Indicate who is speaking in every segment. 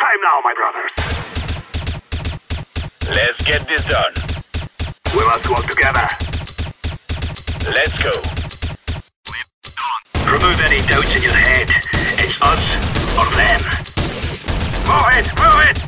Speaker 1: time now, my brothers.
Speaker 2: Let's get this done.
Speaker 1: We must work together.
Speaker 2: Let's go.
Speaker 1: Remove any doubts in your head. It's us or them. Move it, move it!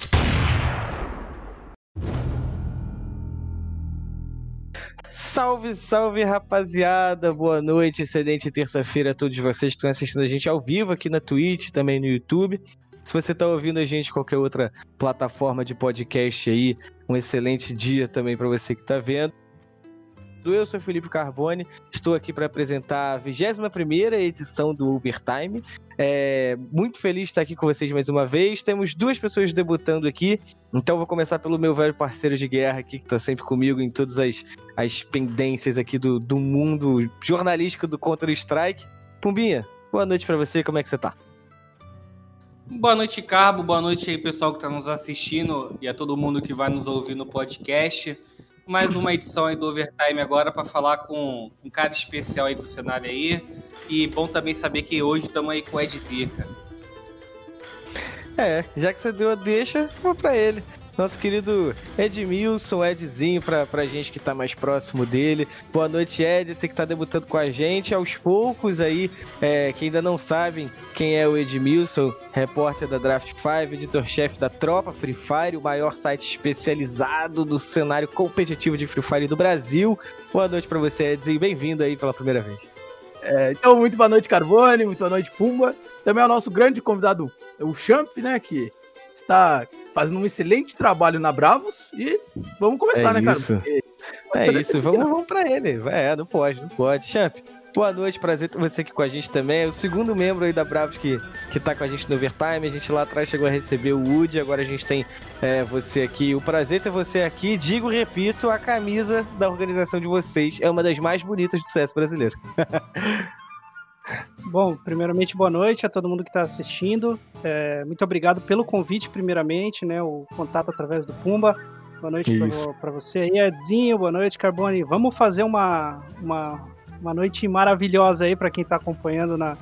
Speaker 3: Salve, salve, rapaziada! Boa noite, excelente terça-feira a todos vocês que estão assistindo a gente ao vivo aqui na Twitch, também no YouTube. Se você está ouvindo a gente qualquer outra plataforma de podcast aí, um excelente dia também para você que está vendo. Eu sou Felipe Carbone, estou aqui para apresentar a 21 edição do Overtime. É, muito feliz de estar aqui com vocês mais uma vez. Temos duas pessoas debutando aqui, então vou começar pelo meu velho parceiro de guerra aqui, que está sempre comigo em todas as, as pendências aqui do, do mundo jornalístico do Counter-Strike. Pumbinha, boa noite para você, como é que você tá?
Speaker 4: Boa noite, Cabo. Boa noite aí, pessoal que está nos assistindo e a todo mundo que vai nos ouvir no podcast mais uma edição aí do Overtime agora para falar com um cara especial aí do cenário aí. E bom também saber que hoje estamos aí com o Ed Zica.
Speaker 3: É, já que você deu a deixa, vou para ele nosso querido Edmilson, Edzinho, pra, pra gente que tá mais próximo dele. Boa noite, Ed, você que tá debutando com a gente. Aos poucos aí, é, que ainda não sabem quem é o Edmilson, repórter da Draft 5, editor-chefe da Tropa Free Fire, o maior site especializado no cenário competitivo de Free Fire do Brasil. Boa noite para você, Edzinho, bem-vindo aí pela primeira vez.
Speaker 5: É, então, muito boa noite, Carbone, muito boa noite, Pumba. Também é o nosso grande convidado, o Champ, né, que está fazendo um excelente trabalho na Bravos e vamos começar,
Speaker 3: é
Speaker 5: né, cara?
Speaker 3: Isso. É isso, vamos, vamos pra ele. É, não pode, não pode. Champ, boa noite, prazer ter você aqui com a gente também. É o segundo membro aí da Bravos que, que tá com a gente no Overtime. A gente lá atrás chegou a receber o Woody, agora a gente tem é, você aqui. O prazer ter você aqui. Digo, repito, a camisa da organização de vocês é uma das mais bonitas do CS brasileiro.
Speaker 6: Bom, primeiramente, boa noite a todo mundo que está assistindo. É, muito obrigado pelo convite, primeiramente, né? O contato através do Pumba. Boa noite para você aí, Edzinho. Boa noite, Carbone. Vamos fazer uma, uma, uma noite maravilhosa aí para quem está acompanhando na,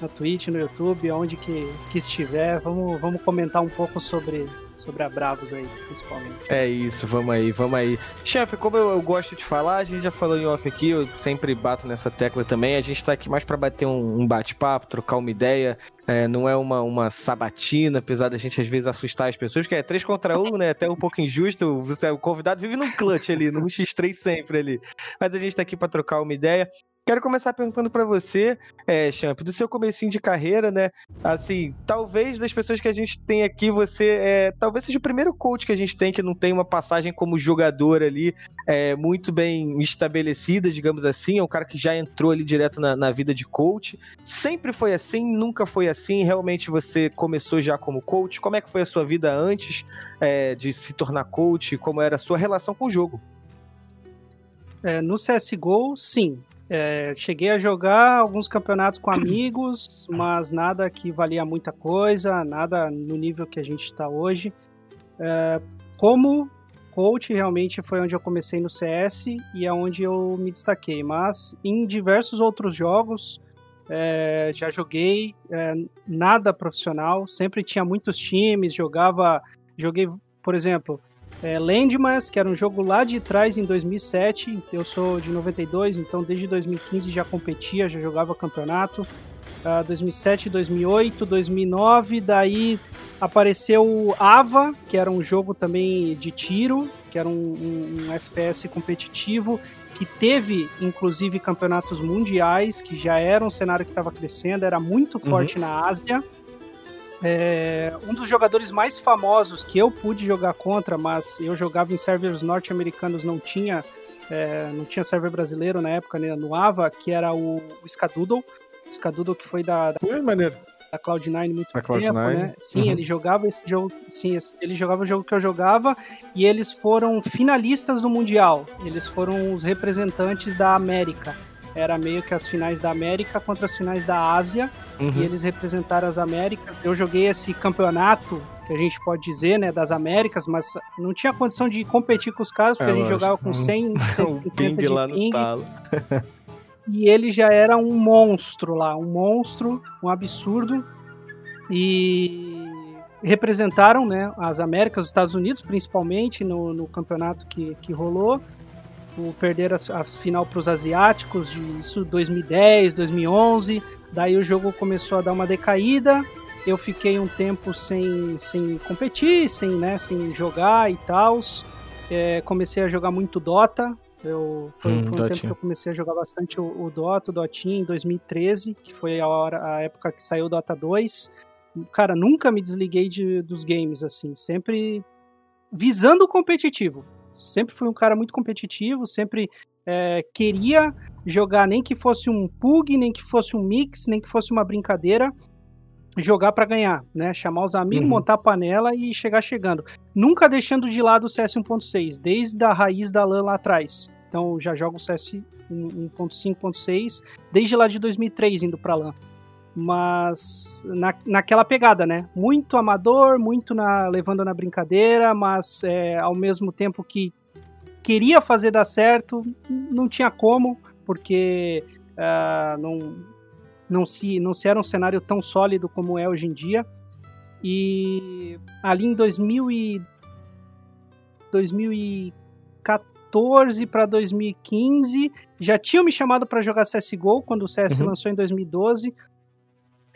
Speaker 6: na Twitch, no YouTube, onde que, que estiver. Vamos, vamos comentar um pouco sobre, sobre a Bravos aí, principalmente.
Speaker 3: É isso, vamos aí, vamos aí. Chefe, como eu, eu, gosto de falar, a gente já falou em off aqui, eu sempre bato nessa tecla também. A gente tá aqui mais para bater um, um bate-papo, trocar uma ideia. É, não é uma, uma sabatina, apesar da gente às vezes assustar as pessoas, que é 3 contra 1, né? Até um pouco injusto. Você, o convidado vive num clutch ali, num X3 sempre ali. Mas a gente tá aqui para trocar uma ideia. Quero começar perguntando para você, é, Champ, do seu comecinho de carreira, né? Assim, talvez das pessoas que a gente tem aqui, você é, talvez seja o primeiro coach que a gente tem que não tem uma passagem como jogador ali é, muito bem estabelecida, digamos assim. É um cara que já entrou ali direto na, na vida de coach. Sempre foi assim, nunca foi assim. Realmente você começou já como coach. Como é que foi a sua vida antes é, de se tornar coach? Como era a sua relação com o jogo?
Speaker 6: É, no CSGO, sim. É, cheguei a jogar alguns campeonatos com amigos, mas nada que valia muita coisa, nada no nível que a gente está hoje. É, como coach, realmente foi onde eu comecei no CS e é onde eu me destaquei. Mas em diversos outros jogos, é, já joguei é, nada profissional, sempre tinha muitos times, jogava, joguei, por exemplo, é, Landmass, que era um jogo lá de trás em 2007. Eu sou de 92, então desde 2015 já competia, já jogava campeonato. Uh, 2007, 2008, 2009, daí apareceu o Ava, que era um jogo também de tiro, que era um, um, um FPS competitivo, que teve inclusive campeonatos mundiais, que já era um cenário que estava crescendo, era muito forte uhum. na Ásia. É, um dos jogadores mais famosos que eu pude jogar contra, mas eu jogava em servers norte-americanos, não tinha é, não tinha server brasileiro na época, né, no AVA, que era o, o Skadoodle. O Skadoodle que foi da, da, da Cloud9 muito
Speaker 3: da
Speaker 6: tempo,
Speaker 3: Cloud9.
Speaker 6: né? Sim, uhum. ele jogava esse jogo, sim, ele jogava o jogo que eu jogava e eles foram finalistas do Mundial. Eles foram os representantes da América era meio que as finais da América contra as finais da Ásia, uhum. e eles representaram as Américas. Eu joguei esse campeonato, que a gente pode dizer, né, das Américas, mas não tinha condição de competir com os caras, porque é, a gente jogava com 100, 150 um ping de lá ping. e ele já era um monstro lá, um monstro, um absurdo. E representaram né, as Américas, os Estados Unidos, principalmente no, no campeonato que, que rolou. O, perder a, a final para os asiáticos, de isso 2010, 2011. Daí o jogo começou a dar uma decaída. Eu fiquei um tempo sem, sem competir, sem, né, sem jogar e tal. É, comecei a jogar muito Dota. Eu, foi, hum, foi um tempo que eu comecei a jogar bastante o, o Dota, o Dotinha, em 2013, que foi a, hora, a época que saiu o Dota 2. Cara, nunca me desliguei de, dos games, assim, sempre visando o competitivo. Sempre fui um cara muito competitivo, sempre é, queria jogar nem que fosse um pug, nem que fosse um mix, nem que fosse uma brincadeira jogar para ganhar, né? Chamar os amigos, uhum. montar a panela e chegar chegando. Nunca deixando de lado o CS 1.6, desde a raiz da LAN lá atrás. Então já jogo o CS 1.5.6 desde lá de 2003 indo para LAN. Mas na, naquela pegada, né? Muito amador, muito na, levando na brincadeira, mas é, ao mesmo tempo que queria fazer dar certo, não tinha como, porque uh, não, não se, não se era um cenário tão sólido como é hoje em dia. E ali em 2000 e 2014 para 2015 já tinham me chamado para jogar CSGO quando o CS uhum. lançou em 2012.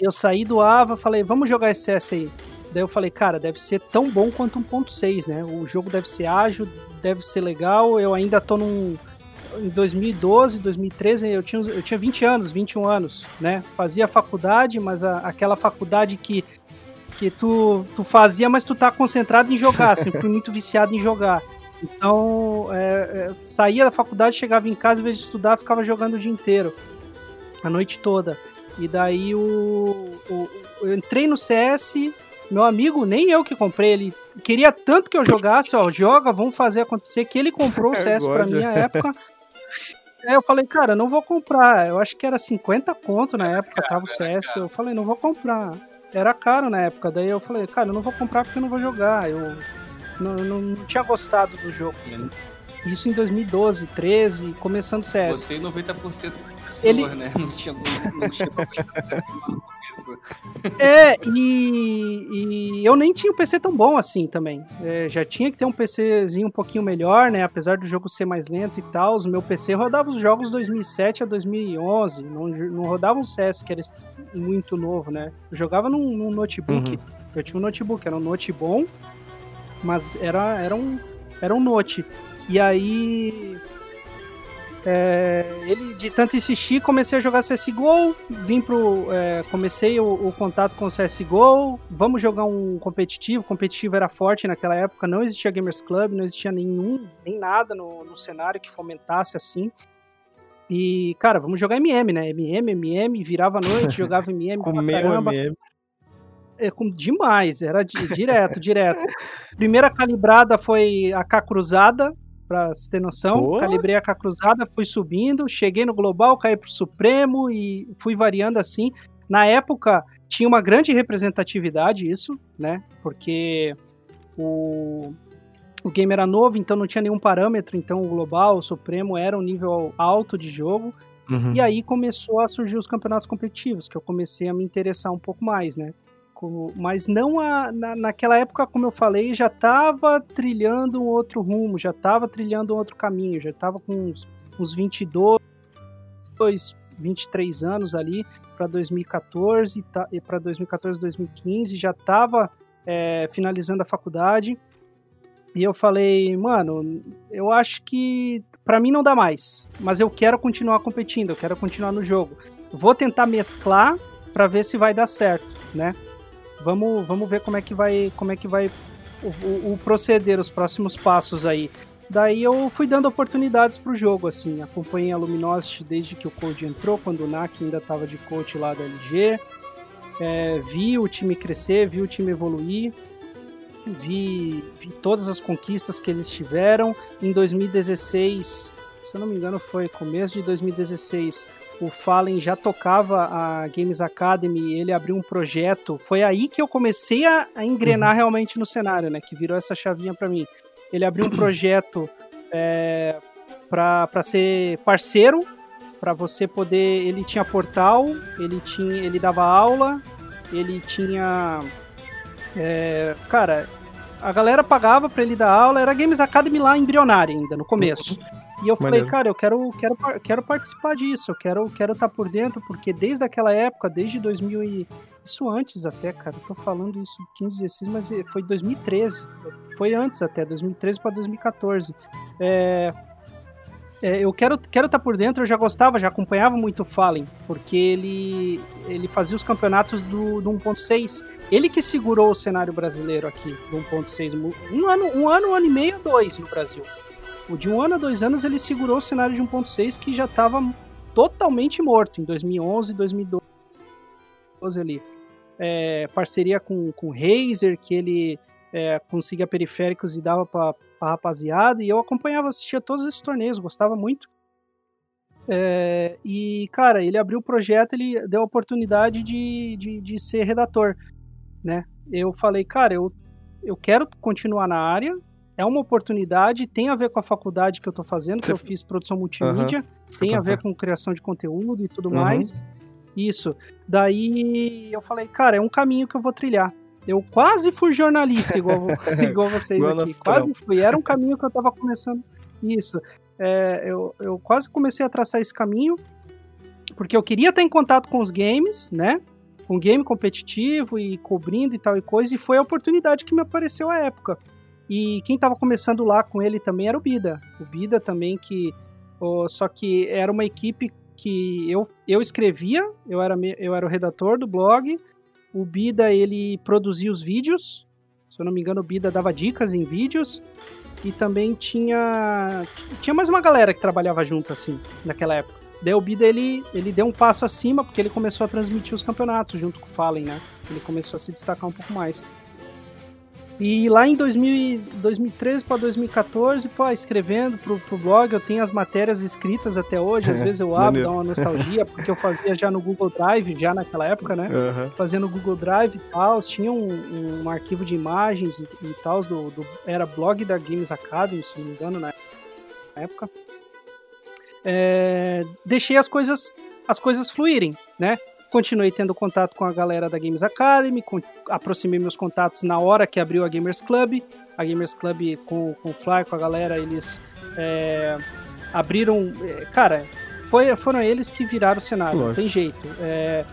Speaker 6: Eu saí do AVA, falei, vamos jogar esse CS aí. Daí eu falei, cara, deve ser tão bom quanto 1.6, né? O jogo deve ser ágil, deve ser legal. Eu ainda tô num, em 2012, 2013, eu tinha, eu tinha 20 anos, 21 anos, né? Fazia faculdade, mas a, aquela faculdade que, que tu, tu fazia, mas tu tá concentrado em jogar. Sempre fui muito viciado em jogar. Então, é, é, saía da faculdade, chegava em casa, em vez de estudar, ficava jogando o dia inteiro, a noite toda. E daí o, o eu entrei no CS, meu amigo, nem eu que comprei, ele queria tanto que eu jogasse, ó, joga, vamos fazer acontecer, que ele comprou o CS para mim na época. É, eu falei, cara, não vou comprar. Eu acho que era 50 conto na época, tava o CS. Eu falei, não vou comprar. Era caro na época. Daí eu falei, cara, eu não vou comprar porque eu não vou jogar. Eu não, não, não tinha gostado do jogo. Isso em 2012, 13, começando CS.
Speaker 4: Você e 90% Ele... né? Não tinha, não, não tinha
Speaker 6: É, e, e, eu nem tinha um PC tão bom assim também. É, já tinha que ter um PCzinho um pouquinho melhor, né? Apesar do jogo ser mais lento e tal, o meu PC rodava os jogos 2007 a 2011, não, não rodava um CS que era muito novo, né? Eu jogava num, num notebook. Uhum. Eu tinha um notebook, era um note bom, mas era, era, um, era um note. E aí é, ele, de tanto insistir, comecei a jogar CSGO, vim pro. É, comecei o, o, contato com o CSGO, vamos jogar um competitivo. O competitivo era forte naquela época, não existia Gamers Club, não existia nenhum, nem nada no, no cenário que fomentasse assim. E, cara, vamos jogar MM, né? MM, MM, virava a noite, jogava MM
Speaker 3: pra caramba. MM.
Speaker 6: É, com, demais, era direto, direto. Primeira calibrada foi a K cruzada, pra você ter noção. Calibrei a cruzada, fui subindo, cheguei no global, caí pro Supremo e fui variando assim. Na época tinha uma grande representatividade isso, né? Porque o, o game era novo, então não tinha nenhum parâmetro, então o global, o Supremo era um nível alto de jogo. Uhum. E aí começou a surgir os campeonatos competitivos, que eu comecei a me interessar um pouco mais, né? Mas não a, na, naquela época, como eu falei, já estava trilhando um outro rumo, já estava trilhando um outro caminho, já estava com uns, uns 22, 23 anos ali para 2014 e para 2014, 2015, já estava é, finalizando a faculdade. E eu falei, mano, eu acho que para mim não dá mais, mas eu quero continuar competindo, eu quero continuar no jogo. Vou tentar mesclar para ver se vai dar certo, né? Vamos, vamos ver como é que vai, como é que vai o, o, o proceder, os próximos passos aí. Daí eu fui dando oportunidades pro jogo, assim. Acompanhei a Luminosity desde que o Code entrou, quando o NAC ainda estava de coach lá da LG. É, vi o time crescer, vi o time evoluir. Vi, vi todas as conquistas que eles tiveram. Em 2016, se eu não me engano, foi começo de 2016, o Fallen já tocava a Games Academy, ele abriu um projeto. Foi aí que eu comecei a, a engrenar uhum. realmente no cenário, né? Que virou essa chavinha para mim. Ele abriu um projeto é, para ser parceiro, para você poder. Ele tinha portal, ele tinha, ele dava aula, ele tinha É, cara, a galera pagava pra ele dar aula, era Games Academy lá embrionária ainda, no começo. E eu falei,
Speaker 3: Maneiro.
Speaker 6: cara, eu quero, quero, quero participar disso, eu quero estar quero tá por dentro, porque desde aquela época, desde 2000 e... Isso antes até, cara, eu tô falando isso 15, 16, mas foi 2013. Foi antes até, 2013 para 2014. É, é, eu quero quero estar por dentro, eu já gostava, já acompanhava muito o Fallen, porque ele ele fazia os campeonatos do, do 1.6. Ele que segurou o cenário brasileiro aqui do 1.6. mu- Um ano, um ano, um ano e meio, dois no Brasil. O de um ano a dois anos ele segurou o cenário de 1.6 que já estava totalmente morto em 2011, 2012 ali. É, parceria com, com o Razer, que ele é, conseguia periféricos e dava pra, pra rapaziada, e eu acompanhava, assistia todos esses torneios, gostava muito. É, e, cara, ele abriu o projeto, ele deu a oportunidade de, de, de ser redator, né? Eu falei, cara, eu, eu quero continuar na área, é uma oportunidade, tem a ver com a faculdade que eu tô fazendo, que
Speaker 3: Você-
Speaker 6: eu fiz produção multimídia, tem a ver com criação de conteúdo e tudo
Speaker 3: Uhum.
Speaker 6: mais. Isso. Daí eu falei, cara, é um caminho que eu vou trilhar. Eu quase fui jornalista, igual, igual vocês
Speaker 3: Igual
Speaker 6: aqui. Quase
Speaker 3: trampo.
Speaker 6: fui. Era um caminho que eu tava começando. Isso. É, eu, eu quase comecei a traçar esse caminho, porque eu queria estar em contato com os games, né? Com game competitivo e cobrindo e tal e coisa, e foi a oportunidade que me apareceu à época. E quem tava começando lá com ele também era o Bida. O Bida também, que. ó, só que era uma equipe que eu, eu escrevia, eu era, eu era o redator do blog, o Bida ele produzia os vídeos, se eu não me engano o Bida dava dicas em vídeos, e também tinha tinha mais uma galera que trabalhava junto assim, naquela época. Daí o Bida ele, ele deu um passo acima porque ele começou a transmitir os campeonatos junto com o Fallen, né? Ele começou a se destacar um pouco mais. E lá em 2000, e- 2013 para 2014, pô, escrevendo pro, pro blog, eu tenho as matérias escritas até hoje, às vezes eu abro, dá uma nostalgia, porque eu fazia já no Google Drive, já naquela época, né?
Speaker 3: Aham.
Speaker 6: Fazendo no Google Drive e tal, tinha um, um arquivo de imagens e, e tal, do, do- era blog da Games Academy, se não me engano, na época. É, deixei as coisas, as coisas fluírem, né? Continuei tendo contato com a galera da Games Academy, con- aproximei meus contatos na hora que abriu a Gamers Club. A Gamers Club com, com o Fly, com a galera, eles é, abriram. é, cara, foi, foram eles que viraram o cenário, não
Speaker 3: Lógico.
Speaker 6: tem jeito. É,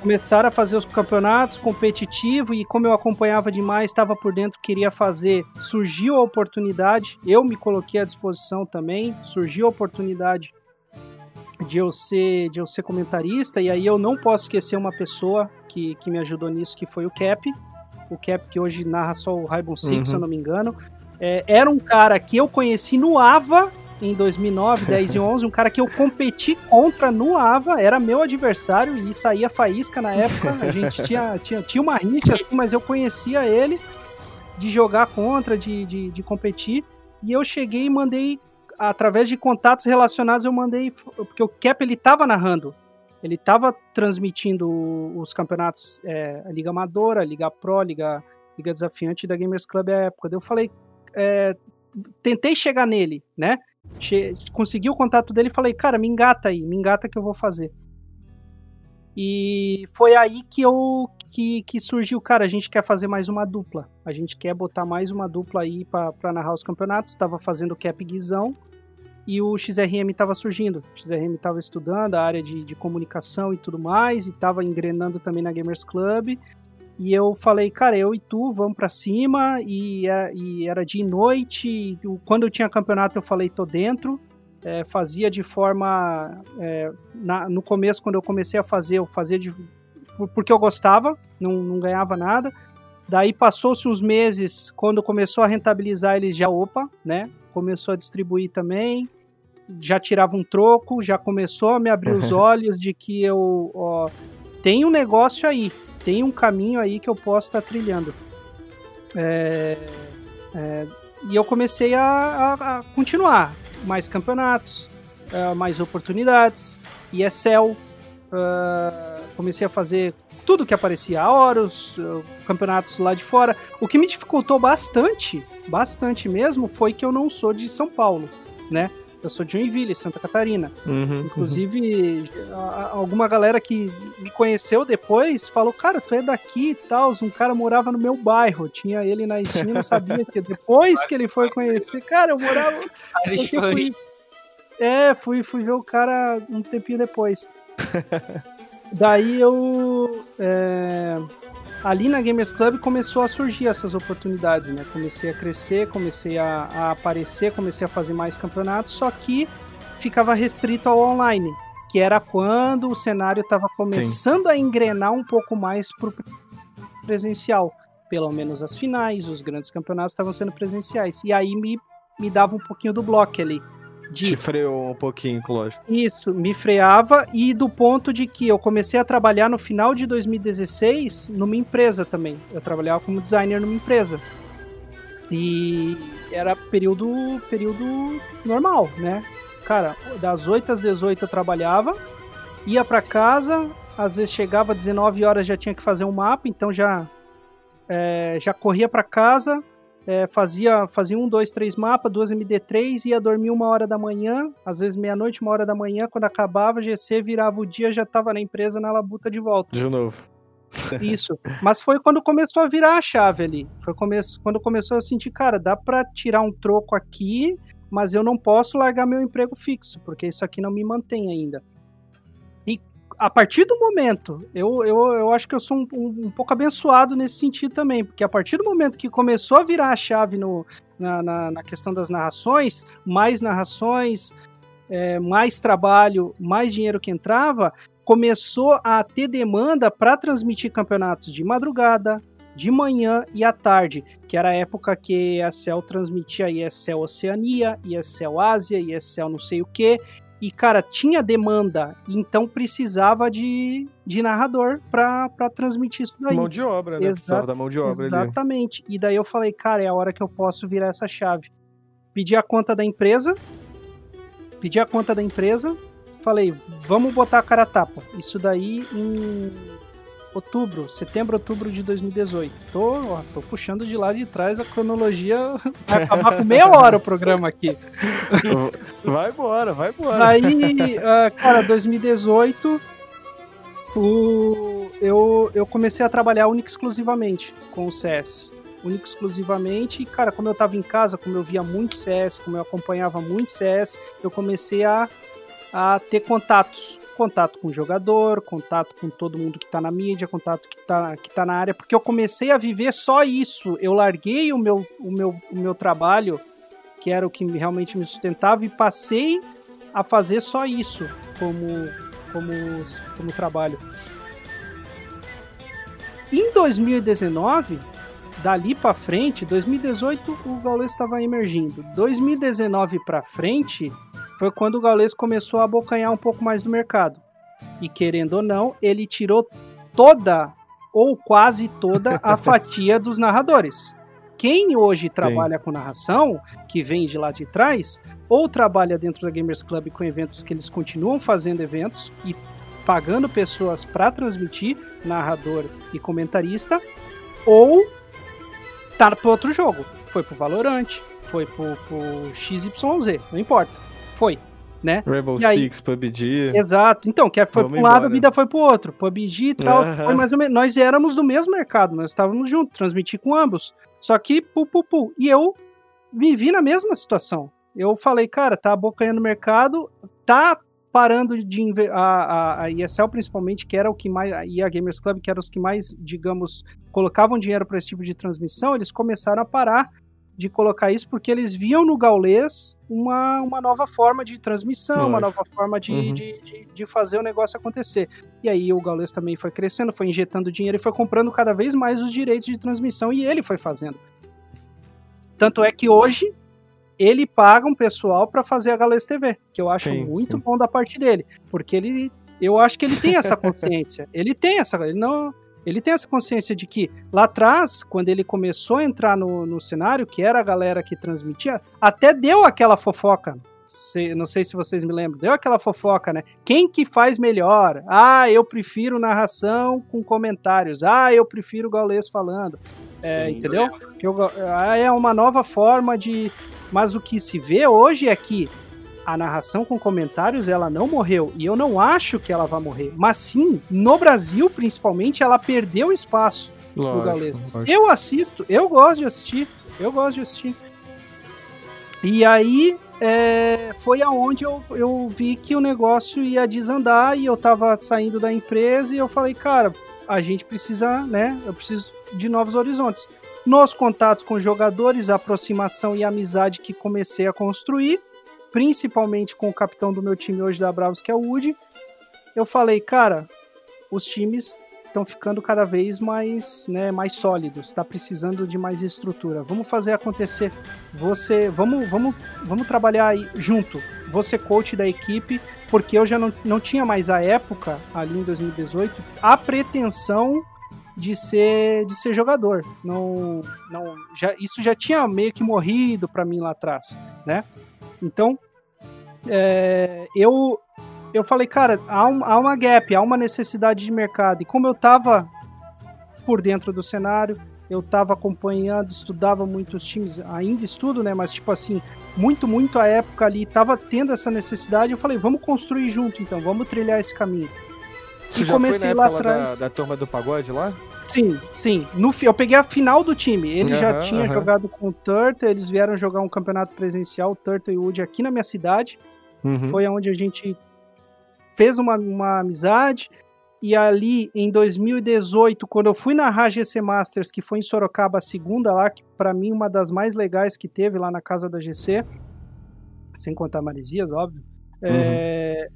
Speaker 6: começaram a fazer os campeonatos competitivo e como eu acompanhava demais, estava por dentro, queria fazer, surgiu a oportunidade, eu me coloquei à disposição também, surgiu a oportunidade de eu ser, de eu ser comentarista, e aí eu não posso esquecer uma pessoa que, que me ajudou nisso, que foi o Cap, o Cap que hoje narra só o Rainbow Six,
Speaker 3: Uhum.
Speaker 6: se eu não me engano, É, era um cara que eu conheci no AVA, em 2009, 10 e 11, um cara que eu competi contra no AVA, era meu adversário e saía faísca na época. A gente tinha, tinha, tinha uma rixa, assim, mas eu conhecia ele de jogar contra, de, de, de competir. E eu cheguei e mandei, através de contatos relacionados, eu mandei, porque o Cap ele tava narrando. Ele tava transmitindo os campeonatos, é, a Liga Amadora, a Liga Pro, a Liga, Liga Desafiante da Gamers Club à época. Daí eu falei, é, tentei chegar nele, né? Che consegui o contato dele e falei, cara, me engata aí, me engata que eu vou fazer. E foi aí que eu que, que surgiu, cara, a gente quer fazer mais uma dupla. A gente quer botar mais uma dupla aí para narrar os campeonatos. Estava fazendo o Cap Guizão e o XRM estava surgindo. O XRM estava estudando a área de, de comunicação e tudo mais, e estava engrenando também na Gamers Club. E eu falei, cara, eu e tu vamos pra cima. E, é- e era dia e noite. quando eu tinha campeonato, eu falei, tô dentro. É, fazia de forma. é, na- no começo, quando eu comecei a fazer, eu fazia de, porque eu gostava, não, não ganhava nada. Daí passou-se uns meses, quando começou a rentabilizar, eles já, opa, né? Começou a distribuir também. Já tirava um troco, já começou a me abrir os olhos de que eu. Ó, tem um negócio aí, tem um caminho aí que eu posso estar trilhando. É, é, e eu comecei a, a- a continuar. Mais campeonatos, é, mais oportunidades, ESL. é, comecei a fazer tudo que aparecia, a Horus, é, campeonatos lá de fora. O que me dificultou bastante, bastante mesmo, foi que eu não sou de São Paulo, né? Eu sou de Joinville, Santa Catarina.
Speaker 3: Uhum,
Speaker 6: Inclusive, a- a- alguma galera que me conheceu depois falou: Cara, tu é daqui e tal. Um cara morava no meu bairro. Tinha ele na não sabia que depois que ele foi conhecer, cara, eu morava. Eu fui- É, fui, fui ver o cara um tempinho depois. Daí eu. é, ali na Gamers Club começou a surgir essas oportunidades, né? Comecei a crescer, comecei a, a aparecer, comecei a fazer mais campeonatos, só que ficava restrito ao online, que era quando o cenário estava começando a engrenar um pouco mais pro presencial. Pelo menos as finais, os grandes campeonatos estavam sendo presenciais. E aí me, me dava um pouquinho do bloco ali. De
Speaker 3: Te freou um pouquinho, lógico.
Speaker 6: isso, me freava e do ponto de que eu comecei a trabalhar no final de 2016 numa empresa também. Eu trabalhava como designer numa empresa. E era período período normal, né? Cara, das 8 às 18 eu trabalhava, ia pra casa, às vezes chegava às 19 horas já tinha que fazer um mapa, então já é, já corria pra casa, é, fazia, fazia um, dois, três mapas, duas MD3, ia dormir uma hora da manhã, às vezes meia-noite, uma hora da manhã, quando acabava, GC virava o dia, já tava na empresa na labuta de volta.
Speaker 3: De novo.
Speaker 6: Isso. Mas foi quando começou a virar a chave ali. Foi come quando começou a sentir, cara, dá pra tirar um troco aqui, mas eu não posso largar meu emprego fixo, porque isso aqui não me mantém ainda. A partir do momento, eu, eu, eu acho que eu sou um, um, um pouco abençoado nesse sentido também, porque a partir do momento que começou a virar a chave no, na, na, na questão das narrações, mais narrações, é, mais trabalho, mais dinheiro que entrava, começou a ter demanda para transmitir campeonatos de madrugada, de manhã e à tarde, que era a época que a ESL transmitia ESL Oceania, ESL Ásia, ESL não sei o que, e cara, tinha demanda, então precisava de, de narrador para transmitir isso daí.
Speaker 3: Mão de obra, né?
Speaker 6: Exato-
Speaker 3: Precisava da mão de obra ali.
Speaker 6: Exatamente. E daí eu falei, cara, é a hora que eu posso virar essa chave. Pedi a conta da empresa, pedi a conta da empresa, falei, vamos botar a cara a tapa. Isso daí em outubro, setembro, outubro de 2018. Tô, ó, tô puxando de lá de trás a cronologia. Vai acabar com meia hora o programa aqui.
Speaker 3: Vai embora, vai embora.
Speaker 6: Aí, ah, cara, 2018, o, eu, eu comecei a trabalhar única exclusivamente com o CS. Única e exclusivamente. E, cara, como eu tava em casa, como eu via muito CS, como eu acompanhava muito CS, eu comecei a, a ter contatos. Contato com o jogador, contato com todo mundo que tá na mídia, contato que tá, que tá na área, porque eu comecei a viver só isso. Eu larguei o meu, o meu, o meu trabalho, que era o que me- realmente me sustentava, e passei a fazer só isso como, como, como trabalho. Em 2019, dali para frente, 2018 o Gaules estava emergindo. 2019 para frente foi quando o Gaules começou a abocanhar um pouco mais do mercado. E querendo ou não, ele tirou toda ou quase toda a fatia dos narradores. Quem hoje trabalha com narração, que vem de lá de trás, ou trabalha dentro da Gamers Club com eventos que eles continuam fazendo eventos e pagando pessoas para transmitir, narrador e comentarista, ou tá pro outro jogo. Foi pro Valorant, foi pro, pro XYZ, não importa. Foi, né?
Speaker 3: Rainbow
Speaker 6: E aí?
Speaker 3: Six, PUBG.
Speaker 6: Exato. Então, que foi
Speaker 3: Vamos
Speaker 6: pra um lado, a vida foi pro outro. PUBG e tal. Foi mais ou menos. Nós éramos do mesmo mercado, nós estávamos juntos, transmitir com ambos. Só que, pu, pu, pu. E eu me vi na mesma situação. Eu falei, cara, tá abocanhando o mercado, tá parando de a, a, a ESL principalmente, que era o que mais, e a Gamers Club, que eram os que mais, digamos, colocavam dinheiro para esse tipo de transmissão, eles começaram a parar de colocar isso porque eles viam no Gaulês uma, uma nova forma de transmissão, uma nova forma de,
Speaker 3: Uhum.
Speaker 6: de, de, de fazer o negócio acontecer. E aí o Gaulês também foi crescendo, foi injetando dinheiro e foi comprando cada vez mais os direitos de transmissão e ele foi fazendo. Tanto é que hoje ele paga um pessoal para fazer a Gaulês TV, que eu acho
Speaker 3: Sim,
Speaker 6: muito
Speaker 3: sim.
Speaker 6: bom da parte dele, porque ele eu acho que ele tem essa consciência. ele tem essa, ele não ele tem essa consciência de que lá atrás, quando ele começou a entrar no, no cenário, que era a galera que transmitia, até deu aquela fofoca. Se- não sei se vocês me lembram, deu aquela fofoca, né? Quem que faz melhor? Ah, eu prefiro narração com comentários. Ah, eu prefiro o Gaules falando. É,
Speaker 4: Sim,
Speaker 6: entendeu? Ga- ah, é uma nova forma de. Mas o que se vê hoje é que a narração com comentários ela não morreu e eu não acho que ela vai morrer, mas sim, no Brasil principalmente, ela perdeu espaço Gaules. Eu assisto, eu gosto de assistir, eu gosto de assistir. E aí é, foi aonde eu, eu vi que o negócio ia desandar e eu tava saindo da empresa e eu falei, cara, a gente precisa, né? Eu preciso de novos horizontes. Nos contatos com jogadores, a aproximação e a amizade que comecei a construir, principalmente com o capitão do meu time hoje da Bravos, que é o Woody, eu falei, cara, os times estão ficando cada vez mais, né, mais sólidos, está precisando de mais estrutura. Vamos fazer acontecer. Você, vamos, vamos, vamos trabalhar aí junto. Você coach da equipe, porque eu já não, não tinha mais a época ali em 2018 a pretensão de ser de ser jogador. Não, não, já isso já tinha meio que morrido para mim lá atrás, né? Então, é, eu eu falei, cara, há, um, há uma gap, há uma necessidade de mercado. E como eu tava por dentro do cenário, eu tava acompanhando, estudava muitos times, ainda estudo, né? Mas, tipo assim, muito, muito a época ali, tava tendo essa necessidade. Eu falei, vamos construir junto, então, vamos trilhar esse caminho.
Speaker 3: Você e comecei lá atrás. Da, da turma do pagode lá?
Speaker 6: Sim, sim. No, eu peguei a final do time. Ele uhum, já tinha uhum. jogado com o Turtle, eles vieram jogar um campeonato presencial, Turtle e o Woody, aqui na minha cidade. Uhum. Foi onde a gente fez uma, uma amizade. E ali em 2018, quando eu fui narrar GC Masters, que foi em Sorocaba, a segunda lá, que para mim uma das mais legais que teve lá na casa da GC, sem contar Maresias, óbvio. Uhum. É,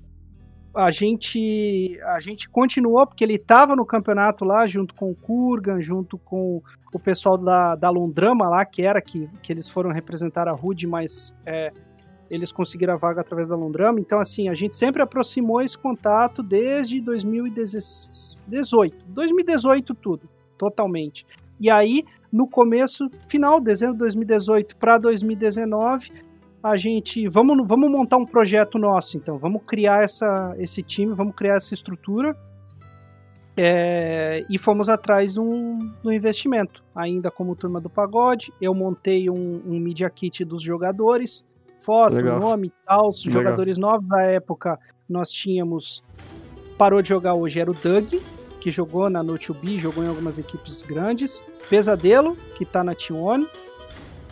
Speaker 6: a gente a gente continuou porque ele estava no campeonato lá junto com o Kurgan, junto com o pessoal da, da Londrama lá, que era que, que eles foram representar a Rude, mas é, eles conseguiram a vaga através da Londrama. Então, assim, a gente sempre aproximou esse contato desde 2018. 2018 tudo, totalmente. E aí, no começo, final, dezembro de 2018 para 2019, a gente vamos, vamos montar um projeto nosso, então vamos criar essa, esse time, vamos criar essa estrutura é, e fomos atrás de um, um, investimento, ainda como turma do pagode. Eu montei um, um media kit dos jogadores, foto, Legal. nome tal. Os Legal. jogadores novos da época nós tínhamos. Parou de jogar hoje era o Doug, que jogou na No2B, jogou em algumas equipes grandes. Pesadelo, que tá na T1.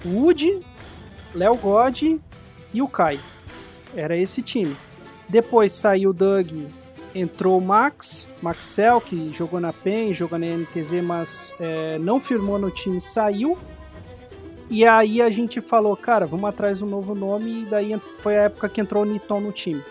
Speaker 6: Woody, Léo God e o Kai. Era esse time. Depois saiu o Doug, entrou o Max, Maxel, que jogou na PEN, jogou na NTZ, mas é, não firmou no time, saiu. E aí a gente falou, cara, vamos atrás de um novo nome, e daí foi a época que entrou o Niton no time.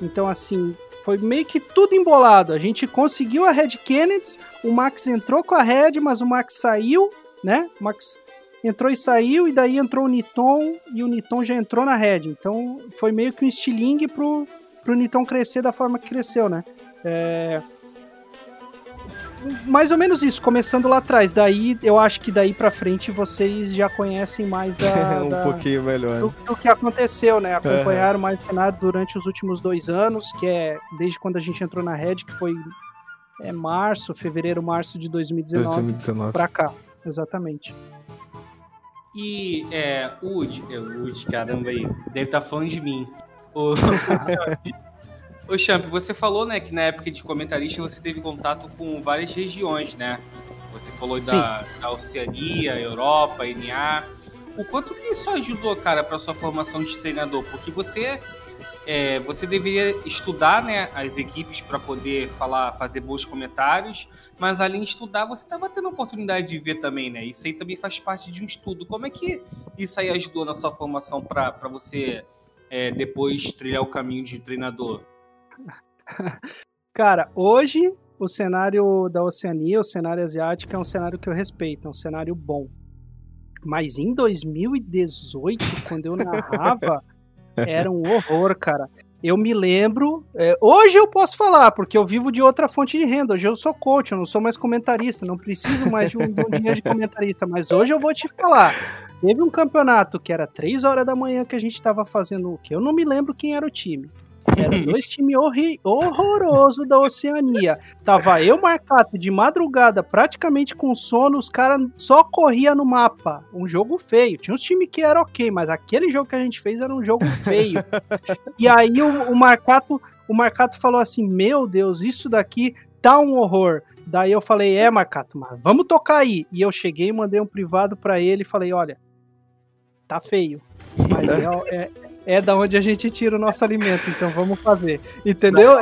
Speaker 6: Então, assim, foi meio que tudo embolado. A gente conseguiu a Red Kennedy, o Max entrou com a Red, mas o Max saiu, né? O Max entrou e saiu, e daí entrou o Niton, e o Niton já entrou na Red. Então, foi meio que um estilingue pro, pro Niton crescer da forma que cresceu, né? É, mais ou menos isso, começando lá atrás. Daí, eu acho que daí pra frente vocês já conhecem mais da,
Speaker 3: um
Speaker 6: da,
Speaker 3: pouquinho melhor.
Speaker 6: Do, do, que aconteceu, né? Acompanharam mais o cenário durante os últimos dois anos, que é desde quando a gente entrou na Red, que foi é, março, fevereiro, março de 2019, 2019. pra cá. Exatamente.
Speaker 4: E, é, Wood, é, Wood, caramba aí, deve estar tá falando de mim. O... Ô, Champ, você falou, né, que na época de comentarista você teve contato com várias regiões, né? Você falou da, da, Oceania, Europa, NA. O quanto que isso ajudou, cara, para sua formação de treinador? Porque você é, você deveria estudar, né, as equipes para poder falar, fazer bons comentários, mas além de estudar, você estava tendo a oportunidade de ver também, né? Isso aí também faz parte de um estudo. Como é que isso aí ajudou na sua formação para você é, depois trilhar o caminho de treinador?
Speaker 6: Cara, hoje o cenário da Oceania, o cenário asiático, é um cenário que eu respeito, é um cenário bom. Mas em 2018, quando eu narrava, era um horror, cara. Eu me lembro. É, hoje eu posso falar, porque eu vivo de outra fonte de renda. Hoje eu sou coach, eu não sou mais comentarista, não preciso mais de um, um dinheiro de comentarista. Mas hoje eu vou te falar. Teve um campeonato que era 3 horas da manhã que a gente estava fazendo o que? Eu não me lembro quem era o time. Era dois times horrorosos da Oceania. Tava eu, Marcato, de madrugada, praticamente com sono, os caras só corria no mapa. Um jogo feio. Tinha uns times que era ok, mas aquele jogo que a gente fez era um jogo feio. e aí o, o Marcato, o Marcato falou assim: Meu Deus, isso daqui tá um horror. Daí eu falei, é, Marcato, mas vamos tocar aí. E eu cheguei e mandei um privado pra ele e falei, olha, tá feio. Mas é, é, é da onde a gente tira o nosso alimento, então vamos fazer. Entendeu?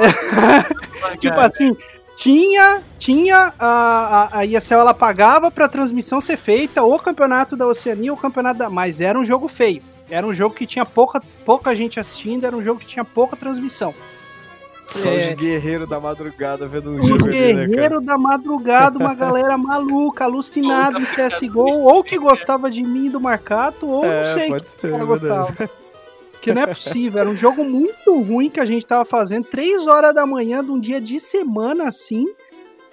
Speaker 6: tipo assim, tinha, tinha a, a, a ESL ela pagava pra transmissão ser feita, o campeonato da Oceania, o campeonato da. Mas era um jogo feio. Era um jogo que tinha pouca, pouca gente assistindo, era um jogo que tinha pouca transmissão.
Speaker 3: Só
Speaker 6: É.
Speaker 3: os guerreiros da madrugada vendo um
Speaker 6: Os
Speaker 3: jogo ali, né,
Speaker 6: guerreiros da madrugada, uma galera maluca, alucinada em CSGO, ou que gostava de mim e do Marcato, ou não
Speaker 3: É,
Speaker 6: sei
Speaker 3: pode
Speaker 6: que
Speaker 3: ser, é
Speaker 6: gostava. Que não é possível, era um jogo muito ruim que a gente tava fazendo, três horas da manhã de um dia de semana assim,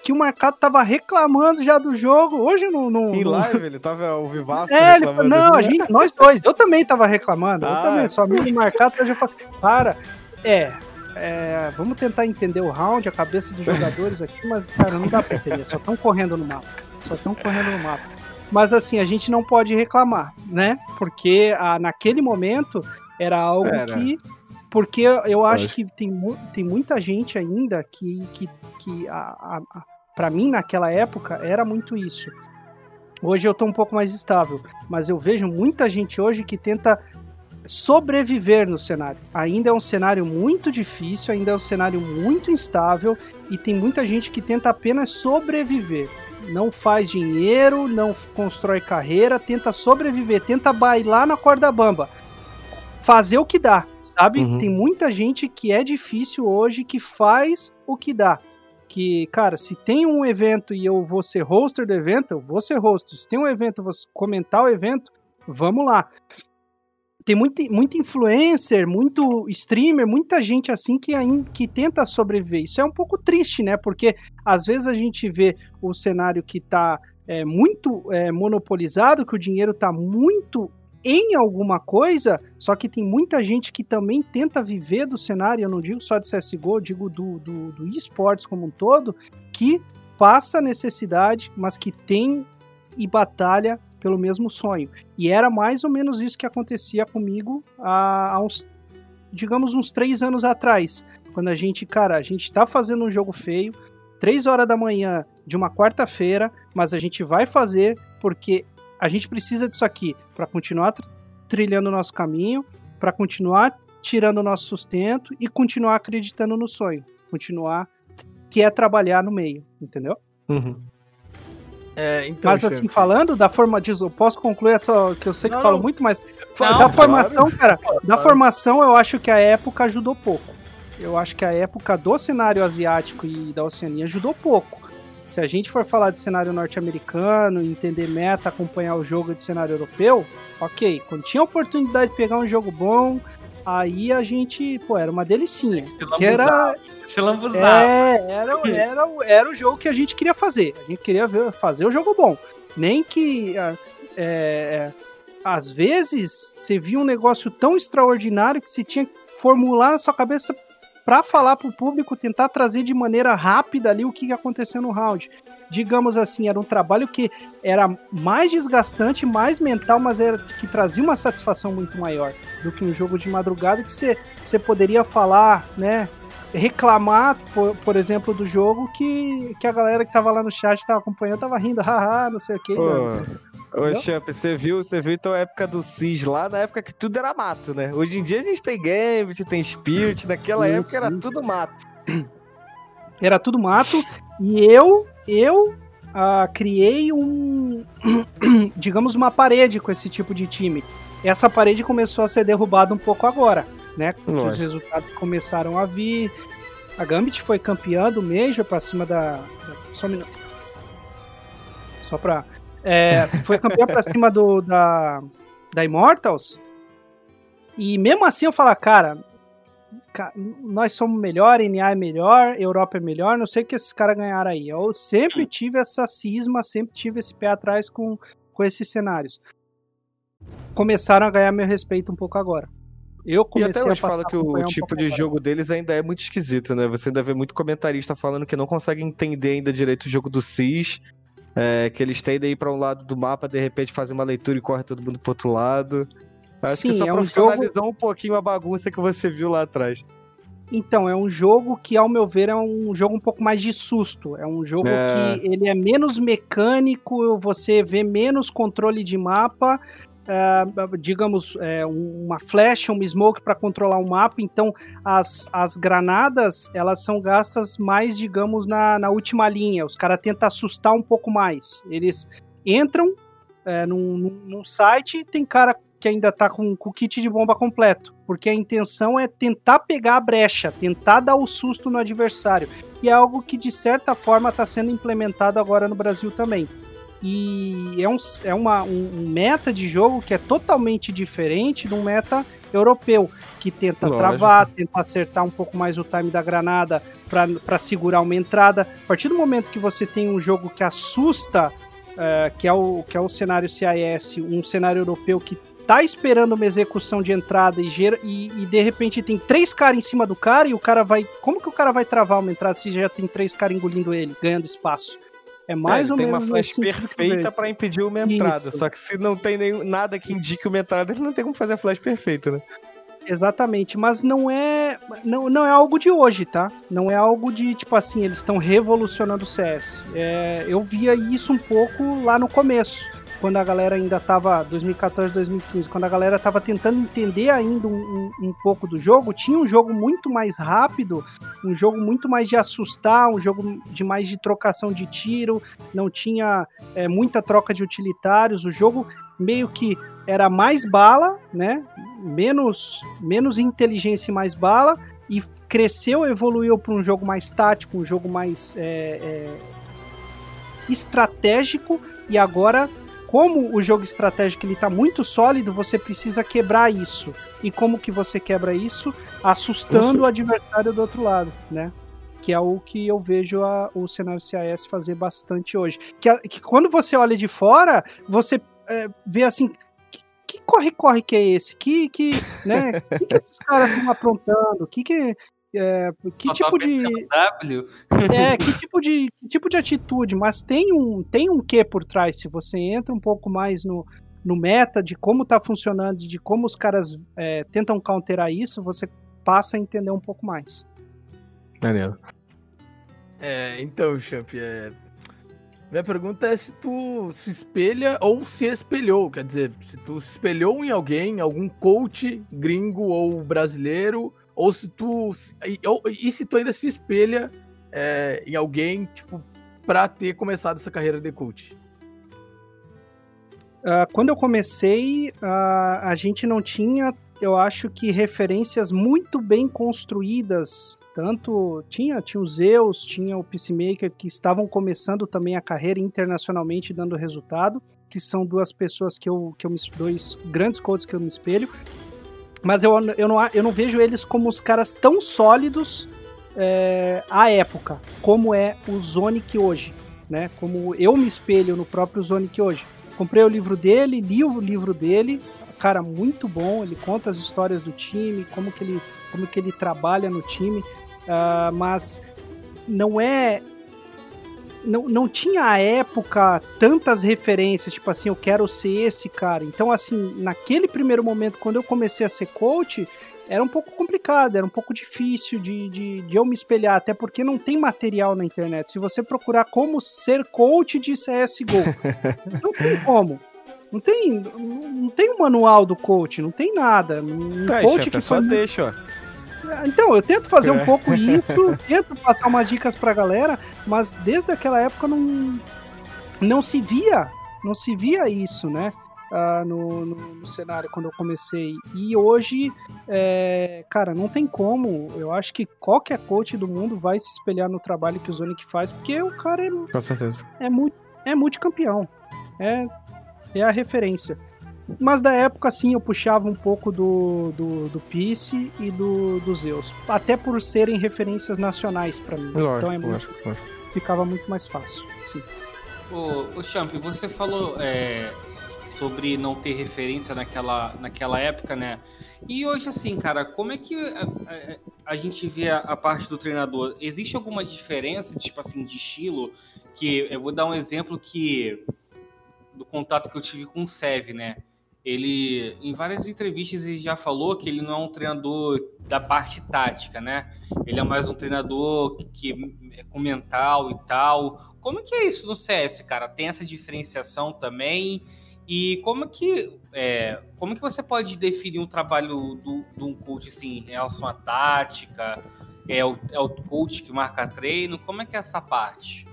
Speaker 6: que o Marcato tava reclamando já do jogo. Hoje eu não. não
Speaker 3: Em
Speaker 6: não-
Speaker 3: live, ele tava ao vivaço.
Speaker 6: É, ele falou, não, a gente, nós dois, eu também tava reclamando, eu
Speaker 3: Ah.
Speaker 6: também, só amigo marcado, eu já falei, para, é, é, vamos tentar entender o round, a cabeça dos jogadores aqui, mas, cara, não dá pra entender, só estão correndo no mapa, só estão correndo no mapa. Mas, assim, a gente não pode reclamar, né, porque ah, naquele momento era algo
Speaker 3: Era.
Speaker 6: que, porque eu acho
Speaker 3: Lógico.
Speaker 6: que tem, mu- tem muita gente ainda que, que, que a, a, pra mim, naquela época, era muito isso. Hoje eu tô um pouco mais estável, mas eu vejo muita gente hoje que tenta sobreviver no cenário. Ainda é um cenário muito difícil, ainda é um cenário muito instável e tem muita gente que tenta apenas sobreviver. Não faz dinheiro, não constrói carreira, tenta sobreviver, tenta bailar na corda bamba. Fazer o que dá, sabe?
Speaker 3: Uhum.
Speaker 6: Tem muita gente que é difícil hoje que faz o que dá que, cara, se tem um evento e eu vou ser hoster do evento, eu vou ser hoster. Se tem um evento, eu vou comentar o evento, vamos lá. Tem muito, muito influencer, muito streamer, muita gente assim que, que tenta sobreviver. Isso é um pouco triste, né? Porque às vezes a gente vê o cenário que tá é, muito é, monopolizado, que o dinheiro tá muito em alguma coisa, só que tem muita gente que também tenta viver do cenário, eu não digo só de CSGO, eu digo do, do, do esportes como um todo, que passa necessidade, mas que tem e batalha pelo mesmo sonho. E era mais ou menos isso que acontecia comigo há, há uns, digamos, uns três anos atrás. Quando a gente, cara, a gente tá fazendo um jogo feio, três horas da manhã de uma quarta-feira, mas a gente vai fazer porque a gente precisa disso aqui para continuar tr- trilhando o nosso caminho, para continuar tirando o nosso sustento e continuar acreditando no sonho, continuar que é trabalhar no meio, entendeu?
Speaker 3: Uhum.
Speaker 5: É, então,
Speaker 6: Mas
Speaker 5: chefe.
Speaker 6: assim, falando da forma de. Eu posso concluir só que eu sei que
Speaker 5: Não,
Speaker 6: falo
Speaker 5: não.
Speaker 6: muito, mas
Speaker 4: Não,
Speaker 6: da formação, cara, da formação eu acho que a época ajudou pouco. Eu acho que a época do cenário asiático e da Oceania ajudou pouco. Se a gente for falar de cenário norte-americano, entender meta, acompanhar o jogo de cenário europeu, ok. Quando tinha a oportunidade de pegar um jogo bom, aí a gente, pô, era uma delicinha. Que era,
Speaker 4: Se lambuzar.
Speaker 6: é, era, era, o- era o jogo que a gente queria fazer. A gente queria ver, fazer o jogo bom. Nem que. ah, é, às vezes você via um negócio tão extraordinário que você tinha que formular na sua cabeça para falar pro público, tentar trazer de maneira rápida ali o que ia acontecer no round. Digamos assim, era um trabalho que era mais desgastante, mais mental, mas era que trazia uma satisfação muito maior do que um jogo de madrugada que você, você poderia falar, né? reclamar, por, por exemplo, do jogo que, que a galera que tava lá no chat tava acompanhando tava rindo, haha, não sei o que.
Speaker 3: Ô? Champ, você viu, você viu então a época do CIS lá, na época que tudo era mato, né? Hoje em dia a gente tem Gambit, tem Spirit, naquela
Speaker 6: Sim,
Speaker 3: época era
Speaker 6: sim.
Speaker 3: tudo mato.
Speaker 6: Era tudo mato e eu, eu ah, criei um, digamos, uma parede com esse tipo de time. Essa parede começou a ser derrubada um pouco agora, né? Porque os resultados começaram a vir. A Gambit foi campeã do Major pra cima da. da só um minuto. Só pra. É, foi campeã pra cima do, da, da Immortals. E mesmo assim eu falo, cara, ca- nós somos melhor, NA é melhor, Europa é melhor, não sei o que esses caras ganharam aí. Eu sempre tive essa cisma, sempre tive esse pé atrás com, com esses cenários. Começaram a ganhar meu respeito um pouco agora. Eu
Speaker 3: E
Speaker 6: comecei
Speaker 3: até
Speaker 6: a
Speaker 3: fala que o
Speaker 6: um
Speaker 3: tipo de
Speaker 6: agora.
Speaker 3: jogo deles ainda é muito esquisito, né? Você ainda vê muito comentarista falando que não consegue entender ainda direito o jogo do CIS. É, que eles tendem a ir pra um lado do mapa, de repente fazem uma leitura e corre todo mundo pro outro lado. Acho
Speaker 6: Sim,
Speaker 3: que só
Speaker 6: é um
Speaker 3: profissionalizou um pouquinho a bagunça que você viu lá atrás.
Speaker 6: Então, é um jogo que, ao meu ver, é um jogo um pouco mais de susto. É um jogo
Speaker 3: É.
Speaker 6: que ele é menos mecânico, você vê menos controle de mapa. É, digamos, é, um- uma flecha, uma smoke para controlar um mapa. Então, as, as granadas, elas são gastas mais, digamos, na, na última linha. Os caras tentam assustar um pouco mais. Eles entram é, num- num site, tem cara que ainda tá com, com o kit de bomba completo, porque a intenção é tentar pegar a brecha, tentar dar o susto no adversário. E é algo que, de certa forma, está sendo implementado agora no Brasil também. E é, um, é uma, um meta de jogo que é totalmente diferente de um meta europeu, que tenta
Speaker 3: Lógico.
Speaker 6: travar, tenta acertar um pouco mais o time da granada para segurar uma entrada. A partir do momento que você tem um jogo que assusta, eh, que, é o, que é o cenário CIS, um cenário europeu que tá esperando uma execução de entrada e, gera, e, e de repente tem três caras em cima do cara e o cara vai. Como que o cara vai travar uma entrada se já tem três caras engolindo ele, ganhando espaço? É mais
Speaker 3: É, ele
Speaker 6: ou
Speaker 3: tem
Speaker 6: menos.
Speaker 3: uma flash perfeita pra impedir uma entrada.
Speaker 6: Isso.
Speaker 3: Só que se não tem nenhum, nada que indique uma entrada, ele não tem como fazer a flash perfeita, né?
Speaker 6: Exatamente, mas não é não, não é algo de hoje, tá? Não é algo de tipo assim, eles estão revolucionando o CS. É, eu via isso um pouco lá no começo, quando a galera ainda tava 2014, 2015, quando a galera tava tentando entender ainda um, um- um pouco do jogo, tinha um jogo muito mais rápido, um jogo muito mais de assustar, um jogo de mais de trocação de tiro, não tinha é, muita troca de utilitários, o jogo meio que era mais bala, né? Menos, menos inteligência e mais bala, e cresceu, evoluiu para um jogo mais tático, um jogo mais é, é, estratégico, e agora, como o jogo estratégico ele tá muito sólido, você precisa quebrar isso. E como que você quebra isso? Assustando o adversário do outro lado, né? Que é o que eu vejo a- o cenário CIS fazer bastante hoje. Que, a- que quando você olha de fora, você é, vê assim, que- que corre-corre que é esse? Que, que, né? que, que esses caras estão aprontando? Que que, é, que
Speaker 4: Só
Speaker 6: tipo
Speaker 4: tô
Speaker 6: de
Speaker 4: apertando W.
Speaker 6: é, que tipo de que tipo de atitude? Mas tem um tem um quê por trás. Se você entra um pouco mais no, no meta de como tá funcionando, de como os caras é, tentam counterar isso, você passa a entender um pouco mais.
Speaker 3: Maneiro.
Speaker 5: É, então, Champ, é... minha pergunta é se tu se espelha ou se espelhou, quer dizer, se tu se espelhou em alguém, algum coach gringo ou brasileiro, ou se tu ou- e se tu ainda se espelha é, em alguém, tipo, pra ter começado essa carreira de coach.
Speaker 6: Ah, quando eu comecei, ah, a gente não tinha, eu acho que referências muito bem construídas. Tanto tinha, tinha o Zeus, tinha o Peacemaker, que estavam começando também a carreira internacionalmente dando resultado, que são duas pessoas que eu, que eu me dois grandes coaches que eu me espelho. Mas eu, eu, não, eu não vejo eles como os caras tão sólidos é, à época, como é o Zonic hoje. Né? Como eu me espelho no próprio Zonic hoje. Comprei o livro dele, li o livro dele, cara muito bom, ele conta as histórias do time, como que ele, como que ele trabalha no time, ah, mas não é não, não tinha à época tantas referências, tipo assim, eu quero ser esse cara. Então, assim, naquele primeiro momento, quando eu comecei a ser coach, era um pouco complicado, era um pouco difícil de, de, de eu me espelhar, até porque não tem material na internet. Se você procurar como ser coach de CSGO, não tem como. Não tem, não tem um manual do coach, não tem nada. Um
Speaker 3: Tá,
Speaker 6: coach
Speaker 3: chefe,
Speaker 6: que
Speaker 3: é só
Speaker 6: foi
Speaker 3: deixa, ó.
Speaker 6: Então, eu tento fazer um
Speaker 3: É.
Speaker 6: pouco isso, tento passar umas dicas pra galera, mas desde aquela época não, não se via, não se via isso, né? ah, no, no, no cenário quando eu comecei. E hoje, é, cara, não tem como. Eu acho que qualquer coach do mundo vai se espelhar no trabalho que o Zonic faz, porque o cara é,
Speaker 3: Com certeza.
Speaker 6: é, mu- é multicampeão. É, é a referência. Mas da época, sim, eu puxava um pouco do, do, do Peace e do, do Zeus. Até por serem referências nacionais pra mim.
Speaker 3: Lógico,
Speaker 6: então é muito,
Speaker 3: lógico, lógico.
Speaker 6: ficava muito mais fácil. Sim.
Speaker 4: Ô, ô Champ, você falou é, sobre não ter referência naquela, naquela época, né? E hoje, assim, cara, como é que a, a, a gente vê a, a, parte do treinador? Existe alguma diferença, tipo assim, de estilo? Que eu vou dar um exemplo que do contato que eu tive com o Sev, né? Ele, em várias entrevistas, ele já falou que ele não é um treinador da parte tática, né? Ele é mais um treinador que é com mental e tal. Como que é isso no CS, cara? Tem essa diferenciação também? E como que é, como que você pode definir um trabalho de um coach assim, em relação à tática? É o, é o coach que marca treino? Como é que é essa parte?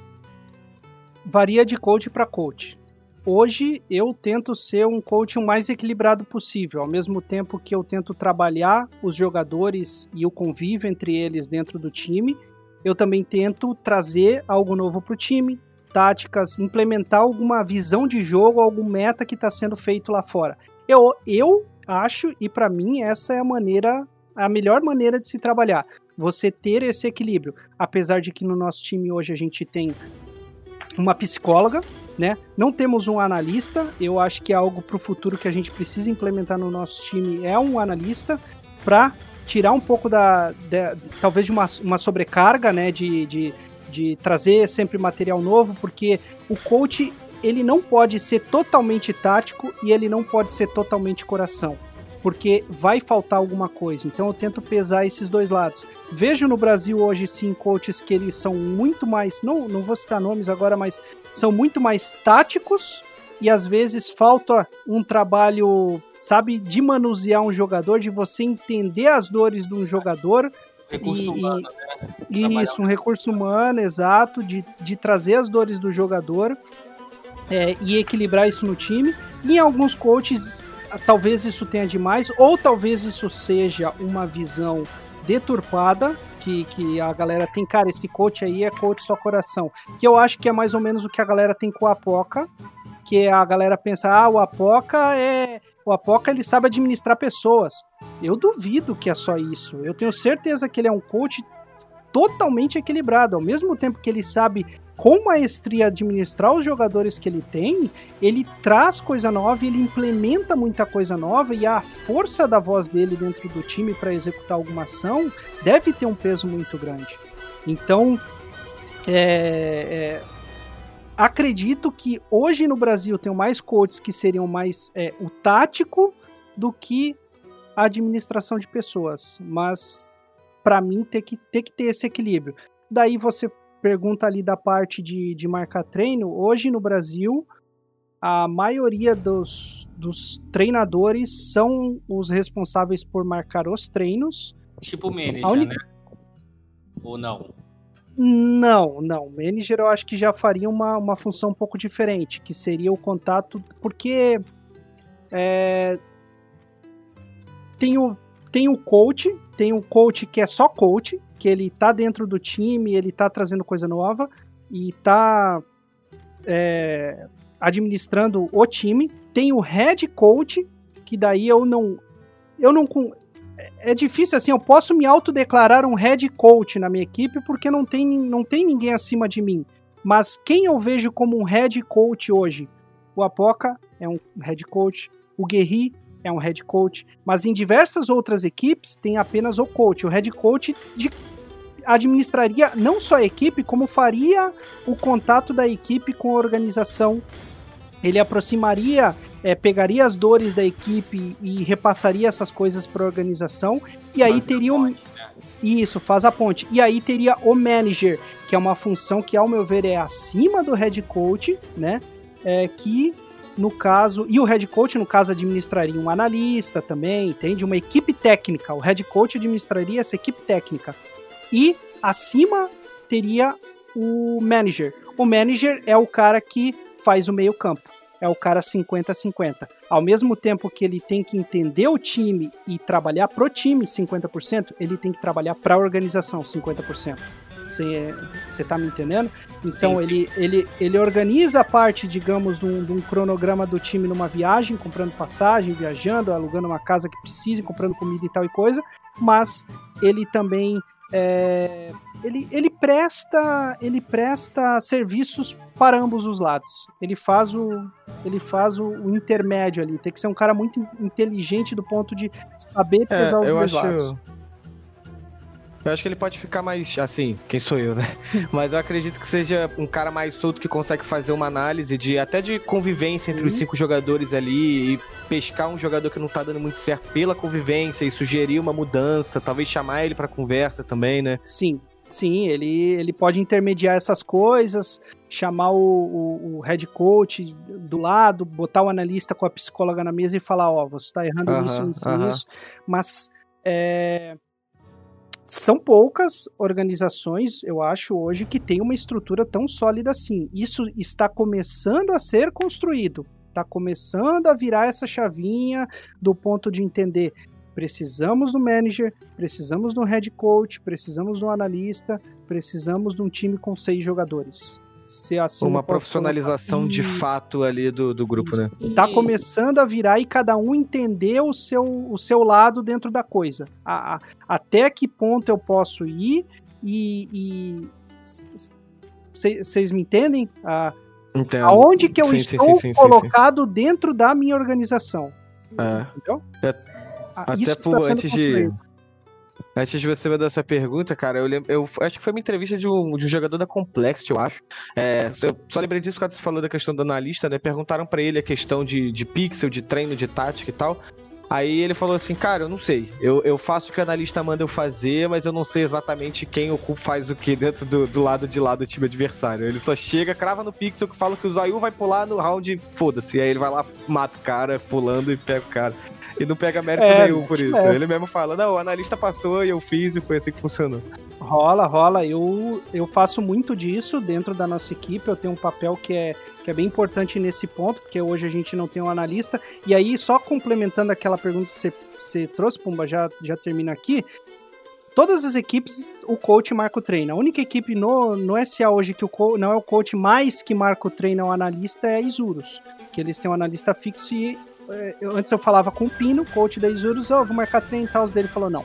Speaker 6: Varia de coach para coach. Hoje eu tento ser um coach o mais equilibrado possível, ao mesmo tempo que eu tento trabalhar os jogadores e o convívio entre eles dentro do time. Eu também tento trazer algo novo para o time, táticas, implementar alguma visão de jogo, algum meta que está sendo feito lá fora. Eu, eu acho, e para mim, essa é a maneira, a melhor maneira de se trabalhar. Você ter esse equilíbrio. Apesar de que no nosso time hoje a gente tem uma psicóloga, né? Não temos um analista. Eu acho que é algo para o futuro que a gente precisa implementar no nosso time é um analista para tirar um pouco da, de, talvez de uma, uma sobrecarga, né? De, de, de trazer sempre material novo, porque o coach ele não pode ser totalmente tático e ele não pode ser totalmente coração, porque vai faltar alguma coisa. Então eu tento pesar esses dois lados. Vejo no Brasil hoje sim coaches que eles são muito mais, não, não vou citar nomes agora, mas são muito mais táticos e às vezes falta um trabalho, sabe, de manusear um jogador, de você entender as dores de um jogador.
Speaker 4: Recurso e, humano,
Speaker 6: e, né? Isso, um recurso humano, exato, de, de trazer as dores do jogador é, e equilibrar isso no time. E em alguns coaches, talvez isso tenha demais, ou talvez isso seja uma visão deturpada que, que a galera tem, cara, esse coach aí é coach só coração. Que eu acho que é mais ou menos o que a galera tem com o Apoca, que a galera pensa, ah, o Apoca é. O Apoca ele sabe administrar pessoas. Eu duvido que é só isso. Eu tenho certeza que ele é um coach totalmente equilibrado. Ao mesmo tempo que ele sabe com maestria administrar os jogadores que ele tem, ele traz coisa nova, ele implementa muita coisa nova e a força da voz dele dentro do time para executar alguma ação deve ter um peso muito grande. Então, é, é, acredito que hoje no Brasil tem mais coaches que seriam mais é, o tático do que a administração de pessoas, mas para mim tem que, tem que ter esse equilíbrio. Daí você pergunta ali da parte de, de marcar treino, hoje no Brasil, a maioria dos, dos treinadores são os responsáveis por marcar os treinos.
Speaker 4: Tipo manager, única... né? Ou não?
Speaker 6: Não, não. Manager eu acho que já faria uma, uma função um pouco diferente, que seria o contato, porque é, tem, o, tem o coach, tem o coach que é só coach, que ele tá dentro do time, ele tá trazendo coisa nova e tá é, administrando o time. Tem o head coach, que daí eu não. Eu não. É, é difícil assim, eu posso me autodeclarar um head coach na minha equipe porque não tem, não tem ninguém acima de mim. Mas quem eu vejo como um head coach hoje? O Apoca é um head coach, o Guerri é um head coach, mas em diversas outras equipes tem apenas o coach, o head coach de administraria não só a equipe, como faria o contato da equipe com a organização. Ele aproximaria, é, pegaria as dores da equipe e repassaria essas coisas para a organização. E faz aí teria um. Né? Isso, faz a ponte. E aí teria o manager, que é uma função que, ao meu ver, é acima do head coach, né? É, que no caso, e o head coach, no caso, administraria um analista também, entende? Uma equipe técnica. O head coach administraria essa equipe técnica. E acima teria o manager. O manager é o cara que faz o meio-campo. É o cara 50-50. Ao mesmo tempo que ele tem que entender o time e trabalhar pro time 50%, ele tem que trabalhar para a organização 50%. Você tá me entendendo? Então sim, ele, sim. Ele, ele organiza a parte, digamos, de um, de um, cronograma do time numa viagem, comprando passagem, viajando, alugando uma casa que precise, comprando comida e tal e coisa, mas ele também é, ele, ele presta ele presta serviços para ambos os lados. Ele faz o ele faz o, o intermédio ali. Tem que ser um cara muito inteligente do ponto de saber
Speaker 3: É,
Speaker 6: pesar os
Speaker 3: eu
Speaker 6: dois
Speaker 3: acho.
Speaker 6: lados.
Speaker 3: Eu acho que ele pode ficar mais. Assim, quem sou eu, né? Mas eu acredito que seja um cara mais solto que consegue fazer uma análise de até de convivência entre os
Speaker 6: Uhum.
Speaker 3: cinco jogadores ali e pescar um jogador que não tá dando muito certo pela convivência e sugerir uma mudança, talvez chamar ele pra conversa também, né?
Speaker 6: Sim, sim, ele, ele pode intermediar essas coisas, chamar o, o, o head coach do lado, botar o analista com a psicóloga na mesa e falar, ó, você está errando
Speaker 3: Aham,
Speaker 6: nisso, nisso, nisso. Mas é, são poucas organizações, eu acho, hoje, que têm uma estrutura tão sólida assim. Isso está começando a ser construído. Está começando a virar essa chavinha do ponto de entender precisamos do manager, precisamos do head coach, precisamos do analista, precisamos de um time com seis jogadores. Se assim
Speaker 3: uma profissionalização de fato ali do, do grupo, né?
Speaker 6: Tá começando a virar e cada um entender o seu, o seu lado dentro da coisa. A- a- até que ponto eu posso ir e. Vocês me entendem? A-
Speaker 3: Entendo.
Speaker 6: aonde que eu
Speaker 3: Sim, sim,
Speaker 6: estou
Speaker 3: sim, sim, sim, sim.
Speaker 6: colocado dentro da minha organização?
Speaker 3: É.
Speaker 6: Entendeu?
Speaker 3: É, Até
Speaker 6: isso que
Speaker 3: por,
Speaker 6: está sendo
Speaker 3: antes
Speaker 6: construído.
Speaker 3: Antes de você mandar sua pergunta, cara, eu, lembro, eu acho que foi uma entrevista de um, de um jogador da Complexity, eu acho. É, eu só lembrei disso quando você falou da questão do analista, né? Perguntaram pra ele a questão de, de pixel, de treino, de tática e tal. Aí ele falou assim, cara, eu não sei. Eu, eu faço o que o analista manda eu fazer, mas eu não sei exatamente quem faz o que dentro do, do lado de lá do time adversário. Ele só chega, crava no pixel, que fala que o Zayu vai pular no round, foda-se. Aí ele vai lá, mata o cara, pulando e pega o cara. E não pega mérito
Speaker 6: É,
Speaker 3: nenhum por isso.
Speaker 6: é.
Speaker 3: Ele mesmo fala, não, o analista passou e eu fiz e foi assim que funcionou.
Speaker 6: Rola, rola. Eu, eu faço muito disso dentro da nossa equipe. Eu tenho um papel que é, que é bem importante nesse ponto, porque hoje a gente não tem um analista. E aí, só complementando aquela pergunta que você, você trouxe, Pumba, já, já termina aqui. Todas as equipes, o coach marca o treino. A única equipe no, no SA hoje que o co- não é o coach mais que marca o treino, é o analista, é a Isurus. Que eles têm um analista fixo e é, eu- antes eu falava com o Pino, coach da Isurus, ó, vou marcar treino e tal. Os dele falou, não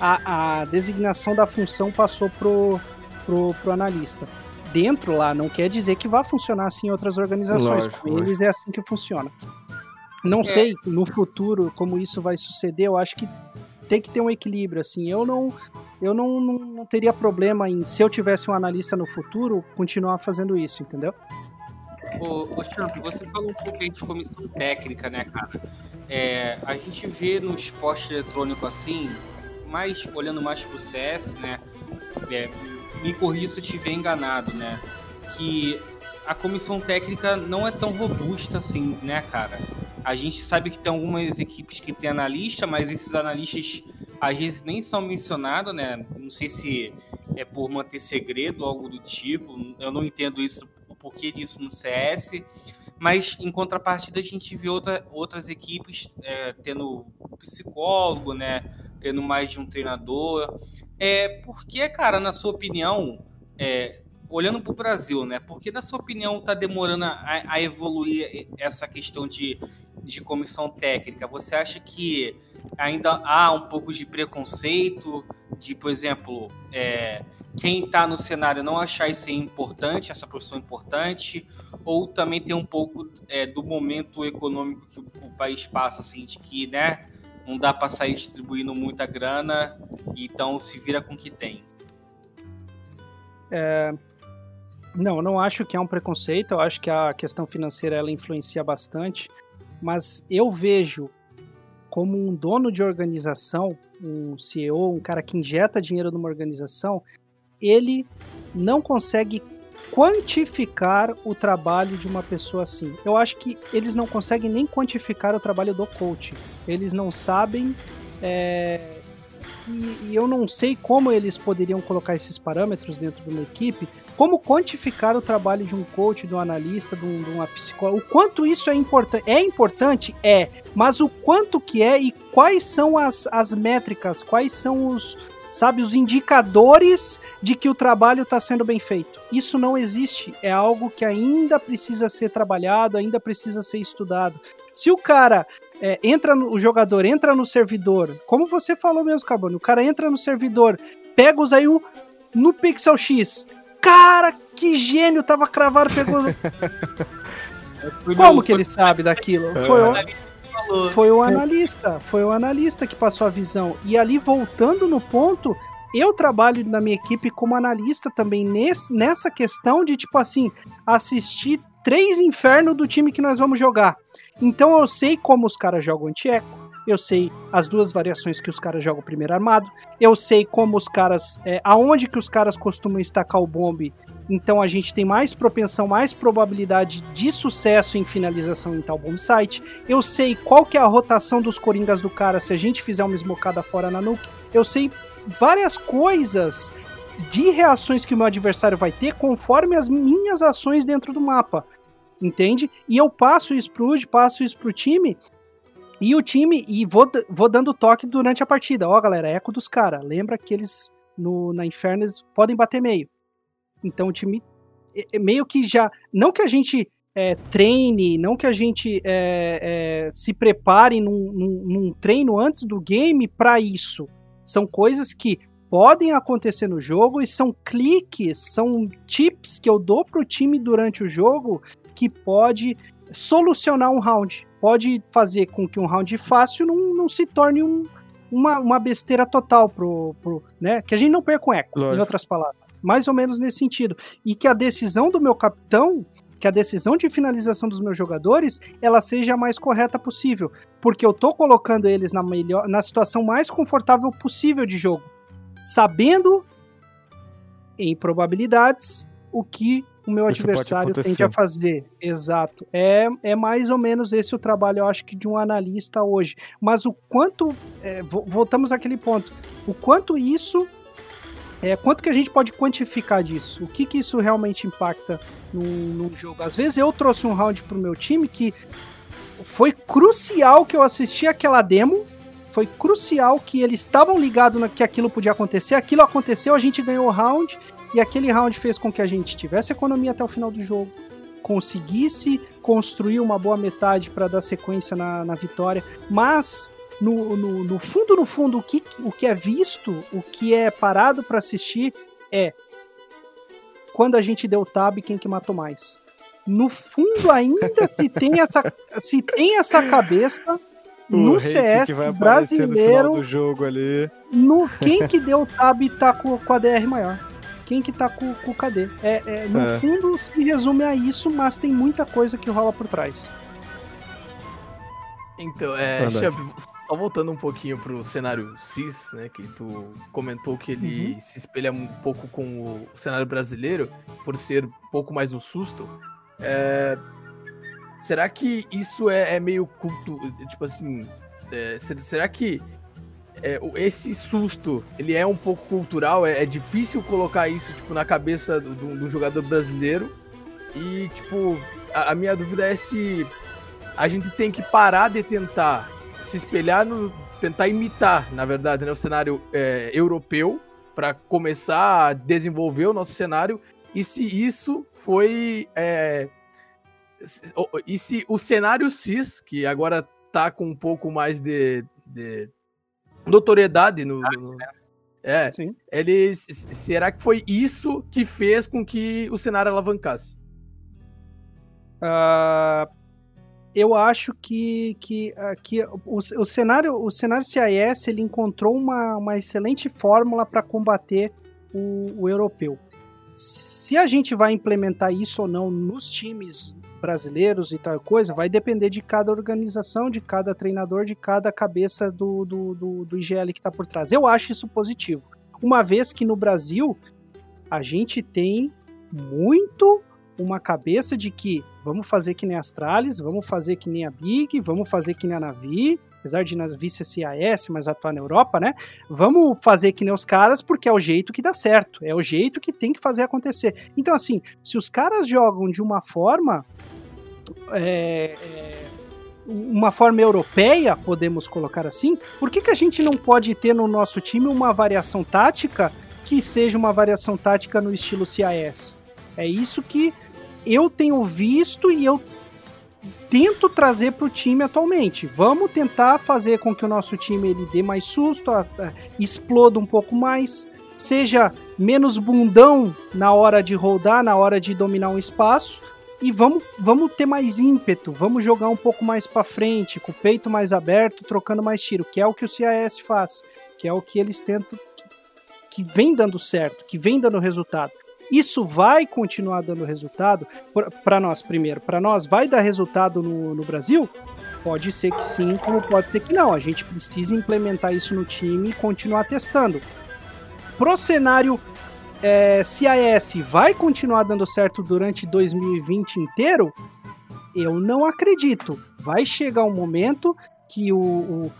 Speaker 6: a, a designação da função passou pro, pro, pro analista. Dentro lá, não quer dizer que vá funcionar assim em outras organizações.
Speaker 3: Lógico,
Speaker 6: Com eles é assim que funciona. Não sei no futuro como isso vai suceder, eu acho que tem que ter um equilíbrio, assim, eu não eu não, não, não teria problema em, se eu tivesse um analista no futuro, continuar fazendo isso, entendeu?
Speaker 4: Ô, ô Champ, você falou um pouco aí de comissão técnica, né, cara? É, a gente vê no esporte eletrônico assim, mais olhando mais pro CS, né? É, me corrija se eu estiver enganado, né? Que a comissão técnica não é tão robusta assim, né, cara? A gente sabe que tem algumas equipes que tem analista, mas esses analistas às vezes nem são mencionados, né? Não sei se é por manter segredo ou algo do tipo. Eu não entendo isso, porquê disso no CS. Mas em contrapartida a gente vê outra, outras equipes é, tendo psicólogo, né? Tendo mais de um treinador. É, por que, cara, na sua opinião, é, olhando para o Brasil, né? Por que, na sua opinião, está demorando a, a evoluir essa questão de, de comissão técnica? Você acha que ainda há um pouco de preconceito, de, por exemplo, é, quem está no cenário não achar isso importante, essa profissão importante, ou também tem um pouco é, do momento econômico que o, país passa, assim, de que, né, não dá para sair distribuindo muita grana, então se vira com o que tem.
Speaker 6: Não, eu não acho que é um preconceito, eu acho que a questão financeira ela influencia bastante, mas eu vejo como um dono de organização, um CEO, um cara que injeta dinheiro numa organização, ele não consegue quantificar o trabalho de uma pessoa assim. Eu acho que eles não conseguem nem quantificar o trabalho do coach. Eles não sabem. é, E, e eu não sei como eles poderiam colocar esses parâmetros dentro de uma equipe. Como quantificar o trabalho de um coach, de um analista, de, um, de uma psicóloga? O quanto isso é importante? É importante? É. Mas o quanto que é e quais são as, as métricas? Quais são os, sabe, os indicadores de que o trabalho está sendo bem feito. Isso não existe, é algo que ainda precisa ser trabalhado, ainda precisa ser estudado. Se o cara é, entra no o jogador entra no servidor, como você falou mesmo, Carbone, o cara entra no servidor pega aí o no Pixel X. Cara, que gênio, tava cravado, pegou. Como que ele sabe daquilo? Foi o, foi o analista, foi o analista que passou a visão. E ali, voltando no ponto, eu trabalho na minha equipe como analista também nesse, nessa questão de, tipo assim, assistir três infernos do time que nós vamos jogar. Então eu sei como os caras jogam anti-eco, eu sei as duas variações que os caras jogam primeiro armado, eu sei como os caras, é, aonde que os caras costumam estacar o bombe, então a gente tem mais propensão, mais probabilidade de sucesso em finalização em tal bomb site. Eu sei qual que é a rotação dos coringas do cara se a gente fizer uma esmocada fora na nuke. Eu sei várias coisas de reações que o meu adversário vai ter conforme as minhas ações dentro do mapa. Entende? E eu passo isso pro UD, passo isso pro time, e o time, e vou, vou dando toque durante a partida. Ó, galera, eco dos caras. Lembra que eles no, na Infernos podem bater meio. Então o time meio que já. Não que a gente é, treine, não que a gente é, é, se prepare num, num, num, treino antes do game para isso. São coisas que podem acontecer no jogo e são cliques, são tips que eu dou pro time durante o jogo que pode solucionar um round pode fazer com que um round fácil não, não se torne um, uma, uma besteira total pro, pro, né? Que a gente não perca o eco, Lógico. em outras palavras. Mais ou menos nesse sentido. E que a decisão do meu capitão, que a decisão de finalização dos meus jogadores, ela seja a mais correta possível. Porque eu tô colocando eles na melhor, na situação mais confortável possível de jogo. Sabendo em probabilidades o que o meu adversário tende a fazer. Exato. É, é mais ou menos esse o trabalho, eu acho que, de um analista hoje. Mas o quanto. É, voltamos àquele ponto. O quanto isso. É, quanto que a gente pode quantificar disso? O que que isso realmente impacta no, no jogo? Às vezes eu trouxe um round pro meu time que foi crucial que eu assisti aquela demo. Foi crucial que eles estavam ligados que aquilo podia acontecer. Aquilo aconteceu, a gente ganhou o round e aquele round fez com que a gente tivesse economia até o final do jogo, conseguisse construir uma boa metade para dar sequência na, na vitória, mas no, no, no, fundo, no fundo, o que, o que é visto, o que é parado para assistir é quando a gente deu tab, quem que matou mais. No fundo, ainda se tem essa, se tem essa cabeça o no CS brasileiro
Speaker 3: no jogo ali.
Speaker 6: No quem que deu tab tá com, com a DR maior quem que tá com, com o KD. É, é no é. fundo, se resume a isso, mas tem muita coisa que rola por trás.
Speaker 5: Então, é, Champ, só voltando um pouquinho pro cenário CIS, né, que tu comentou que ele uhum. se espelha um pouco com o cenário brasileiro, por ser um pouco mais no susto, é, será que isso é, é meio culto, tipo assim, é, será que é, esse susto, ele é um pouco cultural, é, é difícil colocar isso, tipo, na cabeça do, do, do jogador brasileiro. E, tipo, a, a, minha dúvida é se a gente tem que parar de tentar se espelhar no. tentar imitar, na verdade, né, o cenário é, europeu para começar a desenvolver o nosso cenário. E se isso foi. É, e se o cenário CIS, que agora tá com um pouco mais de, de notoriedade no. no é, Sim. ele. Será que foi isso que fez com que o cenário alavancasse?
Speaker 6: Uh, eu acho que, que, uh, que o, o, cenário o cenário CIS ele encontrou uma, uma excelente fórmula para combater o, o europeu. Se a gente vai implementar isso ou não nos times brasileiros e tal coisa, vai depender de cada organização, de cada treinador, de cada cabeça do, do, do, do IGL que está por trás. Eu acho isso positivo. Uma vez que no Brasil a gente tem muito uma cabeça de que vamos fazer que nem a Astralis, vamos fazer que nem a Big, vamos fazer que nem a Navi, apesar de Navi ser CAS, mas atuar na Europa, né? Vamos fazer que nem os caras porque é o jeito que dá certo, é o jeito que tem que fazer acontecer. Então, assim, se os caras jogam de uma forma é, é, uma forma europeia, podemos colocar assim, por que, que a gente não pode ter no nosso time uma variação tática que seja uma variação tática no estilo CIS? É isso que eu tenho visto e eu tento trazer para o time atualmente. Vamos tentar fazer com que o nosso time ele dê mais susto, exploda um pouco mais, seja menos bundão na hora de rodar, na hora de dominar um espaço. E vamos, vamos ter mais ímpeto, vamos jogar um pouco mais para frente, com o peito mais aberto, trocando mais tiro, que é o que o CIS faz, que é o que eles tentam, que, que vem dando certo, que vem dando resultado. Isso vai continuar dando resultado para nós, primeiro. Para nós, vai dar resultado no, no Brasil? Pode ser que sim, como pode ser que não. A gente precisa implementar isso no time e continuar testando. Pro cenário é, CIS vai continuar dando certo durante 2020 inteiro? Eu não acredito. Vai chegar um momento que o, o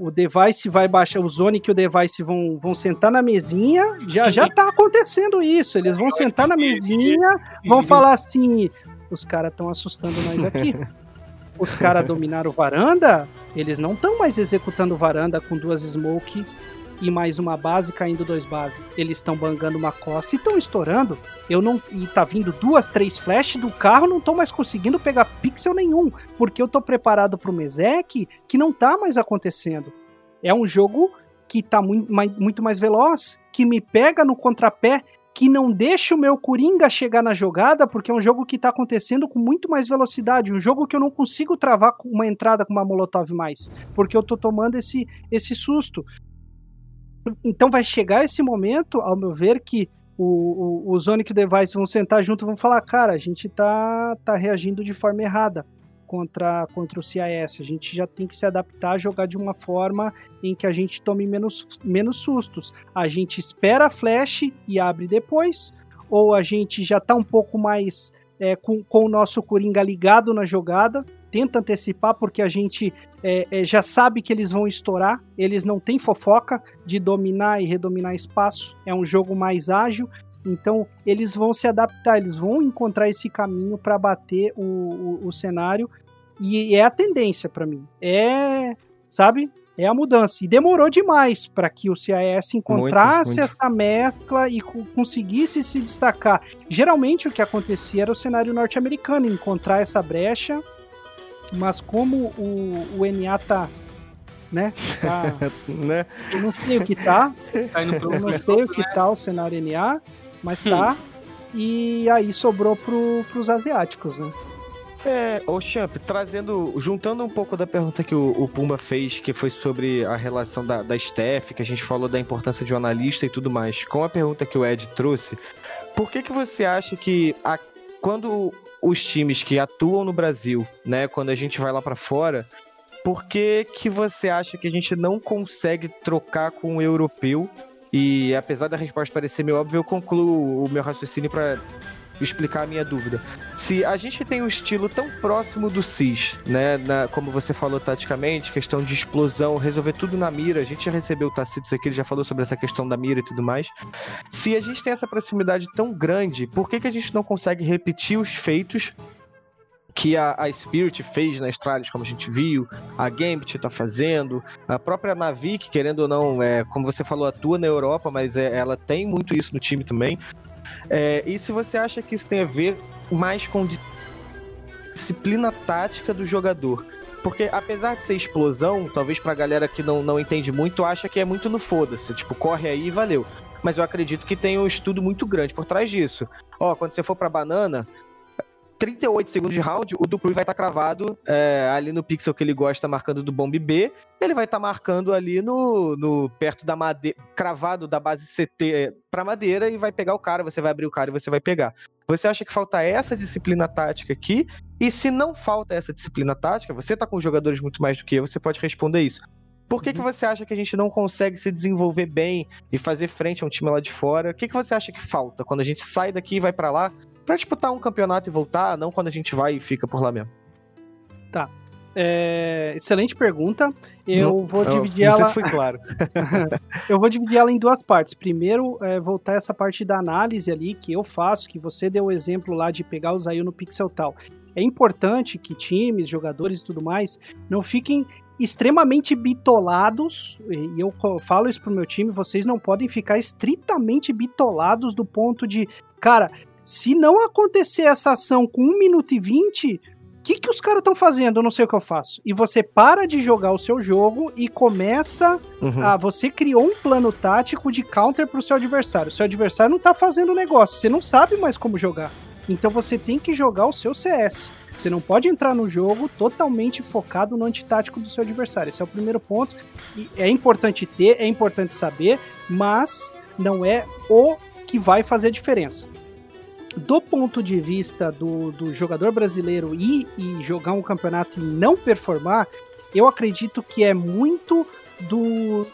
Speaker 6: o device vai baixar, o Zone e o device vão, vão sentar na mesinha, já já tá acontecendo isso. Eles vão sentar na mesinha, vão falar assim: os caras estão assustando nós aqui. Os caras dominaram varanda, eles não estão mais executando varanda com duas smoke e mais uma base caindo dois bases. Eles estão bangando uma costa e estão estourando. Eu não e tá vindo duas, três flash do carro, não tô mais conseguindo pegar pixel nenhum, porque eu tô preparado pro Mezek que não tá mais acontecendo. É um jogo que tá muito mais, muito mais veloz, que me pega no contrapé, que não deixa o meu Coringa chegar na jogada, porque é um jogo que tá acontecendo com muito mais velocidade, um jogo que eu não consigo travar uma entrada com uma Molotov mais, porque eu tô tomando esse, esse susto. Então vai chegar esse momento, ao meu ver, que o, o, o Sonic Device vão sentar junto e vão falar, cara, a gente tá, tá reagindo de forma errada contra, contra o CIS. A gente já tem que se adaptar a jogar de uma forma em que a gente tome menos, menos sustos. A gente espera a flash e abre depois, ou a gente já tá um pouco mais é, com, com o nosso Coringa ligado na jogada, tenta antecipar porque a gente é, é, já sabe que eles vão estourar, eles não têm fofoca de dominar e redominar espaço, é um jogo mais ágil, então eles vão se adaptar, eles vão encontrar esse caminho para bater o, o, o, cenário e é a tendência para mim, é, sabe? É a mudança. E demorou demais para que o CIS encontrasse muito, muito. essa mescla e conseguisse se destacar. Geralmente o que acontecia era o cenário norte-americano, encontrar essa brecha mas como o, o NA tá né? Tá, né? Eu não sei o que tá. tá eu não sei o que tá o cenário NA, mas tá. E aí sobrou pro, pros asiáticos, né?
Speaker 3: É, o Champ, trazendo, juntando um pouco da pergunta que o, o, Pumba fez, que foi sobre a relação da, da Steph, que a gente falou da importância de um analista e tudo mais, com a pergunta que o Ed trouxe, por que que você acha que a, quando os times que atuam no Brasil, né, quando a gente vai lá para fora, por que, que você acha que a gente não consegue trocar com o europeu? E apesar da resposta parecer meio óbvia, eu concluo o meu raciocínio para explicar a minha dúvida. Se a gente tem um estilo tão próximo do CIS, né, na, como você falou taticamente, questão de explosão, resolver tudo na mira, a gente já recebeu o Tacitus aqui, ele já falou sobre essa questão da mira e tudo mais. Se a gente tem essa proximidade tão grande, por que, que a gente não consegue repetir os feitos que a, a, Spirit fez na Astralis, como a gente viu, a Gambit tá fazendo, a própria Navi, que querendo ou não, é, como você falou, atua na Europa, mas é, ela tem muito isso no time também. É, e se você acha que isso tem a ver mais com disciplina tática do jogador. Porque apesar de ser explosão, talvez pra galera que não, não entende muito, acha que é muito no foda-se. Tipo, corre aí e valeu. Mas eu acredito que tem um estudo muito grande por trás disso. Ó, quando você for pra banana, 38 segundos de round, o Dupree vai estar tá cravado é, ali no pixel que ele gosta, marcando do bomb B. Ele vai estar tá marcando ali no, no perto da madeira, cravado da base CT é, para madeira e vai pegar o cara. Você vai abrir o cara e você vai pegar. Você acha que falta essa disciplina tática aqui? E se não falta essa disciplina tática, você tá com jogadores muito mais do que eu, você pode responder isso. Por que, que uhum. você acha que a gente não consegue se desenvolver bem e fazer frente a um time lá de fora? O que, que você acha que falta quando a gente sai daqui e vai para lá? Para disputar um campeonato e voltar, não quando a gente vai e fica por lá mesmo.
Speaker 6: Tá. É, excelente pergunta. Eu não, vou dividir
Speaker 3: não
Speaker 6: ela.
Speaker 3: Se foi claro.
Speaker 6: eu vou dividir ela em duas partes. Primeiro, é, voltar essa parte da análise ali que eu faço, que você deu o exemplo lá de pegar o Zayu no Pixel tal. É importante que times, jogadores e tudo mais não fiquem extremamente bitolados, e eu falo isso pro meu time, vocês não podem ficar estritamente bitolados do ponto de, cara, se não acontecer essa ação com 1 minuto e 20, O que, que os caras estão fazendo? Eu não sei o que eu faço. E você para de jogar o seu jogo e começa
Speaker 3: Uhum.
Speaker 6: a. Você criou um plano tático de counter pro seu adversário. O seu adversário não tá fazendo o negócio. Você não sabe mais como jogar. Então você tem que jogar o seu CS. Você não pode entrar no jogo totalmente focado no antitático do seu adversário. Esse é o primeiro ponto. E é importante ter, é importante saber, mas não é o que vai fazer a diferença. Do ponto de vista do, do jogador brasileiro ir e jogar um campeonato e não performar, eu acredito que é muito do,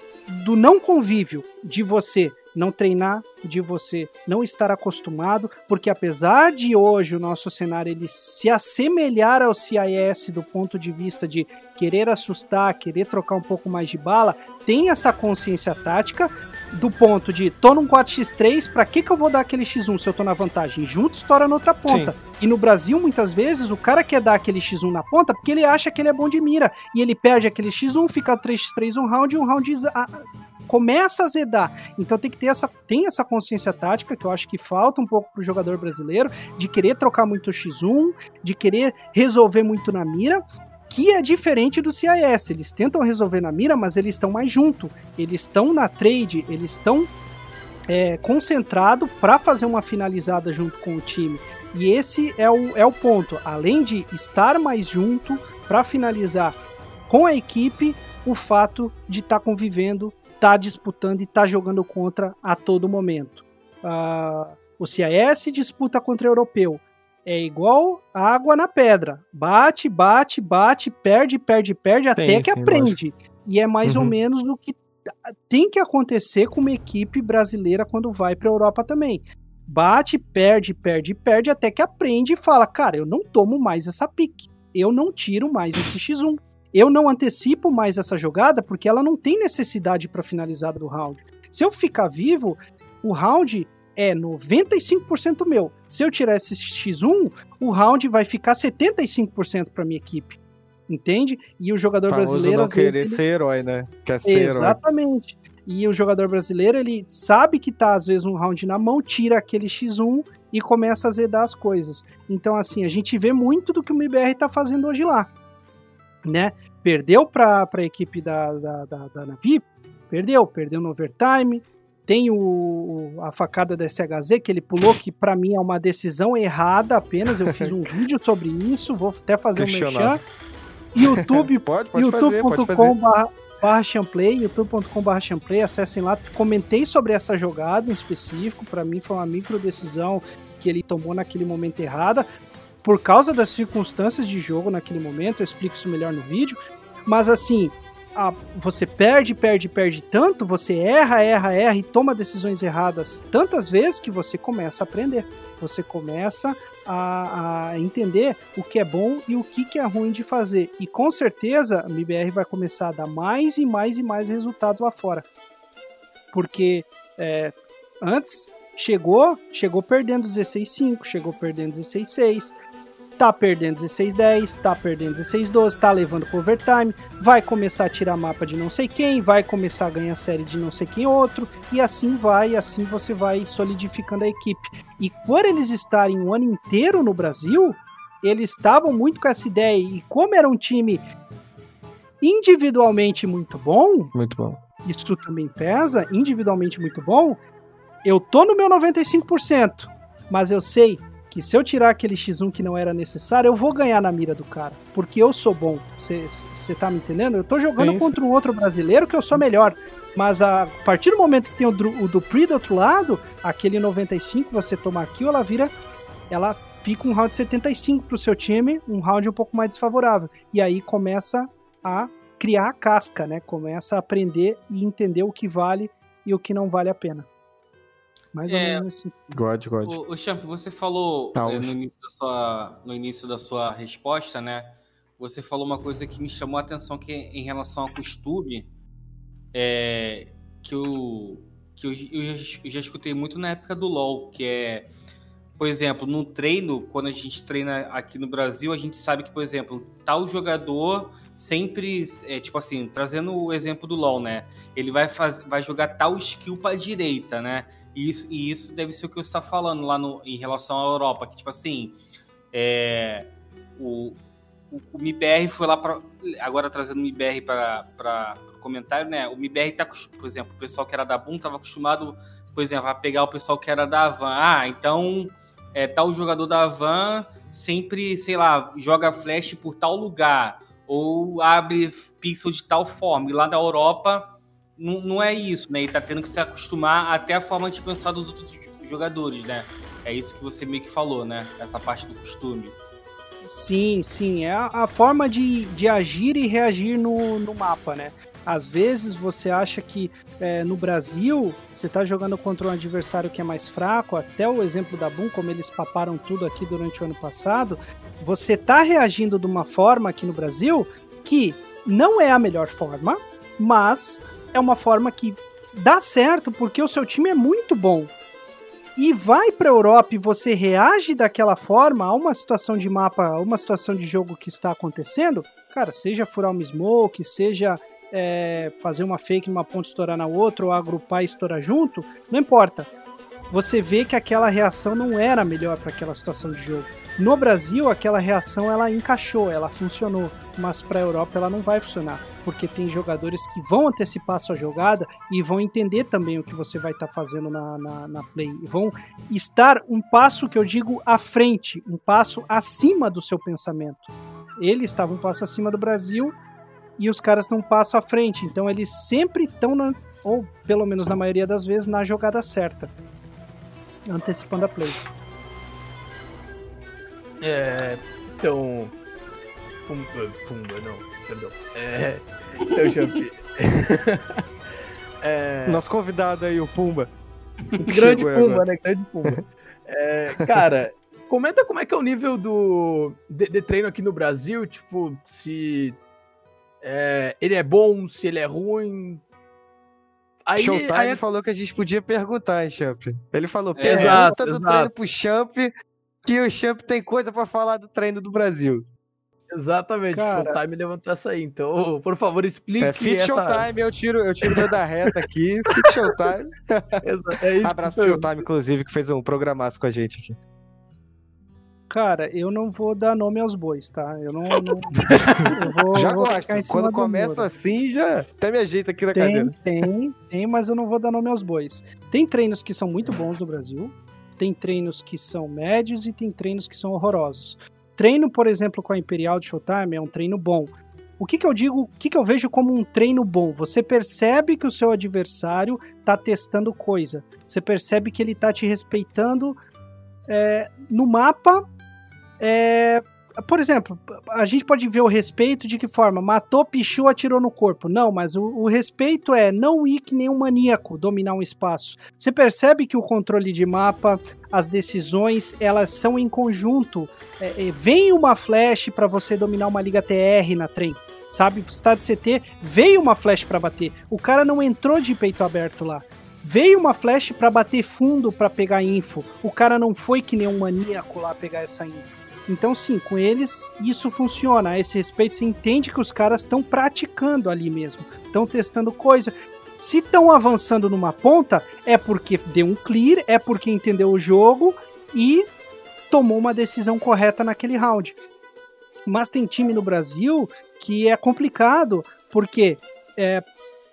Speaker 6: do não convívio de você não treinar, de você não estar acostumado, porque apesar de hoje o nosso cenário ele se assemelhar ao CIS do ponto de vista de querer assustar, querer trocar um pouco mais de bala, tem essa consciência tática do ponto de tô num 4x3, pra que que eu vou dar aquele x1 se eu tô na vantagem? Junto estoura na outra ponta. E no Brasil, muitas vezes, o cara quer dar aquele x1 na ponta porque ele acha que ele é bom de mira. E ele perde aquele x1, fica 3x3 um round e um round ah, começa a zedar. Então tem que ter essa, tem essa consciência tática que eu acho que falta um pouco pro jogador brasileiro, de querer trocar muito X1, de querer resolver muito na mira, que é diferente do CIS. Eles tentam resolver na mira, mas eles estão mais junto. Eles estão na trade, eles estão é, concentrado para fazer uma finalizada junto com o time. E esse é o, é o ponto. Além de estar mais junto para finalizar com a equipe, o fato de estar tá convivendo tá disputando e tá jogando contra a todo momento. Uh, o CIS disputa contra o europeu. É igual água na pedra. Bate, bate, bate, perde, perde, perde, até que
Speaker 3: sim,
Speaker 6: aprende. E é mais ou
Speaker 3: Uhum.
Speaker 6: menos o que tem que acontecer com uma equipe brasileira quando vai para a Europa também. Bate, perde, perde, perde, até que aprende e fala: Cara, eu não tomo mais essa pique. Eu não tiro mais esse X1. Eu não antecipo mais essa jogada porque ela não tem necessidade para finalizar do round. Se eu ficar vivo, o round é 95% meu. Se eu tirar esse X1, o round vai ficar 75% para minha equipe. Entende? E o jogador
Speaker 3: Famoso
Speaker 6: brasileiro
Speaker 3: não
Speaker 6: às vezes
Speaker 3: querer
Speaker 6: ele-
Speaker 3: ser herói, né? Quer ser herói.
Speaker 6: Exatamente. E o jogador brasileiro, ele sabe que tá, às vezes, um round na mão, tira aquele X1 e começa a zedar as coisas. Então, assim, a gente vê muito do que o MBR tá fazendo hoje lá. Né? Perdeu pra, pra equipe da, da, da, da Navi, perdeu, perdeu no overtime. Tem o, a facada da SHZ que ele pulou, que pra mim é uma decisão errada apenas. Eu fiz um vídeo sobre isso, vou até fazer um merchan.
Speaker 3: Questionável.
Speaker 6: YouTube
Speaker 3: Pode, pode fazer, pode
Speaker 6: youtube.com
Speaker 3: fazer.
Speaker 6: barra- barra champlay, acessem lá, comentei sobre essa jogada em específico, pra mim foi uma micro decisão que ele tomou naquele momento errada, por causa das circunstâncias de jogo naquele momento, eu explico isso melhor no vídeo, mas assim, a- você perde, perde, perde tanto, você erra, erra, erra e toma decisões erradas tantas vezes que você começa a aprender, você começa a, a entender o que é bom e o que, que é ruim de fazer. E com certeza a MBR vai começar a dar mais e mais e mais resultado lá fora. Porque é, antes chegou, chegou perdendo 16-5, chegou perdendo 16-6, tá perdendo 16-10, tá perdendo 16-12, tá levando pro overtime, vai começar a tirar mapa de não sei quem, vai começar a ganhar série de não sei quem outro, e assim vai, e assim você vai solidificando a equipe. E por eles estarem um ano inteiro no Brasil, eles estavam muito com essa ideia. E como era um time individualmente muito bom,
Speaker 3: Muito bom.
Speaker 6: isso também pesa, individualmente muito bom, eu tô no meu 95%, mas eu sei que se eu tirar aquele X1 que não era necessário, eu vou ganhar na mira do cara, porque eu sou bom. Você tá me entendendo? Eu tô jogando
Speaker 3: Sim,
Speaker 6: contra um outro brasileiro que eu sou melhor. Mas a partir do momento que tem o, o Dupri do outro lado, aquele 95, você toma kill, ela vira. Ela fica um round 75 pro seu time, um round um pouco mais desfavorável. E aí começa a criar a casca, né? Começa a aprender e entender o que vale e o que não vale a pena. Mais ou
Speaker 4: É,
Speaker 6: menos assim.
Speaker 3: God, God.
Speaker 4: O, o Champ, você falou
Speaker 3: hoje.
Speaker 4: no, início da sua, no início da sua resposta, né? Você falou uma coisa que me chamou a atenção que é em relação ao costume, é, que, eu, que eu, eu já- eu já escutei muito na época do LoL, que é, por exemplo, no treino, quando a gente treina aqui no Brasil, a gente sabe que, por exemplo, tal jogador sempre, é, tipo assim, trazendo o exemplo do LoL, né? Ele vai, faz, vai jogar tal skill para direita, né? E isso, e isso deve ser o que você está falando lá no, em relação à Europa, que tipo assim, é, o, o, o MIBR foi lá para. Agora trazendo o MIBR para o comentário, né? O MIBR tá, por exemplo, o pessoal que era da Boom estava acostumado, por exemplo, a pegar o pessoal que era da Avan. Ah, então é, tal jogador da Avan sempre, sei lá, joga flash por tal lugar, ou abre pixel de tal forma. E lá da Europa não, não é isso, né? E tá tendo que se acostumar até a forma de pensar dos outros jogadores, né? É isso que você meio que falou, né? Essa parte do costume.
Speaker 6: Sim, sim. É a, a forma de, de agir e reagir no, no mapa, né? Às vezes você acha que é, no Brasil você está jogando contra um adversário que é mais fraco, até o exemplo da Boom, como eles paparam tudo aqui durante o ano passado, você está reagindo de uma forma aqui no Brasil que não é a melhor forma, mas é uma forma que dá certo porque o seu time é muito bom. E vai para a Europa e você reage daquela forma a uma situação de mapa, a uma situação de jogo que está acontecendo, cara, seja furar uma smoke, seja é, fazer uma fake numa ponta estourar na outra, ou agrupar e estourar junto, não importa. Você vê que aquela reação não era melhor para aquela situação de jogo. No Brasil, aquela reação ela encaixou, ela funcionou, mas para a Europa ela não vai funcionar, porque tem jogadores que vão antecipar a sua jogada e vão entender também o que você vai estar tá fazendo na, na, na, play. Vão estar um passo que eu digo à frente, um passo acima do seu pensamento. Ele estava um passo acima do Brasil e os caras estão um passo à frente, então eles sempre estão, ou pelo menos na maioria das vezes, na jogada certa, antecipando a play.
Speaker 5: É, então. Pumba, pumba, não, perdão. É, então, Champ.
Speaker 3: é... Nosso convidado aí, o Pumba.
Speaker 5: Grande Pumba, né? Grande Pumba. É, cara, comenta como é que é o nível do de, de treino aqui no Brasil, tipo, se é, ele é bom, se ele é ruim.
Speaker 3: Aí, Showtime aí... falou que a gente podia perguntar, hein, Champ? Ele falou, é, pergunta exato, do exato. treino pro Champ que o Champ tem coisa para falar do treino do Brasil.
Speaker 5: Exatamente, Cara... Showtime levantou essa aí. Então, por favor, explique. É
Speaker 3: Fit essa... Showtime, eu tiro, eu tiro meu da reta aqui. Fit Showtime. é isso Abraço pro Showtime, inclusive, que fez um programaço com a gente aqui.
Speaker 6: Cara, eu não vou dar nome aos bois, tá? Eu não. não
Speaker 3: eu vou, já vou gosto. Quando começa assim, já até me ajeita aqui na
Speaker 6: tem,
Speaker 3: cadeira.
Speaker 6: Tem, tem, mas eu não vou dar nome aos bois. Tem treinos que são muito bons no Brasil, tem treinos que são médios e tem treinos que são horrorosos. Treino, por exemplo, com a Imperial de Showtime é um treino bom. O que, que eu digo, o que, que eu vejo como um treino bom? Você percebe que o seu adversário está testando coisa. Você percebe que ele está te respeitando é, no mapa. É, por exemplo, a gente pode ver o respeito de que forma? Matou, pichou, atirou no corpo. Não, mas o, o, respeito é não ir que nem um maníaco dominar um espaço. Você percebe que o controle de mapa, as decisões, elas são em conjunto. É, é, vem uma flash para você dominar uma liga TR na trem. Sabe, está de CT, veio uma flash para bater. O cara não entrou de peito aberto lá. Veio uma flash para bater fundo para pegar info. O cara não foi que nem um maníaco lá pegar essa info. Então, sim, com eles isso funciona. A esse respeito, você entende que os caras estão praticando ali mesmo, estão testando coisa. Se estão avançando numa ponta, é porque deu um clear, é porque entendeu o jogo e tomou uma decisão correta naquele round. Mas tem time no Brasil que é complicado, porque é,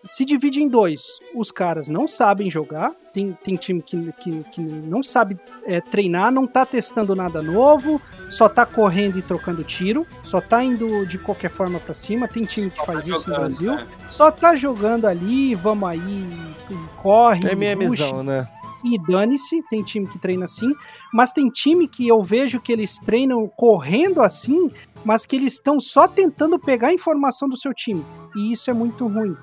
Speaker 6: se divide em dois. Os caras não sabem jogar, tem, tem time que, que, que não sabe é, treinar, não tá testando nada novo, só tá correndo e trocando tiro, só tá indo de qualquer forma para cima. Tem time que só faz tá isso jogando, no Brasil, né? só tá jogando ali, vamos aí, corre,
Speaker 3: é minha missão, né?
Speaker 6: E dane-se, tem time que treina assim, mas tem time que eu vejo que eles treinam correndo assim, mas que eles estão só tentando pegar a informação do seu time. E isso é muito ruim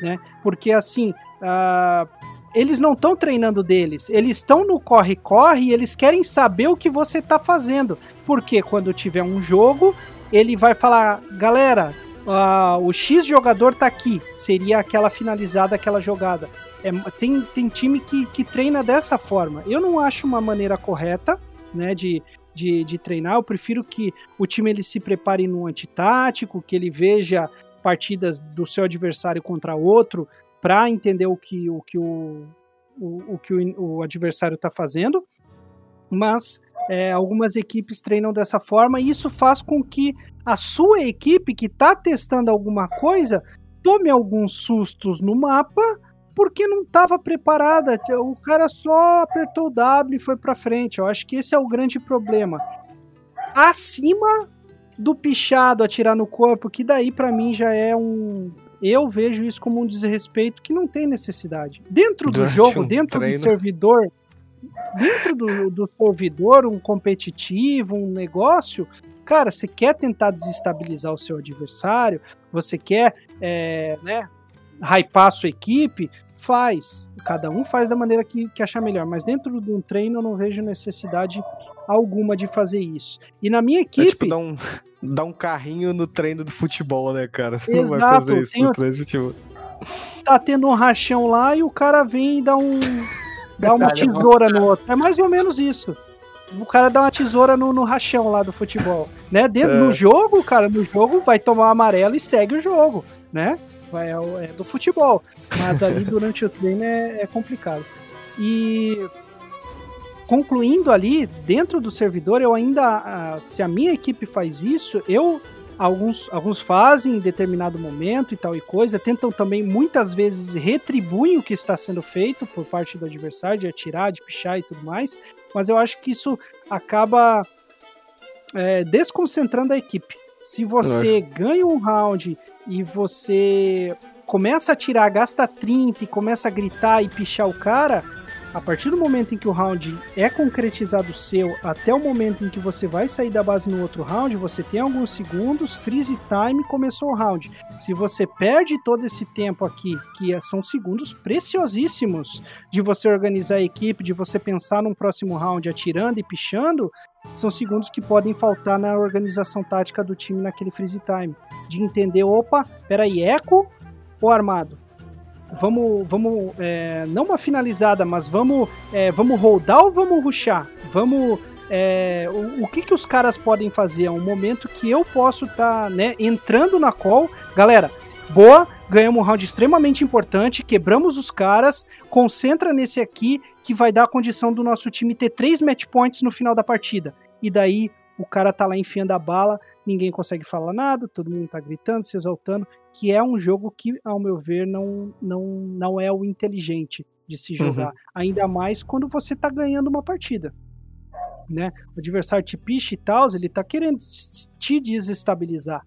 Speaker 6: né? Porque assim, uh, eles não estão treinando deles, eles estão no corre-corre e eles querem saber o que você está fazendo. Porque quando tiver um jogo, ele vai falar, galera, uh, o X jogador tá aqui, seria aquela finalizada, aquela jogada. É, tem, tem time que, que treina dessa forma. Eu não acho uma maneira correta, né, de, de, de, treinar. Eu prefiro que o time ele se prepare no antitático, que ele veja partidas do seu adversário contra outro para entender o que o, que o, o, o que o, o adversário está fazendo. Mas é, algumas equipes treinam dessa forma, e isso faz com que a sua equipe que está testando alguma coisa tome alguns sustos no mapa porque não estava preparada. O cara só apertou o W e foi para frente. Eu acho que esse é o grande problema. Acima do pichado atirar no corpo, que daí para mim já é um eu vejo isso como um desrespeito que não tem necessidade. Dentro do
Speaker 3: Durante
Speaker 6: jogo,
Speaker 3: um
Speaker 6: dentro
Speaker 3: treino.
Speaker 6: do servidor, dentro do, do servidor, um competitivo, um negócio, cara, você quer tentar desestabilizar o seu adversário, você quer, é, né, hypar a sua equipe, faz. Cada um faz da maneira que, que achar melhor. Mas dentro de um treino eu não vejo necessidade alguma de fazer isso. E na minha
Speaker 3: É
Speaker 6: equipe.
Speaker 3: tipo dar um, dar um carrinho no treino do futebol, né, cara? Você não vai
Speaker 6: Exato,
Speaker 3: fazer isso no treino de futebol.
Speaker 6: tá tendo um rachão lá e o cara vem e dá um dá uma tesoura no outro. É mais ou menos isso. O cara dá uma tesoura no, no rachão lá do futebol, né? Dentro
Speaker 3: É.
Speaker 6: no jogo, cara, no jogo vai tomar amarelo e segue o jogo, né? Vai, é, é do futebol. Mas ali durante o treino é, é complicado. E concluindo ali, dentro do servidor, eu ainda. ah, Se a minha equipe faz isso, eu. Alguns, alguns fazem em determinado momento e tal e coisa, tentam também muitas vezes retribuem o que está sendo feito por parte do adversário, de atirar, de pichar e tudo mais, mas eu acho que isso acaba é, desconcentrando a equipe. Se você ganha um round e você começa a atirar, gasta 30 e começa a gritar e pichar o cara, a partir do momento em que o round é concretizado seu, até o momento em que você vai sair da base no outro round, você tem alguns segundos, freeze time, começou o round. Se você perde todo esse tempo aqui, que é- são segundos preciosíssimos de você organizar a equipe, de você pensar num próximo round atirando e pichando, são segundos que podem faltar na organização tática do time naquele freeze time. De entender, opa, peraí, eco ou armado? Vamos, vamos é, não uma finalizada, mas vamos, é, vamos holdar ou vamos rushar? Vamos, é, o, o que que os caras podem fazer? É um momento que eu posso estar, né, entrando na call. Galera, boa, ganhamos um round extremamente importante, quebramos os caras, concentra nesse aqui que vai dar a condição do nosso time ter três match points no final da partida. E daí o cara tá lá enfiando a bala, ninguém consegue falar nada, todo mundo tá gritando, se exaltando, que é um jogo que, ao meu ver, não, não, não é o inteligente de se jogar. Ainda mais quando você tá ganhando uma partida. Né? O adversário te picha e tal, ele tá querendo te desestabilizar.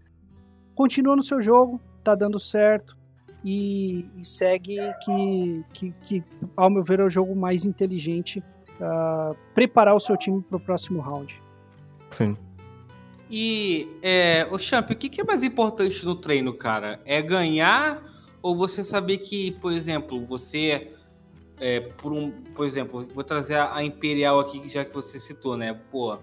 Speaker 6: Continua no seu jogo, tá dando certo. E, e segue que, que, que, ao meu ver, é o jogo mais inteligente. ah, preparar o seu time pro próximo round.
Speaker 3: Sim.
Speaker 4: E, é, o Champ, o que, é mais importante no treino, cara? É ganhar ou você saber que, por exemplo, você, é, por, um, por exemplo, vou trazer a, Imperial aqui, já que você citou, né? Pô,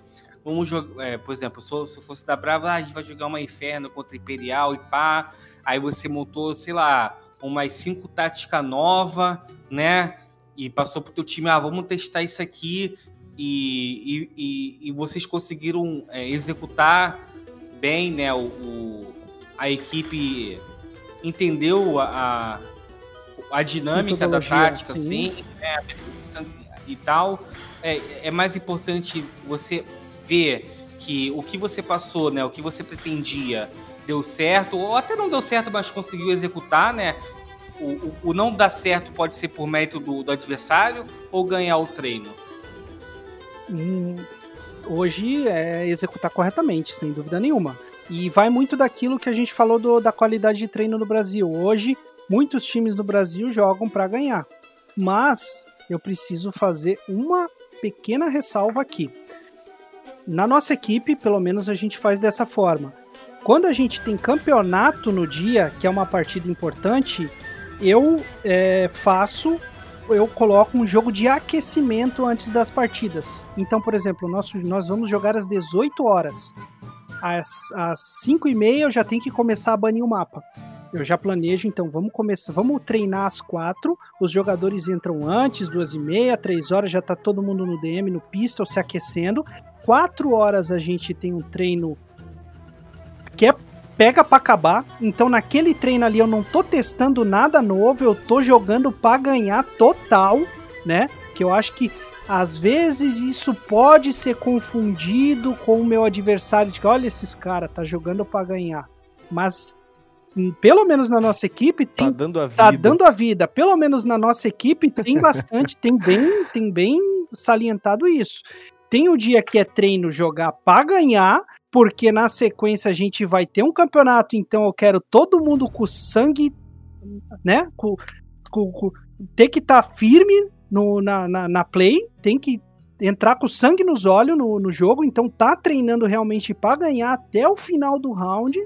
Speaker 4: vamos jogar, é, por exemplo, se eu, se eu fosse da Brava, ah, a gente vai jogar uma Inferno contra Imperial e pá. Aí você montou, sei lá, umas cinco tática nova, né? E passou pro teu time, ah, vamos testar isso aqui e, e, e, vocês conseguiram é, executar bem, né? O, o- a equipe entendeu a, a, dinâmica da tática,
Speaker 6: sim.
Speaker 4: assim, né, e tal. É, é mais importante você ver que o que você passou, né? O que você pretendia deu certo, ou até não deu certo, mas conseguiu executar, né? O, o, o não dar certo pode ser por mérito do, do adversário ou ganhar o treino.
Speaker 6: Hoje é executar corretamente, sem dúvida nenhuma. E vai muito daquilo que a gente falou do- da qualidade de treino no Brasil. Hoje, muitos times no Brasil jogam para ganhar. Mas eu preciso fazer uma pequena ressalva aqui. Na nossa equipe, pelo menos a gente faz dessa forma. Quando a gente tem campeonato no dia, que é uma partida importante, eu é, faço eu coloco um jogo de aquecimento antes das partidas. Então, por exemplo, nosso, nós vamos jogar às 18 horas. Às, às 5 e meia eu já tenho que começar a banir o mapa. Eu já planejo, então vamos começar, vamos treinar às 4. Os jogadores entram antes, duas e meia, 3 horas já tá todo mundo no DM, no pistol, se aquecendo. 4 horas a gente tem um treino que é pega pra acabar. Então naquele treino ali eu não tô testando nada novo, eu tô jogando pra ganhar total, né? Que eu acho que Às vezes isso pode ser confundido com o meu adversário de que olha esses caras tá jogando para ganhar. Mas hum, pelo menos na nossa equipe
Speaker 3: Tá
Speaker 6: tem
Speaker 3: dando a vida.
Speaker 6: tá dando a vida. Pelo menos na nossa equipe tem bastante, tem bem, tem bem salientado isso. Tem o dia que é treino jogar para ganhar, porque na sequência a gente vai ter um campeonato, então eu quero todo mundo com sangue, né? Com, com, com- ter que estar firme no, na, na, na play, tem que entrar com sangue nos olhos no, no jogo, então tá treinando realmente para ganhar até o final do round.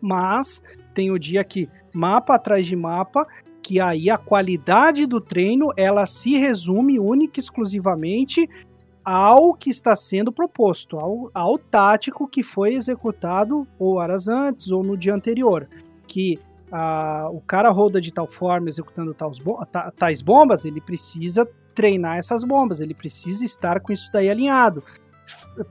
Speaker 6: Mas tem o dia que mapa atrás de mapa, que aí a qualidade do treino ela se resume única e exclusivamente ao que está sendo proposto, ao, ao tático que foi executado ou horas antes ou no dia anterior. Que ah, o cara roda de tal forma, executando tais, tais bombas, ele precisa treinar essas bombas, ele precisa estar com isso daí alinhado.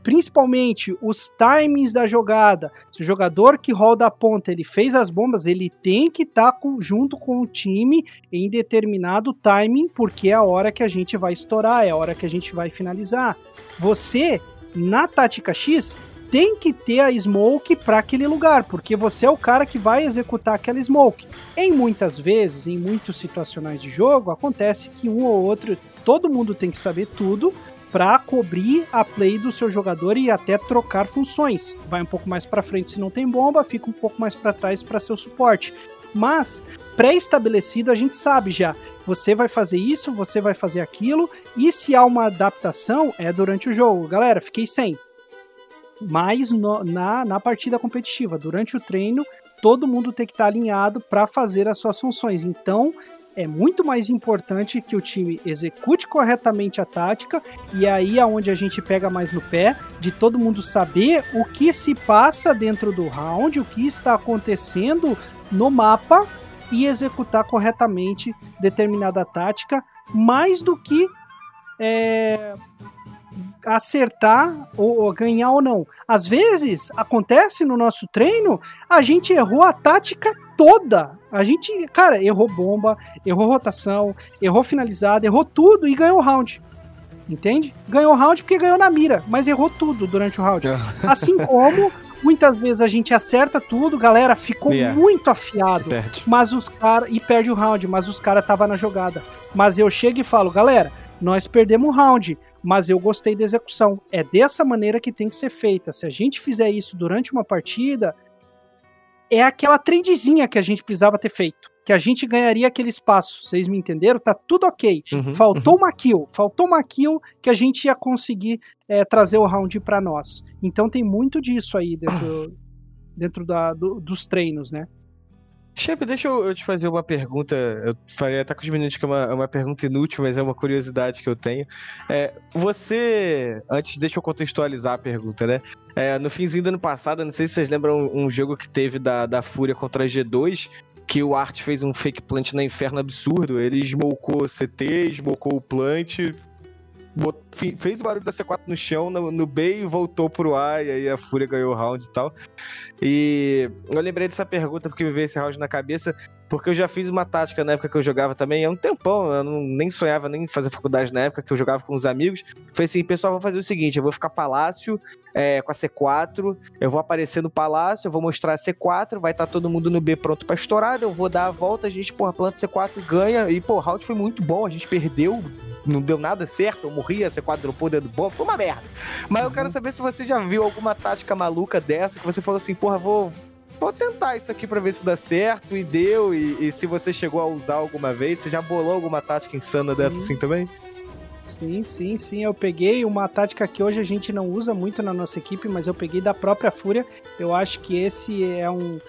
Speaker 6: Principalmente os timings da jogada. Se o jogador que roda a ponta ele fez as bombas, ele tem que estar junto com o time em determinado timing, porque é a hora que a gente vai estourar, é a hora que a gente vai finalizar. Você, na tática X, tem que ter a smoke para aquele lugar, porque você é o cara que vai executar aquela smoke. Em muitas vezes, em muitos situacionais de jogo, acontece que um ou outro, todo mundo tem que saber tudo para cobrir a play do seu jogador e até trocar funções. Vai um pouco mais para frente se não tem bomba, fica um pouco mais para trás para seu suporte. Mas pré-estabelecido a gente sabe já. Você vai fazer isso, você vai fazer aquilo, e se há uma adaptação, é durante o jogo. Galera, fiquei sem. Mas no- na, na partida competitiva, durante o treino, todo mundo tem que estar alinhado para fazer as suas funções. Então, é muito mais importante que o time execute corretamente a tática, e aí é onde a gente pega mais no pé, de todo mundo saber o que se passa dentro do round, o que está acontecendo no mapa e executar corretamente determinada tática, mais do que é, acertar ou, ou ganhar ou não. Às vezes acontece no nosso treino, a gente errou a tática toda. A gente, cara, errou bomba, errou rotação, errou finalizada, errou tudo e ganhou o round. Entende? Ganhou o round porque ganhou na mira, mas errou tudo durante o round. Assim como muitas vezes a gente acerta tudo, galera, ficou
Speaker 3: Yeah.
Speaker 6: muito afiado mas os caras e perde o round, mas os caras tava na jogada. Mas eu chego e falo, galera, nós perdemos o round, mas eu gostei da execução. É dessa maneira que tem que ser feita. Se a gente fizer isso durante uma partida, é aquela tradezinha que a gente precisava ter feito, que a gente ganharia aquele espaço. Vocês me entenderam? Tá tudo ok.
Speaker 3: Uhum,
Speaker 6: Faltou uma kill, faltou uma kill que a gente ia conseguir é, trazer o round pra nós. Então tem muito disso aí dentro, dentro da- do- dos treinos, né?
Speaker 3: Chefe, deixa eu, te fazer uma pergunta. Eu falei até com os meninos que é uma, é uma pergunta inútil, mas é uma curiosidade que eu tenho. É, você. Antes, deixa eu contextualizar a pergunta, né? É, no finzinho do ano passado, não sei se vocês lembram um jogo que teve da, da Fúria contra a G2, que o Art fez um fake plant na Inferno absurdo. Ele smocou o CT, smocou o plant, bot- fez o barulho da C4 no chão, no, no B e voltou pro A, e aí a Fúria ganhou o round e tal. E eu lembrei dessa pergunta porque me veio esse round na cabeça, porque eu já fiz uma tática na época que eu jogava também, há um tempão, eu não, nem sonhava nem em fazer faculdade na época, que eu jogava com os amigos. Foi assim, pessoal, vamos fazer o seguinte, eu vou ficar palácio é, com a C4, eu vou aparecer no palácio, eu vou mostrar a C4, vai estar todo mundo no B pronto pra estourar, eu vou dar a volta, a gente, porra, planta C4 e ganha, e pô, o round foi muito bom, a gente perdeu, não deu nada certo, eu morri, a C4 dropou dentro do bomba, foi uma merda. Mas eu quero saber se você já viu alguma tática maluca dessa, que você falou assim, porra, vou, vou tentar isso aqui pra ver se dá certo, e deu, e, e se você chegou a usar alguma vez, você já bolou alguma tática insana dessa assim também?
Speaker 6: Sim, sim, sim. Eu peguei uma tática que hoje a gente não usa muito na nossa equipe, mas eu peguei da própria Fúria. Eu acho que esse é um.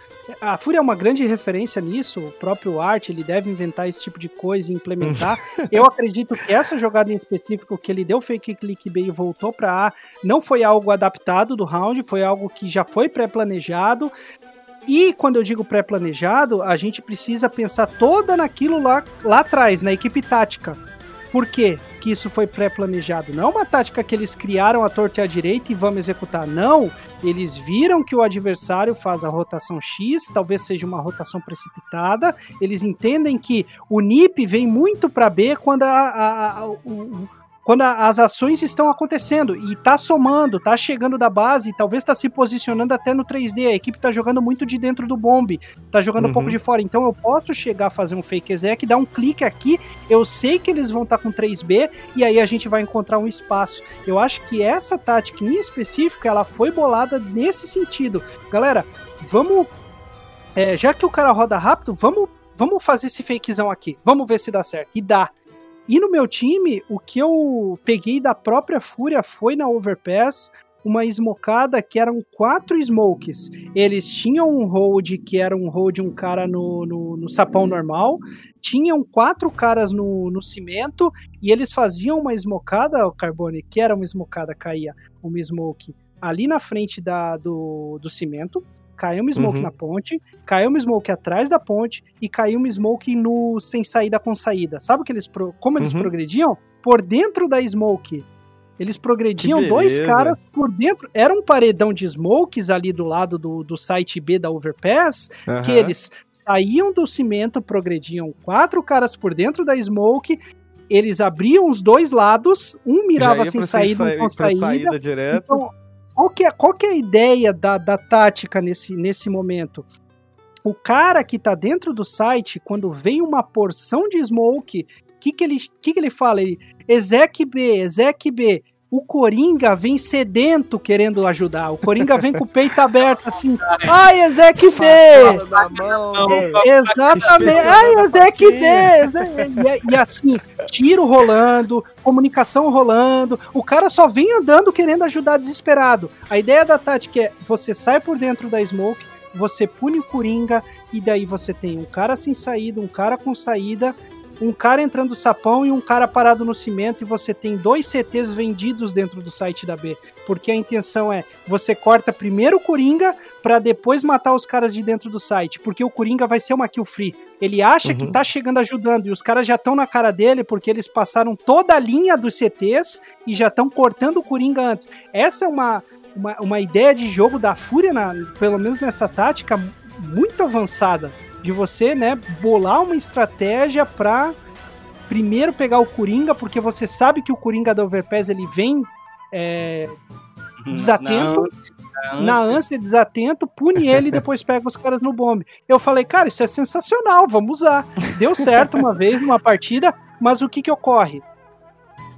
Speaker 6: A Fúria é uma grande referência nisso, o próprio Art, ele deve inventar esse tipo de coisa e implementar. eu acredito que essa jogada em específico, que ele deu fake click B e voltou para A, não foi algo adaptado do round, foi algo que já foi pré-planejado. E quando eu digo pré-planejado, a gente precisa pensar toda naquilo lá, lá atrás, na equipe tática. Por quê que isso foi pré-planejado? Não é uma tática que eles criaram à torta e à direita e vamos executar. Não, eles viram que o adversário faz a rotação X, talvez seja uma rotação precipitada. Eles entendem que o NIP vem muito para B quando a, a- a- o, quando a, as ações estão acontecendo e tá somando, tá chegando da base, talvez tá se posicionando até no 3D. A equipe tá jogando muito de dentro do bombe, tá jogando
Speaker 3: Uhum.
Speaker 6: um pouco de fora. Então eu posso chegar a fazer um fake exec, dar um clique aqui, eu sei que eles vão estar com 3B e aí a gente vai encontrar um espaço. Eu acho que essa tática em específico, ela foi bolada nesse sentido. Galera, vamos. é, já que o cara roda rápido, vamos, vamos fazer esse fakezão aqui. Vamos ver se dá certo. E dá. E no meu time, o que eu peguei da própria Fúria foi na Overpass uma smocada que eram quatro smokes. Eles tinham um hold que era um hold um cara no, no, no sapão normal, tinham quatro caras no, no cimento e eles faziam uma smocada, o Carbone, que era uma smocada, caía uma smoke ali na frente da, do, do cimento, caiu uma smoke
Speaker 3: Uhum.
Speaker 6: na ponte, caiu uma smoke atrás da ponte e caiu uma smoke no sem saída com saída. Sabe que eles pro- como eles
Speaker 3: Uhum.
Speaker 6: progrediam? Por dentro da smoke. Eles progrediam
Speaker 3: Que
Speaker 6: dois caras por dentro. Era um paredão de smokes ali do lado do, do site B da Overpass, que
Speaker 3: Aham.
Speaker 6: eles saíam do cimento, progrediam quatro caras por dentro da smoke, eles abriam os dois lados, um mirava sem saída, um
Speaker 3: sair-
Speaker 6: com saída.
Speaker 3: saída direto.
Speaker 6: Então, qual que é, qual que é a ideia da, da tática nesse, nesse momento? O cara que tá dentro do site, quando vem uma porção de smoke, o que, que, ele, que, que ele fala? Ele, exec B, exec B. O Coringa vem sedento querendo ajudar. O Coringa vem com o peito aberto assim. Ai, B!
Speaker 3: Fala da mão.
Speaker 6: É, exatamente. Ai, Zé vê. Zé- E, e assim, tiro rolando, comunicação rolando. O cara só vem andando querendo ajudar desesperado. A ideia da tática é: você sai por dentro da smoke, você pune o Coringa, e daí você tem um cara sem saída, um cara com saída. Um cara entrando sapão e um cara parado no cimento, e você tem dois CTs vendidos dentro do site da B. Porque a intenção é: você corta primeiro o Coringa pra depois matar os caras de dentro do site, porque o Coringa vai ser uma kill free. Ele acha que
Speaker 3: Uhum.
Speaker 6: tá chegando ajudando e os caras já estão na cara dele porque eles passaram toda a linha dos CTs e já estão cortando o Coringa antes. Essa é uma, uma, uma ideia de jogo da Fúria, na- pelo menos nessa tática, muito avançada. De você, né, bolar uma estratégia pra primeiro pegar o Coringa, porque você sabe que o Coringa da Overpass ele vem é, Desatento. na ânsia, desatento, pune ele e depois pega os caras no bombe. Eu falei, cara, isso é sensacional, vamos usar. Deu certo uma vez numa partida, mas o que que ocorre?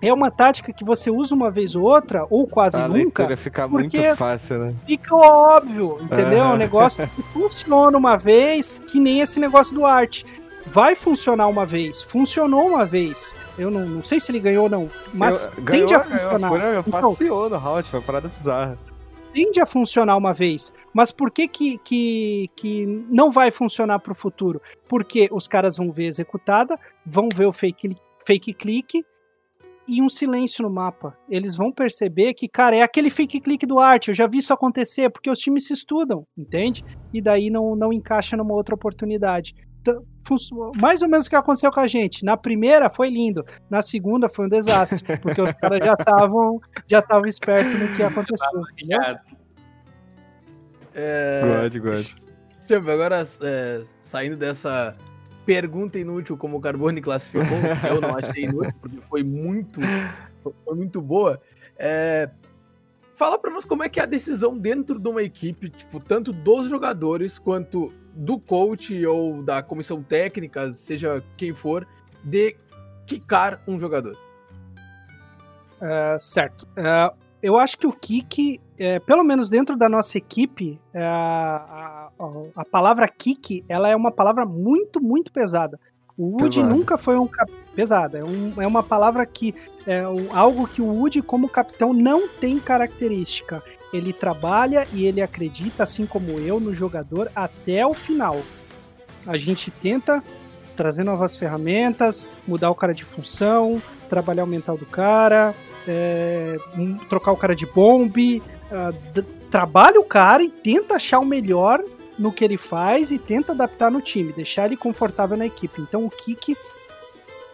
Speaker 6: É uma tática que você usa uma vez ou outra, ou quase
Speaker 3: A
Speaker 6: nunca,
Speaker 3: fica muito fácil, né?
Speaker 6: fica óbvio, entendeu? É um negócio que funciona uma vez, que nem esse negócio do arte. Vai funcionar uma vez, funcionou uma vez. Eu não, não sei se ele ganhou ou não, mas
Speaker 3: Eu-
Speaker 6: tende a
Speaker 3: ganhou, ganhou.
Speaker 6: funcionar.
Speaker 3: Fúria
Speaker 6: Então,
Speaker 3: passeou no round, foi uma parada bizarra.
Speaker 6: tende a funcionar uma vez, mas por que que, que, que não vai funcionar para o futuro? Porque os caras vão ver executada, vão ver o fake, fake click e um silêncio no mapa. Eles vão perceber que, cara, é aquele fake click do arte, eu já vi isso acontecer, porque os times se estudam, entende? E daí não, não encaixa numa outra oportunidade. Então, mais ou menos o que aconteceu com a gente. Na primeira foi lindo, na segunda foi um desastre, porque os caras já estavam já estavam espertos no que aconteceu. entendeu?
Speaker 5: É,
Speaker 3: God, God.
Speaker 5: Agora é, saindo dessa pergunta inútil como o Carbone classificou, que eu não achei inútil, porque foi muito, foi muito boa. é, fala pra nós como é que é a decisão dentro de uma equipe, tipo, tanto dos jogadores quanto do coach ou da comissão técnica, seja quem for, de quicar um jogador.
Speaker 6: É, certo. É, eu acho que o kick, é, pelo menos dentro da nossa equipe, é, a, a, a palavra kick, ela é uma palavra muito, muito pesada. O Woody nunca foi um cap... pesada. É, um- é uma palavra que é um- algo que o Woody, como capitão, não tem característica. Ele trabalha e ele acredita, assim como eu, no jogador até o final. A gente tenta trazer novas ferramentas, mudar o cara de função, trabalhar o mental do cara, é, trocar o cara de bombe, ah, d- trabalha o cara e tenta achar o melhor no que ele faz e tenta adaptar no time, deixar ele confortável na equipe. Então o kick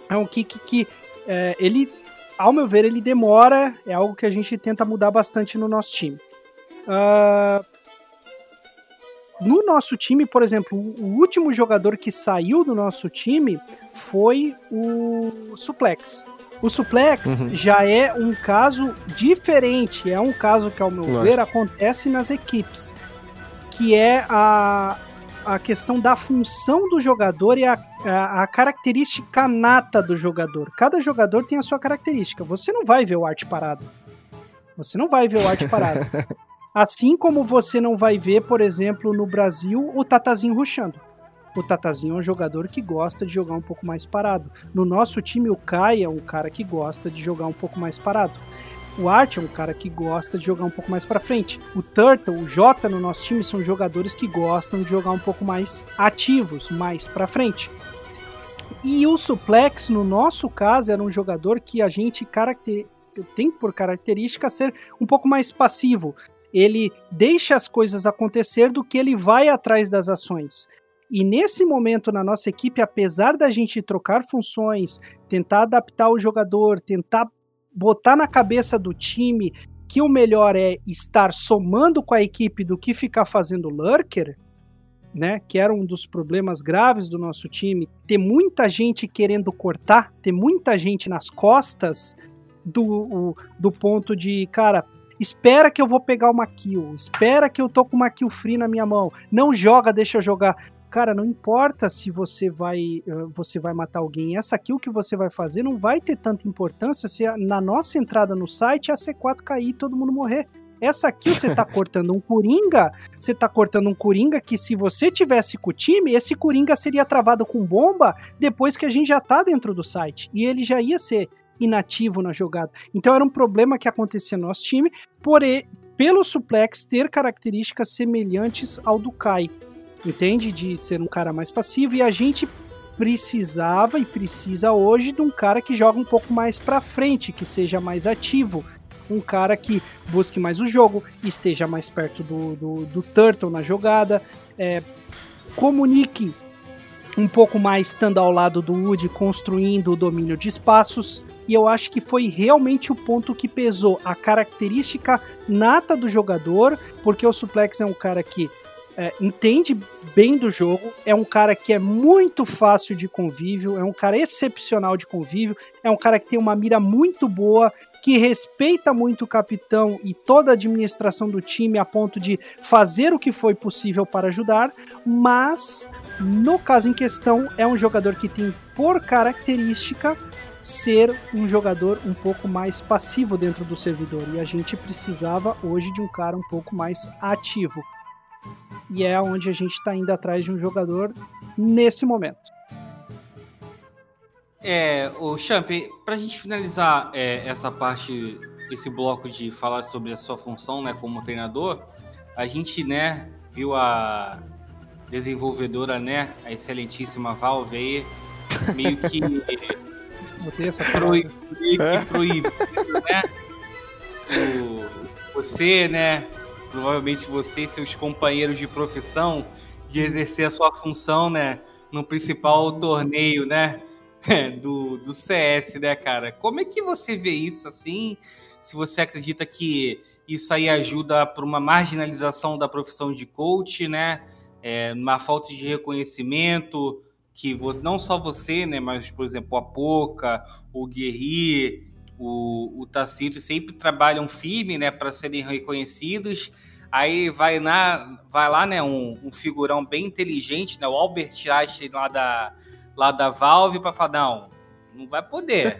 Speaker 6: é um kick que é, ele, ao meu ver, ele demora, é algo que a gente tenta mudar bastante no nosso time. Ah, no nosso time, por exemplo, o último jogador que saiu do nosso time foi o Suplex. O Suplex
Speaker 3: Uhum.
Speaker 6: já é um caso diferente, é um caso que, ao meu ver, acontece nas equipes, que é a, a questão da função do jogador e a, a, a característica nata do jogador. Cada jogador tem a sua característica. Você não vai ver o arte parado. Você não vai ver o arte parado. Assim como você não vai ver, por exemplo, no Brasil, o Tatazinho ruxando. O Tatazinho é um jogador que gosta de jogar um pouco mais parado. No nosso time, o Kai é um cara que gosta de jogar um pouco mais parado. O Art é um cara que gosta de jogar um pouco mais para frente. O Turtle, o Jota no nosso time são jogadores que gostam de jogar um pouco mais ativos, mais para frente. E o Suplex, no nosso caso, era um jogador que a gente caracter... tem por característica ser um pouco mais passivo. Ele deixa as coisas acontecer do que ele vai atrás das ações. E nesse momento na nossa equipe, apesar da gente trocar funções, tentar adaptar o jogador, tentar botar na cabeça do time que o melhor é estar somando com a equipe do que ficar fazendo lurker, né? Que era um dos problemas graves do nosso time, ter muita gente querendo cortar, ter muita gente nas costas do, do ponto de, cara, espera que eu vou pegar uma kill, espera que eu tô com uma kill free na minha mão, não joga, deixa eu jogar. Cara, não importa se você vai eh, você vai matar alguém, essa kill que você vai fazer não vai ter tanta importância se na nossa entrada no site a C4 cair e todo mundo morrer. Essa kill você tá cortando um Coringa, você tá cortando um Coringa que se você tivesse com o time, esse Coringa seria travado com bomba depois que a gente já tá dentro do site. E ele já ia ser inativo na jogada. Então era um problema que acontecia no nosso time, porém, pelo suplex ter características semelhantes ao do Kai. Entende? De ser um cara mais passivo e a gente precisava e precisa hoje de um cara que joga um pouco mais pra frente, que seja mais ativo. Um cara que busque mais o jogo, esteja mais perto do, do, do Turtle na jogada, é, comunique um pouco mais estando ao lado do Woody, construindo o domínio de espaços. E eu acho que foi realmente o ponto que pesou a característica nata do jogador, porque o Suplex é um cara que é, entende bem do jogo, é um cara que é muito fácil de convívio, é um cara excepcional de convívio, é um cara que tem uma mira muito boa, que respeita muito o capitão e toda a administração do time a ponto de fazer o que foi possível para ajudar, mas no caso em questão é um jogador que tem por característica ser um jogador um pouco mais passivo dentro do servidor e a gente precisava hoje de um cara um pouco mais ativo. E é onde a gente está indo atrás de um jogador nesse momento.
Speaker 4: É, o Champ, pra gente finalizar é, essa parte, esse bloco de falar sobre a sua função, né, como treinador, a gente, né, viu a desenvolvedora, né, a excelentíssima Valve aí, meio que
Speaker 6: Botei essa
Speaker 4: proib- meio que né, o- você, né, provavelmente você e seus companheiros de profissão de exercer a sua função, né, no principal torneio, né, do, do CS, né, cara? Como é que você vê isso assim? Se você acredita que isso aí ajuda para uma marginalização da profissão de coach, né? É, uma falta de reconhecimento que você, não só você, né, mas por exemplo a Poca, o Guerri, o, o Tacito sempre trabalham firme, né, para serem reconhecidos. Aí vai, na, vai lá, né, um, um figurão bem inteligente, né, o Albert Einstein lá da, lá da Valve para falar, não, não vai poder.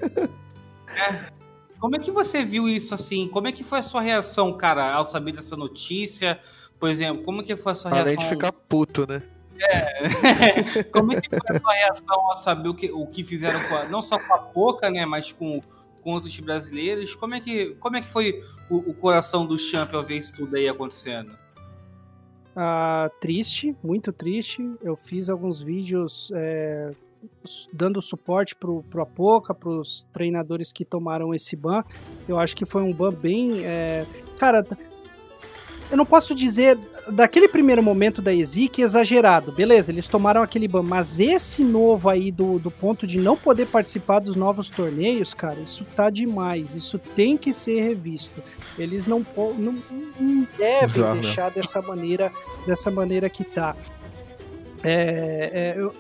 Speaker 4: Né? Como é que você viu isso assim? Como é que foi a sua reação, cara, ao saber dessa notícia? Por exemplo, como que foi a sua
Speaker 3: Além
Speaker 4: reação?
Speaker 3: de ficar puto, né?
Speaker 4: como é que foi a sua reação ao saber o que, o que fizeram com a, não só com a Poca, né, mas com, com outros brasileiros? Como é que, como é que foi o, o coração do Champ ao ver isso tudo aí acontecendo?
Speaker 6: Ah, triste, muito triste. Eu fiz alguns vídeos é, dando suporte pro, pro Apoca, pros treinadores que tomaram esse ban. Eu acho que foi um ban bem. é, Cara, eu não posso dizer daquele primeiro momento da Ezik exagerado, beleza, eles tomaram aquele ban, mas esse novo aí do, do ponto de não poder participar dos novos torneios, cara, isso tá demais, isso tem que ser revisto. Eles não, não, não devem
Speaker 3: Bizarro, né?
Speaker 6: deixar dessa maneira, dessa maneira que tá. É, é, eu-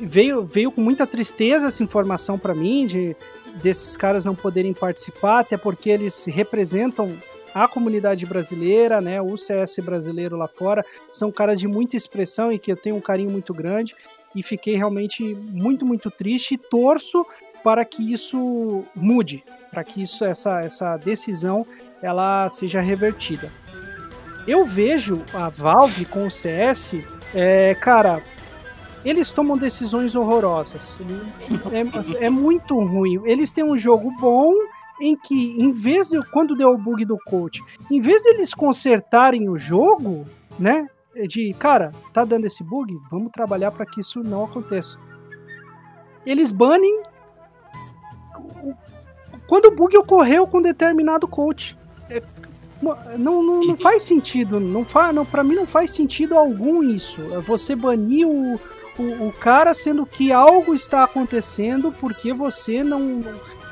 Speaker 6: veio, veio com muita tristeza essa informação para mim de desses caras não poderem participar, até porque eles representam a comunidade brasileira, né, o CS brasileiro lá fora, são caras de muita expressão e que eu tenho um carinho muito grande e fiquei realmente muito, muito triste e torço para que isso mude, para que isso essa, essa decisão ela seja revertida. Eu vejo a Valve com o CS, é, cara, eles tomam decisões horrorosas. É, é muito ruim. Eles têm um jogo bom em que, em vez de quando deu o bug do coach, em vez de eles consertarem o jogo, né? De cara, tá dando esse bug, vamos trabalhar para que isso não aconteça. Eles banem quando o bug ocorreu com determinado coach. É, não, não, não faz sentido, não fa, não, para mim não faz sentido algum isso. É Você banir o, o, o cara sendo que algo está acontecendo porque você não,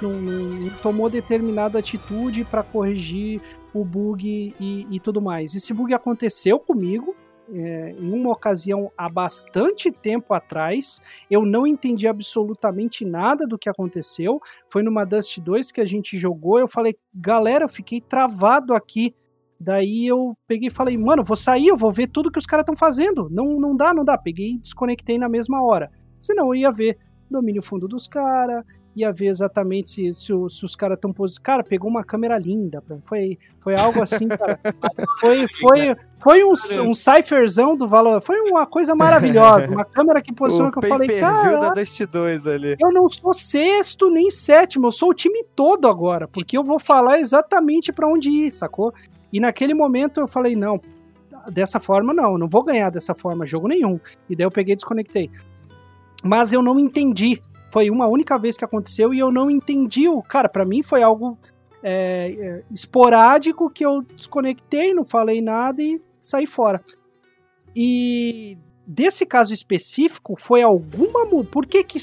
Speaker 6: não, não tomou determinada atitude para corrigir o bug e, e tudo mais. Esse bug aconteceu comigo é, em uma ocasião há bastante tempo atrás. Eu não entendi absolutamente nada do que aconteceu. Foi numa Dust 2 que a gente jogou. Eu falei, galera, eu fiquei travado aqui. Daí eu peguei e falei, mano, vou sair, eu vou ver tudo que os caras estão fazendo. Não, não dá, não dá. Peguei e desconectei na mesma hora. Senão eu ia ver domínio fundo dos caras, ia ver exatamente se, se, se os caras estão posicionados. Cara, pegou uma câmera linda. Foi, foi algo assim, cara. Foi, foi, foi um, um cipherzão do valor. Foi uma coisa maravilhosa. Uma câmera que posicionou
Speaker 3: o
Speaker 6: que eu falei, cara.
Speaker 3: da Dust 2 ali.
Speaker 6: Eu não sou sexto nem sétimo, eu sou o time todo agora, porque eu vou falar exatamente pra onde ir, sacou? E naquele momento eu falei, não, dessa forma não, não vou ganhar dessa forma jogo nenhum. E daí eu peguei e desconectei. Mas eu não entendi. Foi uma única vez que aconteceu e eu não entendi. O cara, pra mim foi algo é, é, esporádico que eu desconectei, não falei nada e saí fora. E desse caso específico foi alguma por que que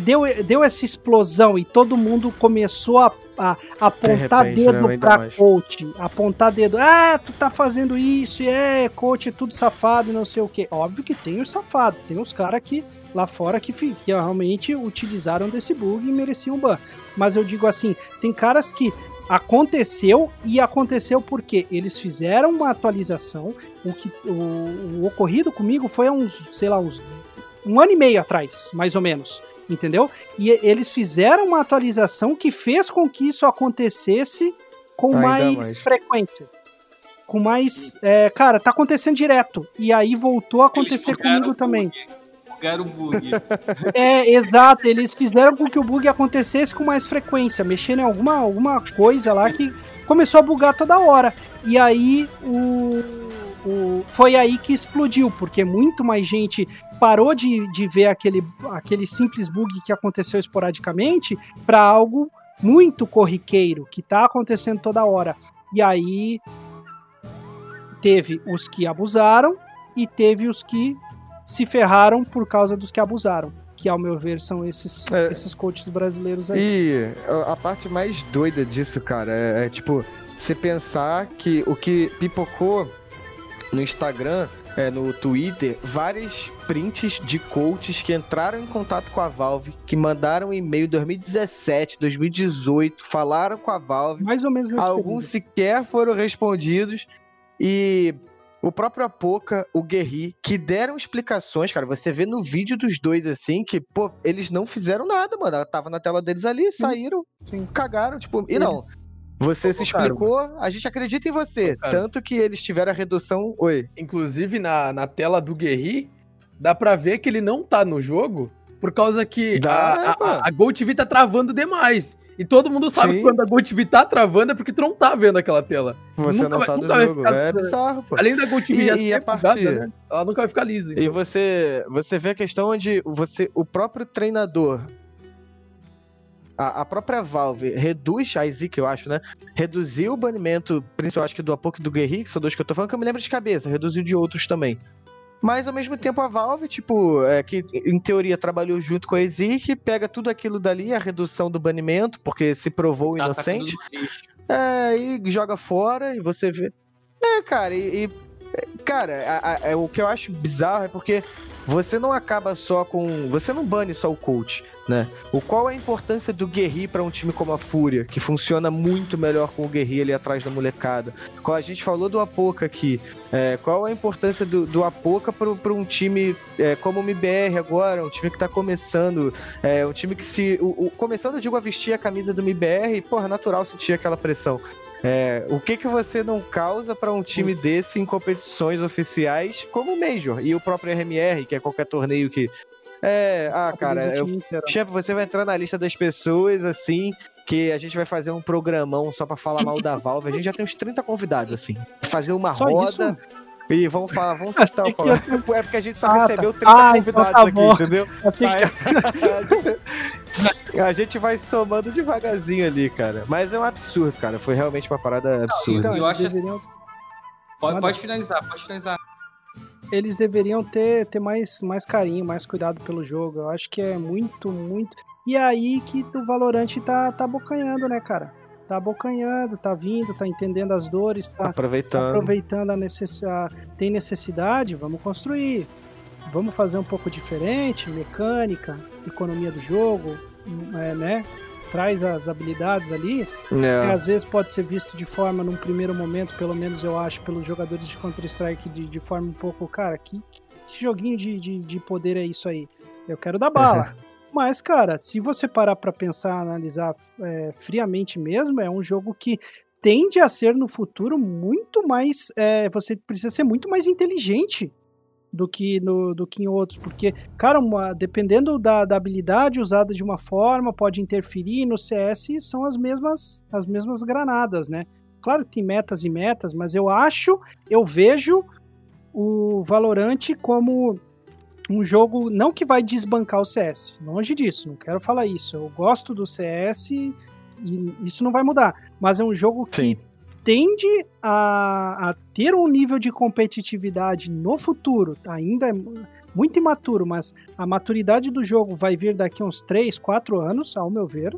Speaker 6: deu, deu essa explosão e todo mundo começou a, a- a apontar
Speaker 3: repente, né?
Speaker 6: dedo pra
Speaker 3: mais.
Speaker 6: coach, apontar dedo, ah, tu tá fazendo isso, e é, coach é tudo safado e não sei o que. Óbvio que tem os safados, tem os caras que lá fora que, que realmente utilizaram desse bug e mereciam ban. Mas eu digo assim, tem caras que aconteceu e aconteceu porque eles fizeram uma atualização. O que o, o ocorrido comigo foi há uns, sei lá, uns um ano e meio atrás, mais ou menos, entendeu? E eles fizeram uma atualização que fez com que isso acontecesse com
Speaker 3: Ainda
Speaker 6: mais,
Speaker 3: mais.
Speaker 6: frequência. Com mais. é, cara, tá acontecendo direto. E aí voltou a acontecer comigo também.
Speaker 4: bug. Bugaram o bug.
Speaker 6: É, exato, eles fizeram com que o bug acontecesse com mais frequência, mexendo em alguma, alguma coisa lá que começou a bugar toda hora. E aí o, o- foi aí que explodiu, porque muito mais gente parou de, de ver aquele, aquele simples bug que aconteceu esporadicamente para algo muito corriqueiro, que tá acontecendo toda hora. E aí teve os que abusaram e teve os que se ferraram por causa dos que abusaram. Que, ao meu ver, são esses,
Speaker 3: É.
Speaker 6: esses coaches brasileiros aí.
Speaker 3: E a- parte mais doida disso, cara, é, é, tipo, você pensar que o que pipocou no Instagram, é, no Twitter, várias prints de coaches que entraram em contato com a Valve, que mandaram e-mail em 2017, 2018, falaram com a Valve,
Speaker 6: Mais ou menos
Speaker 3: alguns
Speaker 6: período.
Speaker 3: sequer foram respondidos e o próprio Apoca, o Guerri, que deram explicações, cara. Você vê no vídeo dos dois assim que, pô, eles não fizeram nada, mano. Ela tava na tela deles ali, saíram,
Speaker 6: Sim.
Speaker 3: cagaram, tipo, e não. Você se explicou, a gente acredita em você. Tanto que eles tiveram a redução. Oi.
Speaker 5: Inclusive, na, na tela do Guerri, dá pra ver que ele não tá no jogo por causa que
Speaker 3: Dá,
Speaker 5: a, a,
Speaker 3: pô.
Speaker 5: a, a Gol TV tá travando demais. E todo mundo sabe
Speaker 3: Sim.
Speaker 5: que quando a Gol TV tá travando é porque tu não tá vendo aquela tela.
Speaker 3: Você
Speaker 5: Nunca
Speaker 3: não tá
Speaker 5: nunca vai ficar
Speaker 3: É bizarro, pô.
Speaker 5: Além da Gol TV
Speaker 3: E- e a partir-
Speaker 5: né? Ela nunca vai ficar lisa.
Speaker 3: E
Speaker 5: então.
Speaker 3: você, você vê a questão onde você, o próprio treinador a, a própria Valve reduz, a eu acho, né? Reduziu o banimento, principalmente acho que do Apoc e do Guerri, que são dois que eu tô falando, que eu me lembro de cabeça, reduziu de outros também. Mas ao mesmo tempo a Valve, tipo, é, que em teoria trabalhou junto com a Ezik, pega tudo aquilo dali, a redução do banimento, porque se provou
Speaker 4: Tá, tá
Speaker 3: inocente, é, e joga fora e você vê. É, cara, e. e- cara, a- a- é, o que eu acho bizarro é porque você não acaba só com. Você não bane só o coach, né? O qual é a importância do Guerri pra um time como a Fúria, que funciona muito melhor com o Guerri ali atrás da molecada. Qual a gente falou do Apoca aqui. é, qual é a importância do, do Apoca para um time é, como o MBR agora, um time que tá começando, é, um time que se. O, o- começando, eu digo, a vestir a camisa do MBR, porra, é natural sentir aquela pressão. É, o que que você não causa pra um time desse em competições oficiais como o Major e o próprio RMR, que é qualquer torneio que. É, ah, cara, eu, chefe, você vai entrar na lista das pessoas assim. Que a gente vai fazer um programão só pra falar mal da Valve. A gente já tem uns 30 convidados, assim. Fazer uma
Speaker 6: Só
Speaker 3: roda e vamos falar, vamos citar o
Speaker 6: que ia
Speaker 3: É porque a gente só
Speaker 6: Ah, tá.
Speaker 3: recebeu 30
Speaker 6: Ah, então
Speaker 3: convidados
Speaker 6: tá
Speaker 3: aqui, entendeu?
Speaker 6: Achei que-
Speaker 3: a gente vai somando devagarzinho ali, cara. Mas é um absurdo, cara. Foi realmente uma parada absurda.
Speaker 6: Então,
Speaker 4: Eu acho assim-
Speaker 6: deveriam,
Speaker 4: Pode, pode finalizar, pode finalizar.
Speaker 6: eles deveriam ter, ter mais, mais carinho, mais cuidado pelo jogo. Eu acho que é muito, muito. E aí que o Valorant tá, tá abocanhando, né, cara? Tá abocanhando, tá vindo, tá entendendo as dores, tá, tá
Speaker 3: Aproveitando.
Speaker 6: aproveitando a necessidade. Tem necessidade? Vamos construir. Vamos fazer um pouco diferente, mecânica, economia do jogo, é, né? Traz as habilidades ali. que
Speaker 3: É.
Speaker 6: às vezes pode ser visto de forma, num primeiro momento, pelo menos eu acho, pelos jogadores de Counter-Strike, de, de forma um pouco, cara, que, que joguinho de, de, de poder é isso aí? Eu quero dar bala. Mas, cara, se você parar pra pensar, analisar é, friamente mesmo, é um jogo que tende a ser no futuro muito mais. é, você precisa ser muito mais inteligente do que, no, do que em outros, porque, cara, uma- dependendo da, da habilidade usada de uma forma, pode interferir no CS são as mesmas, as mesmas granadas, né? Claro que tem metas e metas, mas eu acho, eu vejo o Valorant como um jogo não que vai desbancar o CS, longe disso, não quero falar isso. Eu gosto do CS e isso não vai mudar, mas é um jogo que. Tende a, a ter um nível de competitividade no futuro, ainda é muito imaturo, mas a maturidade do jogo vai vir daqui uns 3, 4 anos, ao meu ver,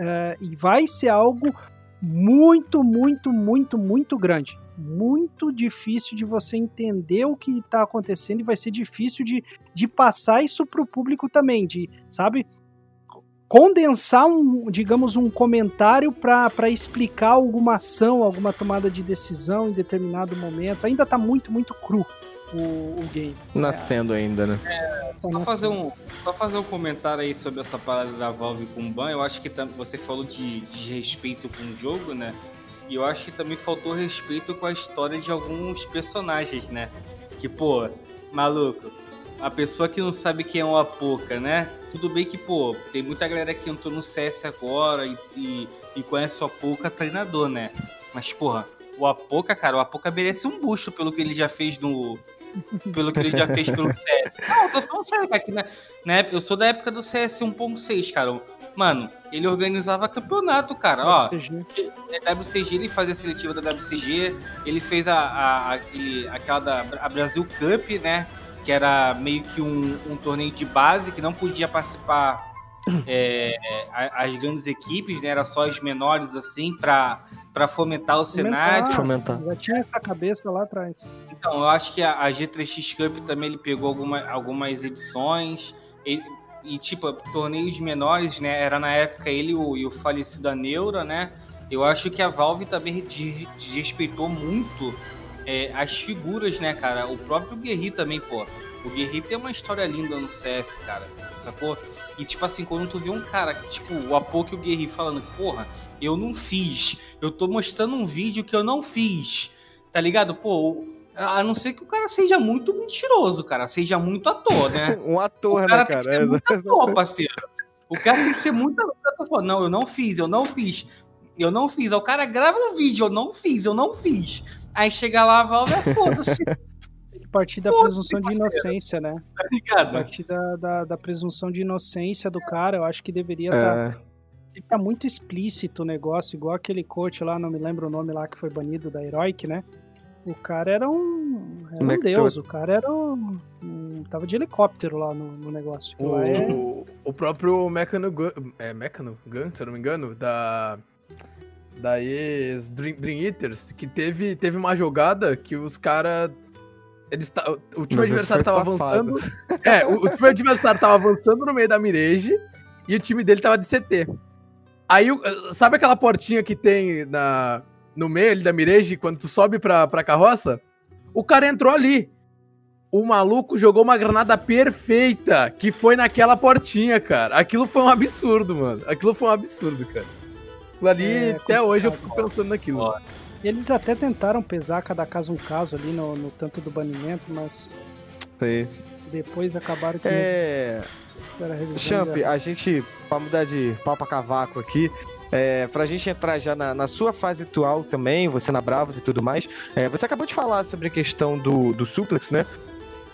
Speaker 6: é, e vai ser algo muito, muito, muito, muito grande. Muito difícil de você entender o que está acontecendo e vai ser difícil de, de passar isso para o público também, de, sabe, condensar um, digamos, um comentário para explicar alguma ação, alguma tomada de decisão em determinado momento. Ainda tá muito, muito cru o, o game.
Speaker 3: Nascendo ainda, né?
Speaker 6: Tá
Speaker 4: Só
Speaker 6: nessa-
Speaker 4: fazer, um, só fazer um comentário aí sobre essa parada da Valve com o Ban. Eu acho que você falou de, de respeito com o jogo, né? E eu acho que também faltou respeito com a história de alguns personagens, né? Que, pô, maluco, a pessoa que não sabe quem é o Apoca, né? Tudo bem que, pô, tem muita galera que entrou no CS agora e, e, e conhece o Apoca treinador, né? Mas, porra, o Apoca, cara, o Apoca merece um bucho pelo que ele já fez no. Pelo que ele já fez pelo CS. Não, eu tô falando sério, cara. Que na, na época, eu sou da época do CS 1.6, cara. Mano, ele organizava campeonato, cara. Ó,
Speaker 6: CG.
Speaker 4: é WCG, ele fazia a seletiva da WCG, ele fez a, a, a- aquela da a Brasil Cup, né? Que era meio que um, um torneio de base que não podia participar é, as grandes equipes, né? Era só as menores, assim, pra fomentar o cenário.
Speaker 3: Fomentar.
Speaker 6: Já tinha essa cabeça lá atrás.
Speaker 4: Então, eu acho que a, a G3X Cup também ele pegou alguma, algumas edições. E, e, tipo, torneios menores, né? Era na época ele e o, e o falecido Neura, né? Eu acho que a Valve também de- desrespeitou muito é, as figuras, né, cara? O próprio Guerri também, pô. O Guerri tem uma história linda no CS, cara. Sacou? E, tipo assim, quando tu vê um cara, tipo, o Apoque e o Guerri falando, porra, eu não fiz. Eu tô mostrando um vídeo que eu não fiz. Tá ligado? Pô, a não ser que o cara seja muito mentiroso, cara. Seja muito ator, né?
Speaker 3: Um ator,
Speaker 4: O cara
Speaker 3: né,
Speaker 4: tem que
Speaker 3: cara?
Speaker 4: ser muito ator, parceiro. O cara tem que ser muito ator. Não, eu não fiz, eu não fiz. Eu não fiz. Aí o cara grava um vídeo, eu não fiz, eu não fiz. Aí chega lá, a Valve, é foda-se, tá
Speaker 6: Tem que partir da presunção de inocência, né? A
Speaker 4: ligado?
Speaker 6: partir da, da, da presunção de inocência do cara, eu acho que deveria estar
Speaker 3: É,
Speaker 6: Tem que tá muito explícito o negócio, igual aquele coach lá, não me lembro o nome lá que foi banido da Heroic, né? O cara era um. Era um
Speaker 3: Mector.
Speaker 6: deus, o cara era um. um- tava de helicóptero lá no, no negócio.
Speaker 5: O,
Speaker 6: é-
Speaker 5: o, o próprio Mecano Gun, é Mecano Gun, se eu não me engano, da da ex Dream, Dream Eaters, que teve, teve uma jogada que os caras eles o time
Speaker 3: Mas
Speaker 5: adversário tava
Speaker 3: safado.
Speaker 5: avançando. É, o, o time adversário tava avançando no meio da mirage e o time dele tava de CT. Aí, sabe aquela portinha que tem na, no meio ali da mirage quando tu sobe pra, pra carroça? O cara entrou ali. O maluco jogou uma granada perfeita que foi naquela portinha, cara. Aquilo foi um absurdo, mano. Aquilo foi um absurdo, cara. Aquilo ali,
Speaker 6: É,
Speaker 5: até hoje eu fico pensando naquilo.
Speaker 4: Ó.
Speaker 6: Eles até tentaram pesar cada caso um caso ali no, no tanto do banimento, mas
Speaker 3: Sei.
Speaker 6: depois acabaram que
Speaker 3: É. Champ, a gente, pra mudar de pau pra cavaco aqui, é, pra gente entrar já na, na sua fase atual também, você na Bravos e tudo mais, é, você acabou de falar sobre a questão do, do suplex, né?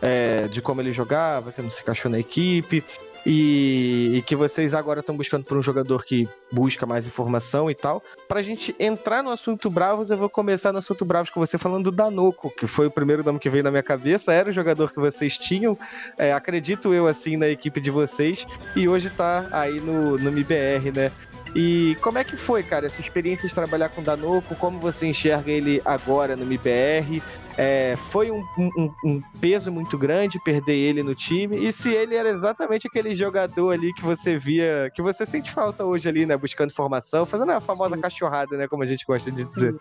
Speaker 3: É, de como ele jogava, que não se encaixou na equipe, e, e que vocês agora estão buscando por um jogador que busca mais informação e tal. Pra gente entrar no assunto Bravos, eu vou começar no assunto Bravos com você falando do Danoco, que foi o primeiro nome que veio na minha cabeça, era o jogador que vocês tinham, é, acredito eu assim na equipe de vocês, e hoje tá aí no, no MBR, né? E como é que foi, cara, essa experiência de trabalhar com o Danoco? Como você enxerga ele agora no MBR? É, foi um, um- um peso muito grande perder ele no time? E se ele era exatamente aquele jogador ali que você via, que você sente falta hoje ali, né? Buscando formação, fazendo a famosa
Speaker 6: Sim.
Speaker 3: cachorrada, né? Como a gente gosta de dizer.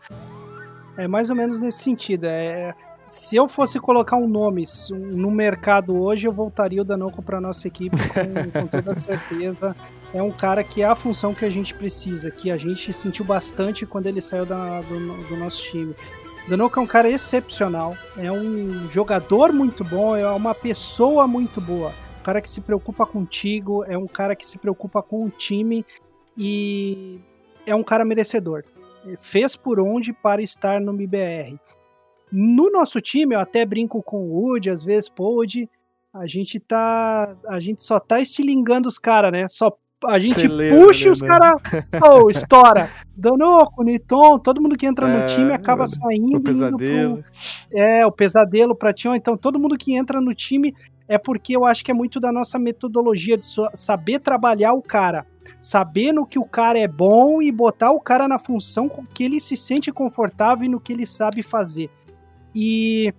Speaker 6: É mais ou menos nesse sentido. É, se eu fosse colocar um nome no mercado hoje, eu voltaria o Danoco para nossa equipe com, com toda certeza. É um cara que é a função que a gente precisa, que a gente sentiu bastante quando ele saiu da- do, do nosso time. Danoco é um cara excepcional, é um jogador muito bom, é uma pessoa muito boa. Um cara que se preocupa contigo, é um cara que se preocupa com o time e é um cara merecedor fez por onde para estar no MBR. No nosso time, eu até brinco com o Wood, às vezes pôde, a gente tá, a gente só tá estilingando os caras, né? Só a gente puxa
Speaker 3: né,
Speaker 6: e os
Speaker 3: mano?
Speaker 6: caras, oh, estoura. Danoco, Niton, todo mundo que entra
Speaker 3: É,
Speaker 6: no time acaba saindo
Speaker 3: O
Speaker 6: indo pro,
Speaker 3: pesadelo.
Speaker 6: é, o pesadelo pra Tion. Então, todo mundo que entra no time é porque eu acho que é muito da nossa metodologia de saber trabalhar o cara. Saber no que o cara é bom e botar o cara na função com que ele se sente confortável e no que ele sabe fazer. E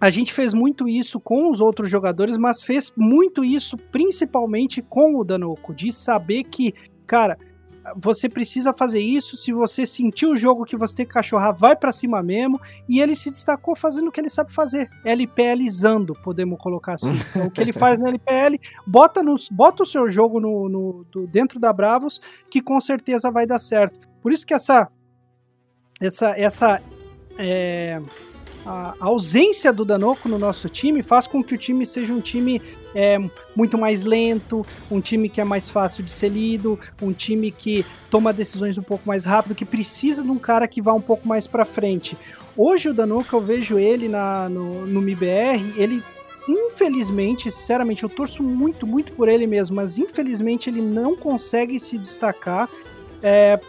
Speaker 6: a gente fez muito isso com os outros jogadores, mas fez muito isso principalmente com o Danoco, de saber que, cara, você precisa fazer isso, se você sentir o jogo que você tem que cachorrar, vai pra cima mesmo, e ele se destacou fazendo o que ele sabe fazer, LPLizando, podemos colocar assim. Então, o que ele faz na LPL, bota, nos, bota o seu jogo no, no- do- dentro da Bravos, que com certeza vai dar certo. Por isso que essa essa essa é, a ausência do Danoco no nosso time faz com que o time seja um time é, muito mais lento, um time que é mais fácil de ser lido, um time que toma decisões um pouco mais rápido, que precisa de um cara que vá um pouco mais para frente. Hoje o Danoco, eu vejo ele na, no, no MBR, ele infelizmente, sinceramente, eu torço muito, muito por ele mesmo, mas infelizmente ele não consegue se destacar. É,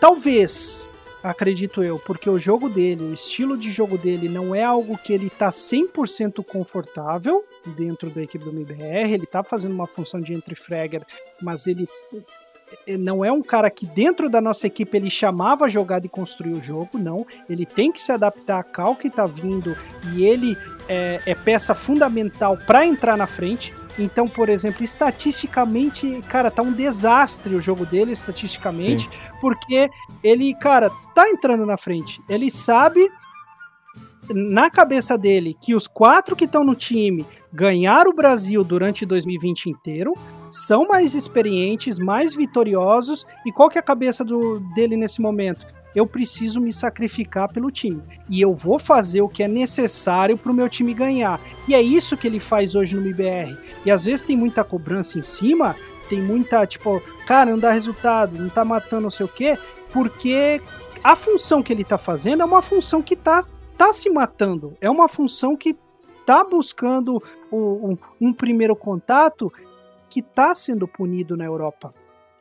Speaker 6: talvez, acredito eu, porque o jogo dele, o estilo de jogo dele não é algo que ele tá 100% confortável dentro da equipe do MBR, ele tá fazendo uma função de entry fragger, mas ele eh, não é um cara que dentro da nossa equipe ele chamava a jogada e construir o jogo, não. Ele tem que se adaptar a cal que tá vindo e ele é, é peça fundamental para entrar na frente. Então, por exemplo, estatisticamente, cara, tá um desastre o jogo dele, estatisticamente, porque ele, cara, tá entrando na frente. Ele sabe na cabeça dele que os quatro que estão no time ganharam o Brasil durante 2020 inteiro, são mais experientes, mais vitoriosos, e qual que é a cabeça do, dele nesse momento? Eu preciso me sacrificar pelo time. E eu vou fazer o que é necessário para o meu time ganhar. E é isso que ele faz hoje no MBR. E às vezes tem muita cobrança em cima, tem muita, tipo, cara, não dá resultado, não tá matando não sei o quê, porque a função que ele tá fazendo é uma função que tá, tá se matando. É uma função que tá buscando o- um, um primeiro contato que tá sendo punido na Europa.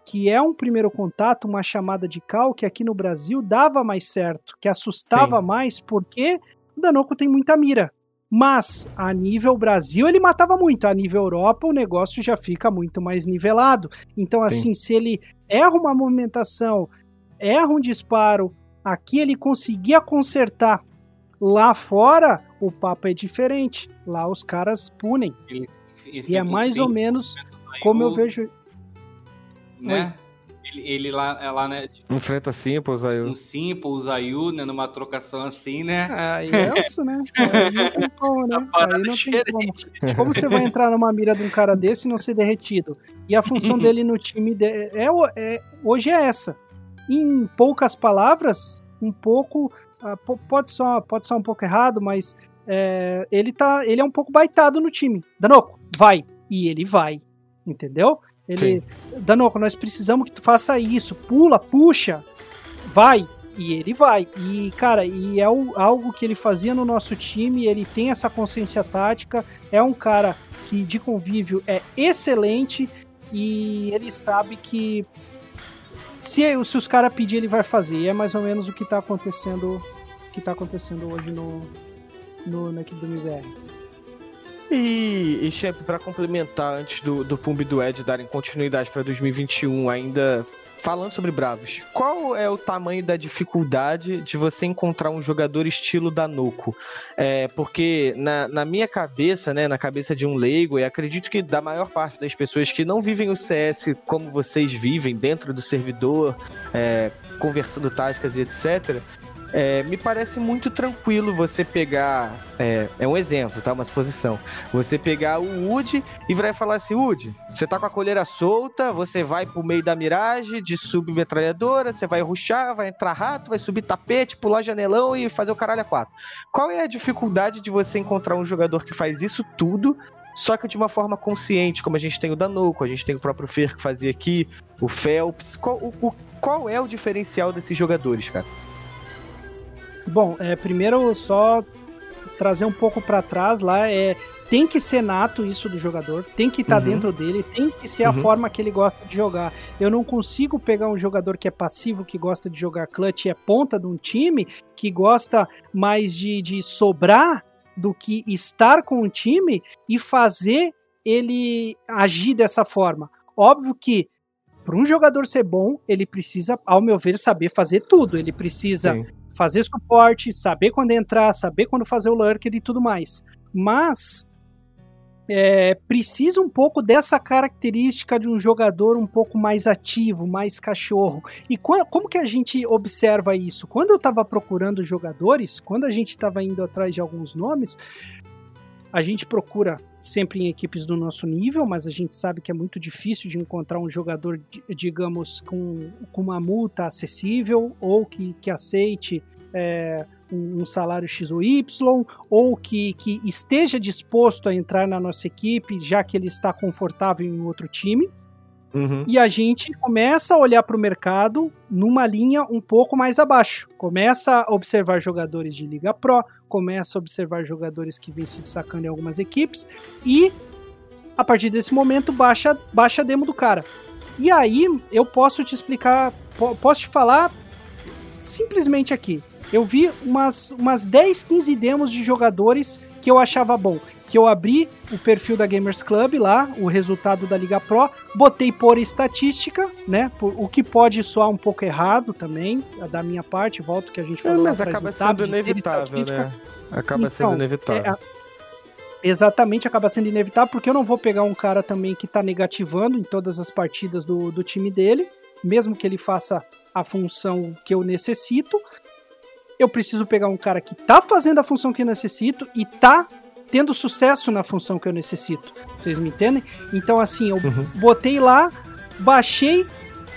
Speaker 6: Que é um primeiro contato, uma chamada de cal que aqui no Brasil dava mais certo, que assustava
Speaker 3: Sim.
Speaker 6: mais, porque o Danoco tem muita mira. Mas a nível Brasil ele matava muito, a nível Europa o negócio já fica muito mais nivelado. Então, assim, se ele erra uma movimentação, erra um disparo, aqui ele conseguia consertar. Lá fora, o papo é diferente. Lá os caras punem. E é mais ou menos como eu vejo.
Speaker 4: Né? Ele, ele lá, é lá, né? tipo,
Speaker 3: Enfrenta Simples aí.
Speaker 4: um Simple, o Zayu, né? Numa trocação assim, né?
Speaker 6: Aí é isso, né? Aí não tem como, né? Aí não tem como.
Speaker 4: diferente.
Speaker 6: Como você vai entrar numa mira de um cara desse e não ser derretido? E a função dele no time de- é, é- hoje é essa. Em poucas palavras, um pouco. ah, po- pode soar, pode um pouco errado, mas é, ele, tá, ele é um pouco baitado no time. Danoco, vai. E ele vai. Entendeu? Ele. Danoco, nós precisamos que tu faça isso. Pula, puxa, vai. E ele vai. E, cara, e é o- algo que ele fazia no nosso time, ele tem essa consciência tática, é um cara que de convívio é excelente e ele sabe que se, se os caras pedir, ele vai fazer. E é mais ou menos o que tá acontecendo, que tá acontecendo hoje no, no, na equipe do MBR.
Speaker 3: E, e pra complementar, antes do, do Pumb e do Ed darem continuidade pra 2021, ainda falando sobre Bravos, qual é o tamanho da dificuldade de você encontrar um jogador estilo Danoco? É, porque na, na minha cabeça, né, na cabeça de um leigo, e acredito que da maior parte das pessoas que não vivem o CS como vocês vivem, dentro do servidor, é, conversando táticas e etc., é, me parece muito tranquilo você pegar. É, é um exemplo, tá? Uma suposição. Você pegar o Wood e vai falar assim: Wood, você tá com a colheira solta, você vai pro meio da miragem de submetralhadora, você vai ruxar, vai entrar rato, vai subir tapete, pular janelão e fazer o caralho a quatro. Qual é a dificuldade de você encontrar um jogador que faz isso tudo? Só que de uma forma consciente, como a gente tem o Danoco, a gente tem o próprio Fer que fazia aqui, o Phelps. Qual, o- qual é o diferencial desses jogadores, cara?
Speaker 6: Bom, é, primeiro só trazer um pouco pra trás lá é tem que ser nato isso do jogador, tem que estar
Speaker 3: Uhum.
Speaker 6: dentro dele, tem que ser a
Speaker 3: Uhum.
Speaker 6: forma que ele gosta de jogar. Eu não consigo pegar um jogador que é passivo, que gosta de jogar clutch e é ponta de um time, que gosta mais de, de sobrar do que estar com o time e fazer ele agir dessa forma. Óbvio que para um jogador ser bom, ele precisa, ao meu ver, saber fazer tudo. Ele precisa
Speaker 3: Sim.
Speaker 6: Fazer suporte, saber quando entrar, saber quando fazer o lurker e tudo mais. Mas é, precisa um pouco dessa característica de um jogador um pouco mais ativo, mais cachorro. E qua- como que a gente observa isso? Quando eu estava procurando jogadores, quando a gente estava indo atrás de alguns nomes, a gente procura sempre em equipes do nosso nível, mas a gente sabe que é muito difícil de encontrar um jogador, di- digamos, com, com uma multa acessível ou que, que aceite é, um, um salário X ou Y, ou que, que esteja disposto a entrar na nossa equipe, já que ele está confortável em outro time.
Speaker 3: Uhum.
Speaker 6: E a gente começa a olhar para o mercado numa linha um pouco mais abaixo. Começa a observar jogadores de Liga Pro, começa a observar jogadores que vêm se destacando em algumas equipes e a partir desse momento baixa, baixa a demo do cara. E aí eu posso te explicar, po- posso te falar simplesmente aqui. Eu vi umas, umas 10, 15 demos de jogadores que eu achava bom. Que eu abri o perfil da Gamers Club lá, o resultado da Liga Pro, botei por estatística, né? Por, o que pode soar um pouco errado também, da minha parte, volto que a gente
Speaker 3: É,
Speaker 6: falou lá
Speaker 3: mas
Speaker 6: atrás
Speaker 3: acaba sendo inevitável, né? Acaba
Speaker 6: Então,
Speaker 3: sendo inevitável.
Speaker 6: É, exatamente, acaba sendo inevitável, porque eu não vou pegar um cara também que tá negativando em todas as partidas do, do time dele, mesmo que ele faça a função que eu necessito. Eu preciso pegar um cara que tá fazendo a função que eu necessito e tá tendo sucesso na função que eu necessito. Vocês me entendem? Então, assim, eu
Speaker 3: Uhum.
Speaker 6: botei lá, baixei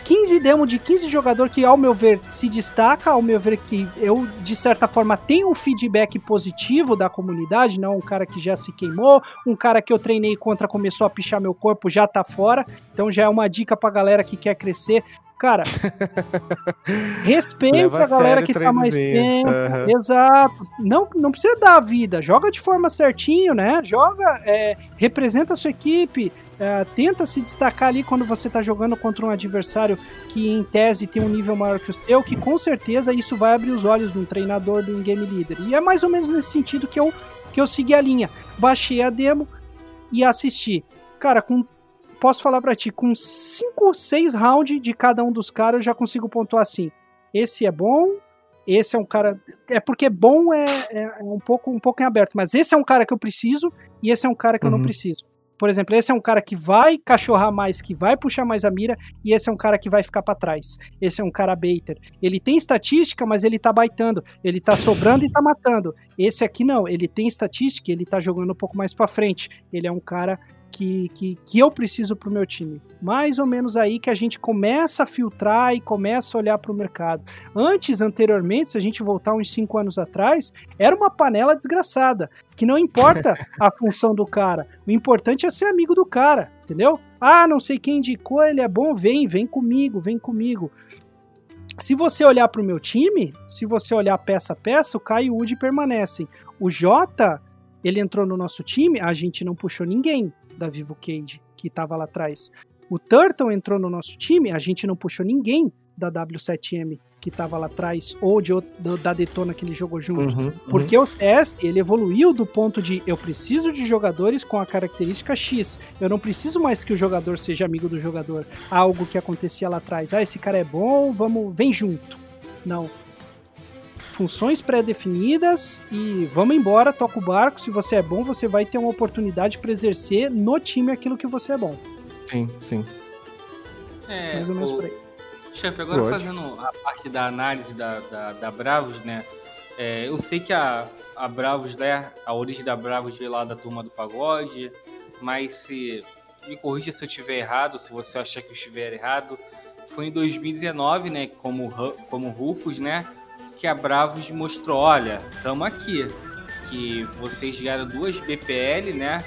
Speaker 6: 15 demos de 15 jogador que, ao meu ver, se destaca, ao meu ver que eu, de certa forma, tenho um feedback positivo da comunidade, não um cara que já se queimou, um cara que eu treinei contra começou a pichar meu corpo, já tá fora, então já é uma dica pra galera que quer crescer. Cara, respeita
Speaker 3: Leva
Speaker 6: a galera que tá mais tempo,
Speaker 3: Aham.
Speaker 6: Exato. Não, não precisa dar a vida. Joga de forma certinho, né? Joga, é, representa a sua equipe. é, tenta se destacar ali quando você tá jogando contra um adversário que em tese tem um nível maior que o seu, que com certeza isso vai abrir os olhos de um treinador, de um game leader. E é mais ou menos nesse sentido que eu, que eu segui a linha. Baixei a demo e assisti. Cara, com posso falar para ti, com 5, 6 rounds de cada um dos caras, eu já consigo pontuar assim. Esse é bom, esse é um cara. É porque bom é, é, é um pouco um pouco em aberto, mas esse é um cara que eu preciso e esse é um cara que uhum. eu não uhum. preciso. Por exemplo, esse é um cara que vai cachorrar mais, que vai puxar mais a mira, e esse é um cara que vai ficar para trás. Esse é um cara baiter. Ele tem estatística, mas ele tá baitando. Ele tá sobrando e tá matando. Esse aqui não, ele tem estatística, ele tá jogando um pouco mais para frente. Ele é um cara que, que, que eu preciso para o meu time. Mais ou menos aí que a gente começa a filtrar e começa a olhar para o mercado. Antes, anteriormente, se a gente voltar uns cinco anos atrás, era uma panela desgraçada, que não importa a função do cara, o importante é ser amigo do cara, entendeu? Ah, não sei quem indicou, ele é bom, vem, vem comigo, vem comigo. Se você olhar para o meu time, se você olhar peça a peça, o Caio e o Woody permanecem. O Jota, ele entrou no nosso time, a gente não puxou ninguém da Vivo Cage, que estava lá atrás. O Turtle entrou no nosso time, a gente não puxou ninguém da W7M que estava lá atrás, ou de, da Detona que ele jogou junto. Uhum, uhum. Porque o CS, ele evoluiu do ponto de eu preciso de jogadores com a característica X. Eu não preciso mais que o jogador seja amigo do jogador. Algo que acontecia lá atrás. Ah, esse cara é bom, vamos, vem junto. Não funções pré-definidas e vamos embora, toca o barco. Se você é bom, você vai ter uma oportunidade para exercer no time aquilo que você é bom.
Speaker 3: Sim, sim.
Speaker 4: É, Mais ou menos o... por aí. Chefe, agora Pode. fazendo a parte da análise da, da, da Bravos, né? É, eu sei que a, a Bravos, né? A origem da Bravos veio lá da turma do pagode, mas se me corrija se eu estiver errado, se você achar que eu estiver errado. Foi em 2019, né? Como, como Rufus, né? Que a Bravos mostrou, olha, estamos aqui, que vocês ganharam duas BPL, né?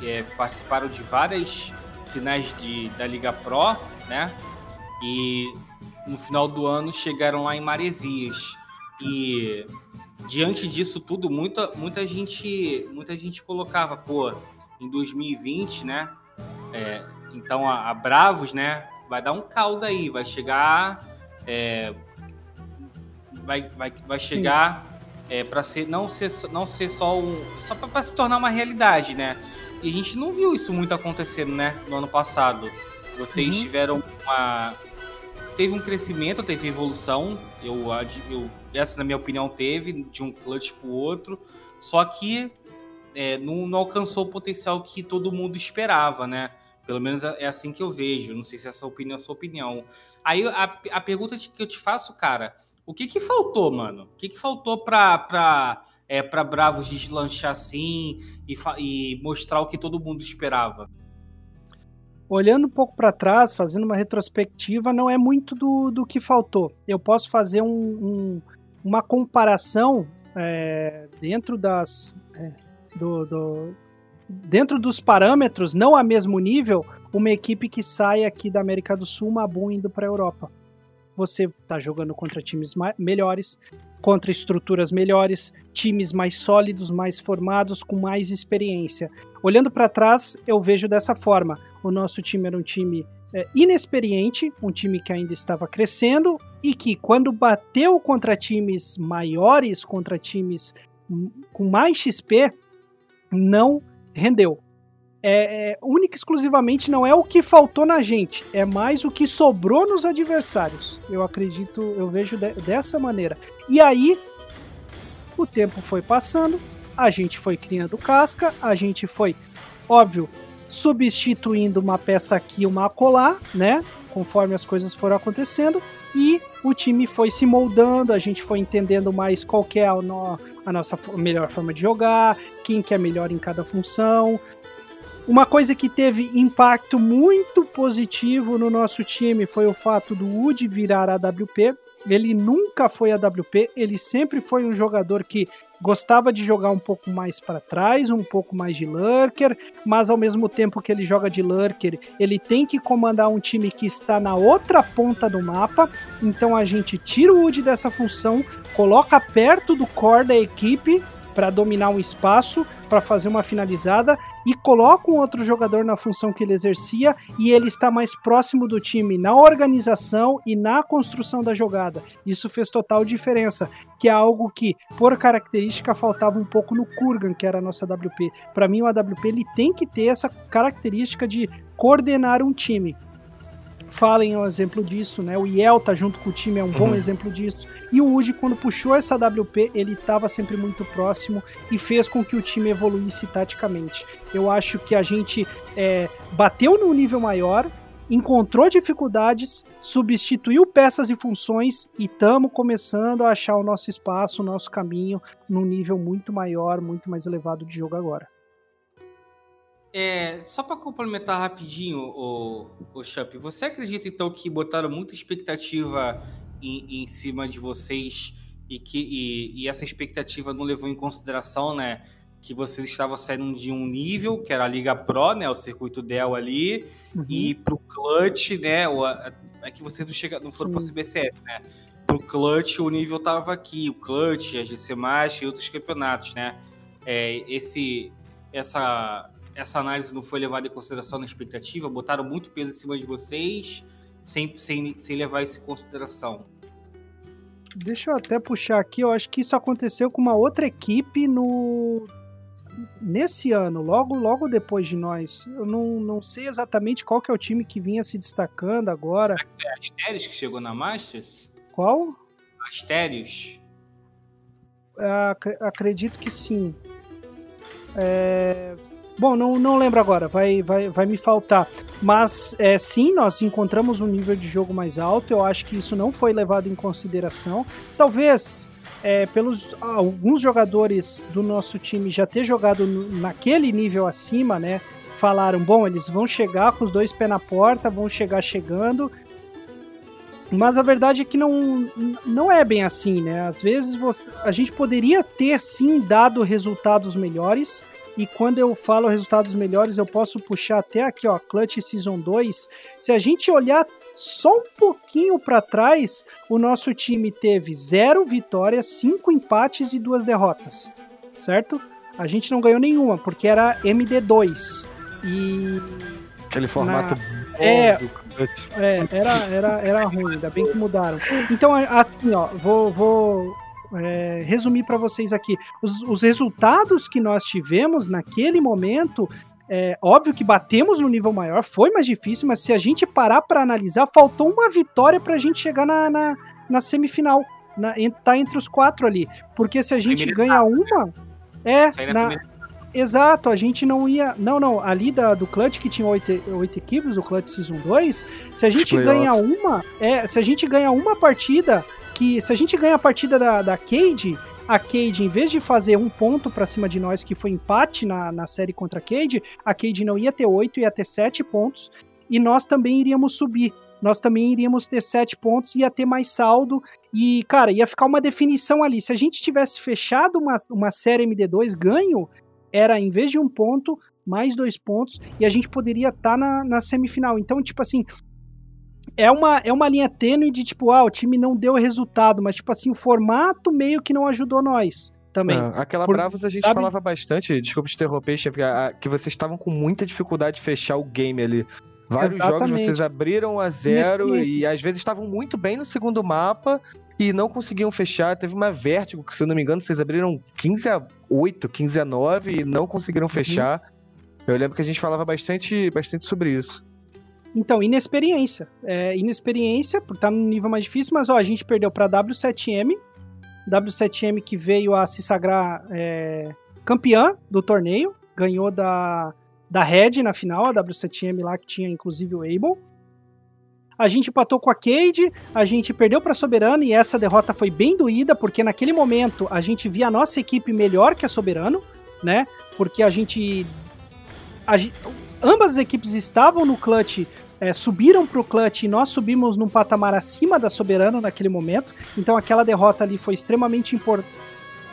Speaker 4: É, participaram de várias finais de, da Liga Pro, né? E no final do ano chegaram lá em Maresias. E diante disso tudo, muita, muita gente muita gente colocava, pô, em 2020, né? É, então a, a, Bravos, né? Vai dar um caldo aí, vai chegar é, vai, vai, vai chegar é, para ser não ser não ser só um só para se tornar uma realidade, né? E a gente não viu isso muito acontecendo, né? No ano passado, vocês uhum. tiveram uma teve um crescimento, teve evolução. Eu, eu essa na minha opinião teve de um clutch para o outro, só que é, não, não alcançou o potencial que todo mundo esperava, né? Pelo menos é, é assim que eu vejo. Não sei se essa opinião é a sua opinião. Aí a, a pergunta que eu te faço, cara, o que que faltou, mano? O que que faltou pra, pra, é, pra Bravos deslanchar assim e, e mostrar o que todo mundo esperava?
Speaker 6: Olhando um pouco para trás, fazendo uma retrospectiva, não é muito do, do que faltou. Eu posso fazer um, um, uma comparação é, dentro das. É, do, do, dentro dos parâmetros, não a mesmo nível, uma equipe que sai aqui da América do Sul, uma boa indo para a Europa você está jogando contra times melhores, contra estruturas melhores, times mais sólidos, mais formados, com mais experiência. Olhando para trás, eu vejo dessa forma: o nosso time era um time é, inexperiente, um time que ainda estava crescendo e que, quando bateu contra times maiores, contra times com mais XP, não rendeu é, é, única e exclusivamente não é o que faltou na gente, é mais o que sobrou nos adversários. Eu acredito, eu vejo de, dessa maneira. E aí, o tempo foi passando, a gente foi criando casca, a gente foi, óbvio, substituindo uma peça aqui, uma acolá, né? Conforme as coisas foram acontecendo, e o time foi se moldando, a gente foi entendendo mais qual é a, no, a nossa melhor forma de jogar, quem que é melhor em cada função, uma coisa que teve impacto muito positivo no nosso time foi o fato do Woody virar a WP. Ele nunca foi a WP, ele sempre foi um jogador que gostava de jogar um pouco mais para trás, um pouco mais de lurker, mas ao mesmo tempo que ele joga de lurker, ele tem que comandar um time que está na outra ponta do mapa. Então a gente tira o Woody dessa função, coloca perto do core da equipe para dominar um espaço, para fazer uma finalizada e coloca um outro jogador na função que ele exercia e ele está mais próximo do time na organização e na construção da jogada. Isso fez total diferença, que é algo que, por característica, faltava um pouco no Kurgan, que era a nossa WP. Para mim, o AWP ele tem que ter essa característica de coordenar um time. Fallen é um exemplo disso, né? O Yel tá junto com o time, é um bom
Speaker 3: Uhum.
Speaker 6: exemplo disso. E o Uji, quando puxou essa WP, ele estava sempre muito próximo e fez com que o time evoluísse taticamente. Eu acho que a gente é, bateu num nível maior, encontrou dificuldades, substituiu peças e funções e estamos começando a achar o nosso espaço, o nosso caminho num nível muito maior, muito mais elevado de jogo agora.
Speaker 4: É, só para complementar rapidinho, o, o Champ, você acredita então que botaram muita expectativa em, em cima de vocês e que e, e essa expectativa não levou em consideração, né, que vocês estavam saindo de um nível que era a Liga Pro, né, o circuito Dell ali,
Speaker 6: Uhum.
Speaker 4: e pro Clutch, né, o, a- é que vocês não, chega, não foram para
Speaker 6: Sim.
Speaker 4: CBCS, né? Pro Clutch o nível tava aqui, o Clutch, a GC e outros campeonatos, né? É, esse essa essa análise não foi levada em consideração na expectativa, botaram muito peso em cima de vocês, sem, sem, sem levar isso em consideração.
Speaker 6: Deixa eu até puxar aqui, eu acho que isso aconteceu com uma outra equipe no nesse ano, logo logo depois de nós. Eu não, não sei exatamente qual que é o time que vinha se destacando agora.
Speaker 4: Será que foi a Asterios que chegou na Masters?
Speaker 6: Qual?
Speaker 4: Asterios?
Speaker 6: Ac- acredito que sim. É, Bom, não, não lembro agora, vai, vai, vai me faltar. Mas é, sim, nós encontramos um nível de jogo mais alto. Eu acho que isso não foi levado em consideração. Talvez é, pelos alguns jogadores do nosso time já ter jogado naquele nível acima, né? Falaram, bom, eles vão chegar com os dois pés na porta, vão chegar chegando. Mas a verdade é que não, não é bem assim, né? Às vezes você- a gente poderia ter sim dado resultados melhores. E quando eu falo resultados melhores, eu posso puxar até aqui, ó, Clutch Season 2. Se a gente olhar só um pouquinho para trás, o nosso time teve zero vitórias, cinco empates e duas derrotas, certo? A gente não ganhou nenhuma, porque era MD2. E
Speaker 3: Aquele formato bom
Speaker 6: É. é, era, era, era ruim, ainda bem que mudaram. Então, assim, ó, vou, vou é, resumir para vocês aqui. Os, os resultados que nós tivemos naquele momento, é óbvio que batemos no nível maior, foi mais difícil, mas se a gente parar para analisar, faltou uma vitória para a gente chegar na, na, na semifinal. Na, tá entre os quatro ali. Porque se a gente ganha uma. É,
Speaker 4: na
Speaker 6: Exato, a gente não ia. Não, não. Ali da, do Clutch, que tinha oito, oito equipes, o Clutch Season 2, se a gente ganha uma. É, se a gente ganha uma partida, que. Se a gente ganha a partida da, da Cade, a Cade, em vez de fazer um ponto pra cima de nós, que foi empate na, na série contra a Cade, a Cade não ia ter oito, ia ter sete pontos. E nós também iríamos subir. Nós também iríamos ter sete pontos, ia ter mais saldo. E, cara, ia ficar uma definição ali. Se a gente tivesse fechado uma, uma série MD2 ganho, era em vez de um ponto, mais dois pontos, e a gente poderia estar na, na semifinal. Então, tipo assim, é uma, é uma linha tênue de tipo, ah, o time não deu resultado, mas tipo assim, o formato meio que não ajudou nós também.
Speaker 3: Ah, aquela
Speaker 6: Por-
Speaker 3: Bravos a gente
Speaker 6: sabe?
Speaker 3: falava bastante, desculpa te interromper, a- que vocês estavam com muita dificuldade de fechar o game ali. Vários jogos
Speaker 6: Exatamente.
Speaker 3: vocês abriram a zero
Speaker 6: Inexperiência.
Speaker 3: e às vezes estavam muito bem no segundo mapa e não conseguiam fechar. Teve uma vértigo que, se eu não me engano, vocês abriram 15 a 8, 15 a 9 e não conseguiram fechar. Eu lembro que a gente falava bastante, bastante sobre isso.
Speaker 6: Então, inexperiência. É, inexperiência, por estar num nível mais difícil, mas ó, a gente perdeu para W7M. W7M que veio a se sagrar é, campeã do torneio, ganhou da, da Red na final, a W7M lá que tinha inclusive o Able. A gente empatou com a Cade, a gente perdeu para Soberano e essa derrota foi bem doída, porque naquele momento a gente via a nossa equipe melhor que a Soberano, né? Porque a gente. A ambas as equipes estavam no clutch, é, subiram pro clutch e nós subimos num patamar acima da Soberano naquele momento. Então aquela derrota ali foi extremamente impor-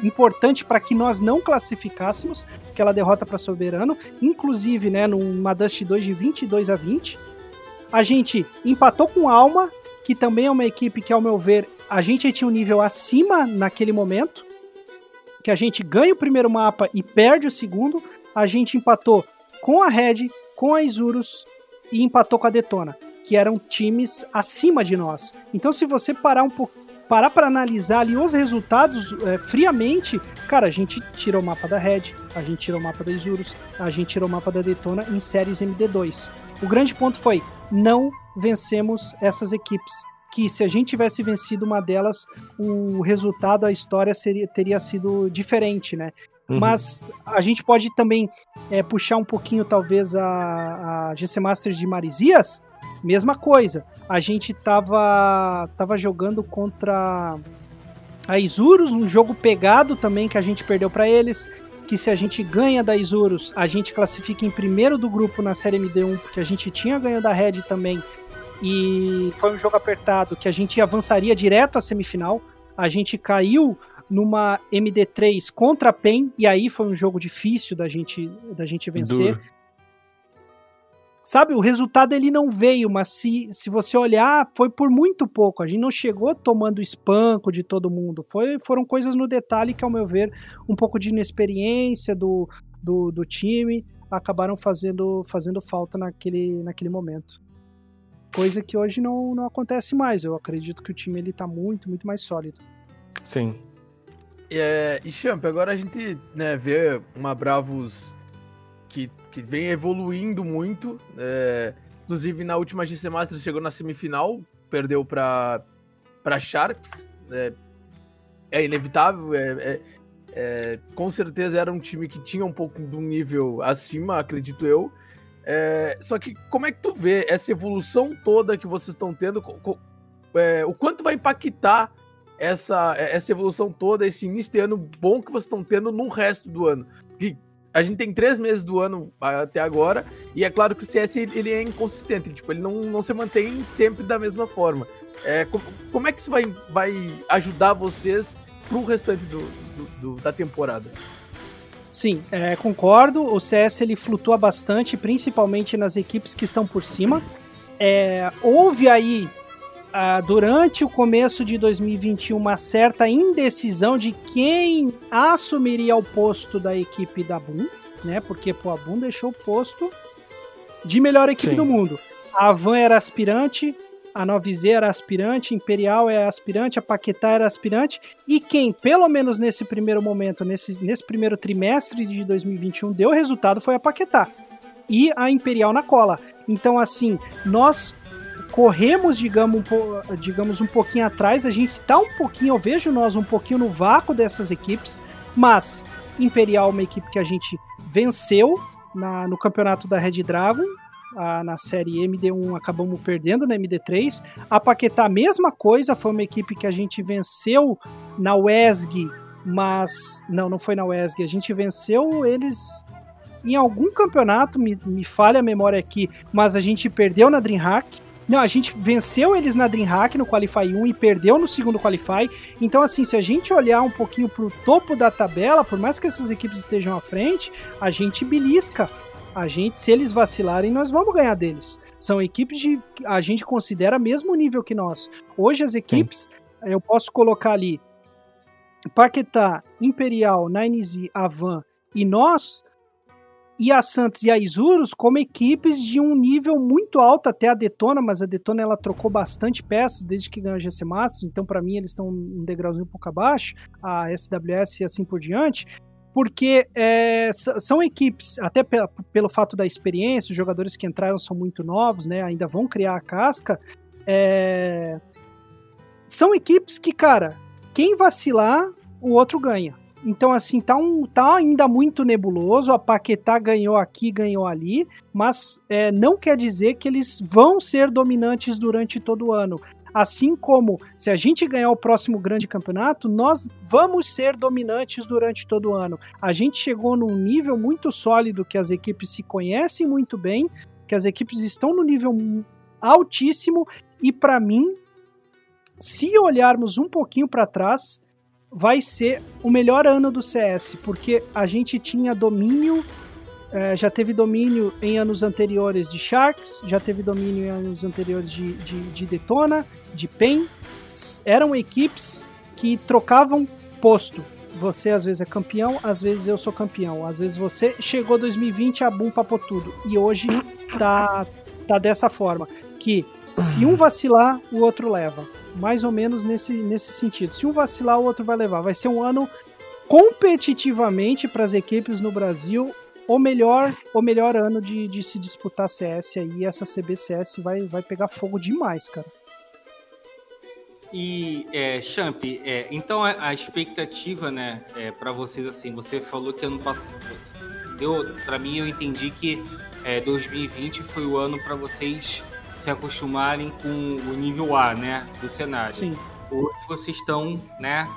Speaker 6: importante para que nós não classificássemos aquela derrota para Soberano, inclusive, né, numa Dust 2 de 22 a 20. A gente empatou com Alma, que também é uma equipe que, ao meu ver, a gente tinha um nível acima naquele momento. que a gente ganha o primeiro mapa e perde o segundo. A gente empatou com a Red, com a Isurus e empatou com a Detona, que eram times acima de nós. Então, se você parar um pouco, parar para analisar ali os resultados é, friamente, cara, a gente tirou o mapa da Red, a gente tirou o mapa da Isurus, a gente tirou o mapa da Detona em séries MD2. O grande ponto foi não vencemos essas equipes. Que se a gente tivesse vencido uma delas, o resultado, a história seria, teria sido diferente, né?
Speaker 3: Uhum.
Speaker 6: Mas a gente pode também é, puxar um pouquinho, talvez, a, a GC Masters de Marizias. Mesma coisa. A gente tava, tava jogando contra a Isurus, um jogo pegado também que a gente perdeu para eles. Que se a gente ganha da Isurus, a gente classifica em primeiro do grupo na série MD1, porque a gente tinha ganho da Red também. E foi um jogo apertado que a gente avançaria direto à semifinal. A gente caiu numa MD3 contra a PEN, e aí foi um jogo difícil da gente, da gente vencer.
Speaker 3: Duro.
Speaker 6: Sabe, o resultado ele não veio, mas se, se você olhar, foi por muito pouco. A gente não chegou tomando espanco de todo mundo. Foi, foram coisas no detalhe que, ao meu ver, um pouco de inexperiência do, do, do time acabaram fazendo, fazendo falta naquele, naquele momento. Coisa que hoje não, não acontece mais. Eu acredito que o time ele tá muito, muito mais sólido.
Speaker 3: Sim.
Speaker 5: É, e Champ, agora a gente né, vê uma Bravos que, que vem evoluindo muito. é, inclusive na última GC Masters chegou na semifinal, perdeu para para Sharks. É, é inevitável, é, é- é, com certeza era um time que tinha um pouco de um nível acima, acredito eu. É, só que como é que tu vê essa evolução toda que vocês estão tendo? co- co- é, o quanto vai impactar essa, essa evolução toda, esse início de ano bom que vocês estão tendo no resto do ano? Porque a gente tem três meses do ano até agora, e é claro que o CS ele ele é inconsistente, tipo, ele não, não se mantém sempre da mesma forma. É, como, como é que isso vai, vai ajudar vocês pro restante do, do- do- da temporada?
Speaker 6: Sim, é, concordo. O CS ele flutua bastante, principalmente nas equipes que estão por cima. É, houve aí, ah, durante o começo de 2021, uma certa indecisão de quem assumiria o posto da equipe da Boom, né? Porque pô, a Boom deixou o posto de melhor equipe
Speaker 3: Sim.
Speaker 6: do mundo. A Van era aspirante, a 9Z era aspirante, Imperial é aspirante, a Paquetá era aspirante, e quem, pelo menos nesse primeiro momento, nesse, nesse primeiro trimestre de 2021, deu resultado foi a Paquetá. E a Imperial na cola. Então, assim, nós corremos, digamos um, digamos, um pouquinho atrás, a gente tá um pouquinho, eu vejo nós um pouquinho no vácuo dessas equipes, mas Imperial é uma equipe que a gente venceu na- no campeonato da Red Dragon, a- na série MD1 acabamos perdendo na MD3. A Paquetá, mesma coisa, foi uma equipe que a gente venceu na WESG, mas. Não, não foi na WESG. A gente venceu eles em algum campeonato, me, me falha a memória aqui, mas a gente perdeu na DreamHack. Não, a gente venceu eles na DreamHack no Qualify 1 e perdeu no segundo Qualify. Então, assim, se a gente olhar um pouquinho pro topo da tabela, por mais que essas equipes estejam à frente, a gente belisca a gente, se eles vacilarem, nós vamos ganhar deles. São equipes de a gente considera mesmo nível que nós. Hoje as equipes, eu posso colocar ali Paquetá, Imperial, 9Z, Avan e nós e a Santos e a Isurus como equipes de um nível muito alto até a Detona, mas a Detona ela trocou bastante peças desde que ganhou a GC Masters, então para mim eles estão um degrauzinho um pouco abaixo, a SWS e assim por diante porque é, são equipes, até pela- pelo fato da experiência, os jogadores que entraram são muito novos, né? Ainda vão criar a casca. é, são equipes que, cara, quem vacilar, o outro ganha. Então, assim, tá, um, tá ainda muito nebuloso. A Paquetá ganhou aqui, ganhou ali, mas é, não quer dizer que eles vão ser dominantes durante todo o ano. Assim como se a gente ganhar o próximo grande campeonato, nós vamos ser dominantes durante todo o ano. A gente chegou num nível muito sólido que as equipes se conhecem muito bem, que as equipes estão no nível altíssimo e para mim, se olharmos um pouquinho para trás, vai ser o melhor ano do CS, porque a gente tinha domínio é, já teve domínio em anos anteriores de Sharks, já teve domínio em anos anteriores de, de, de Detona, de PEN. Eram equipes que trocavam posto. você às vezes é campeão, às vezes eu sou campeão. Às vezes você chegou 2020, a Boom papou tudo. E hoje tá, tá dessa forma. Que se um vacilar, o outro leva. Mais ou menos nesse, nesse sentido. Se um vacilar, o outro vai levar. Vai ser um ano competitivamente para as equipes no Brasil o melhor, o melhor ano de, de se disputar CS aí. Essa CBCS vai, vai pegar fogo demais, cara.
Speaker 4: E, é, Champ, é, então a, expectativa, né, é, para vocês, assim, você falou que ano passado, deu, para mim eu entendi que é, 2020 foi o ano para vocês se acostumarem com o nível A, né, do cenário.
Speaker 6: Sim.
Speaker 4: Hoje vocês estão, né,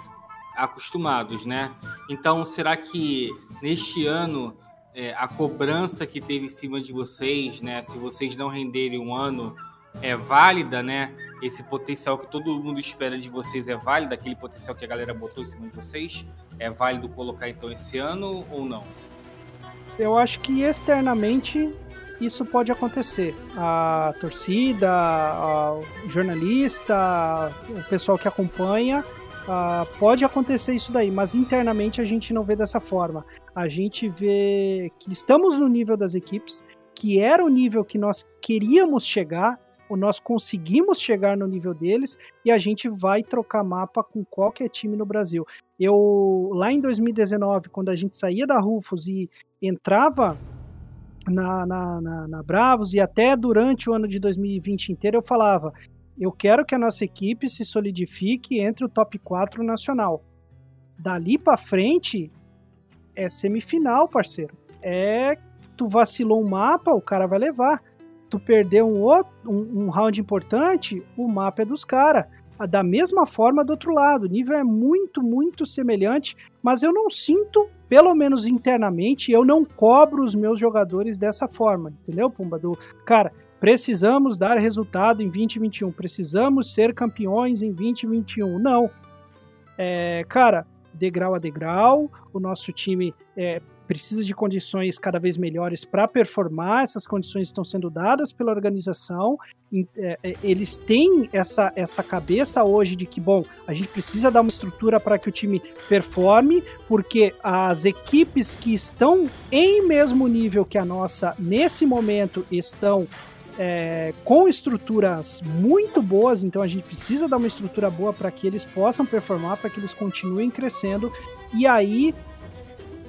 Speaker 4: acostumados, né? Então, será que neste ano é, a cobrança que teve em cima de vocês, né? Se vocês não renderem um ano, é válida, né? Esse potencial que todo mundo espera de vocês é válido, aquele potencial que a galera botou em cima de vocês, é válido colocar então esse ano ou não?
Speaker 6: Eu acho que externamente isso pode acontecer. A torcida, a, o jornalista, o pessoal que acompanha, uh, pode acontecer isso daí, mas internamente a gente não vê dessa forma. A gente vê que estamos no nível das equipes, que era o nível que nós queríamos chegar, nós conseguimos chegar no nível deles e a gente vai trocar mapa com qualquer time no Brasil. Eu lá em 2019, quando a gente saía da Rufus e entrava na, na, na, na Bravos e até durante o ano de 2020 inteiro eu falava: eu quero que a nossa equipe se solidifique entre o top 4 nacional. Dali para frente é semifinal, parceiro. É tu vacilou um mapa, o cara vai levar tu perdeu um, outro, um, um round importante, o mapa é dos caras. Da mesma forma do outro lado, o nível é muito, muito semelhante, mas eu não sinto, pelo menos internamente, eu não cobro os meus jogadores dessa forma, entendeu, Pumba? Do, cara, precisamos dar resultado em 2021, precisamos ser campeões em 2021. Não. É, cara, degrau a degrau, o nosso time é, precisa de condições cada vez melhores para performar, essas condições estão sendo dadas pela organização, é, é, eles têm essa, essa cabeça hoje de que, bom, a gente precisa dar uma estrutura para que o time performe, porque as equipes que estão em mesmo nível que a nossa nesse momento estão é, com estruturas muito boas, então a gente precisa dar uma estrutura boa para que eles possam performar, para que eles continuem crescendo. E aí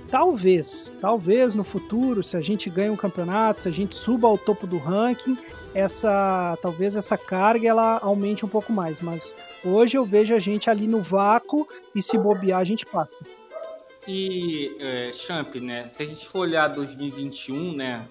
Speaker 6: talvez, talvez no futuro, se a gente ganha um campeonato, se a gente suba ao topo do ranking, essa talvez essa carga ela aumente um pouco mais. Mas hoje eu vejo a gente ali no vácuo e se bobear a gente passa.
Speaker 4: E é, Champ, né? Se a gente for olhar 2021, né?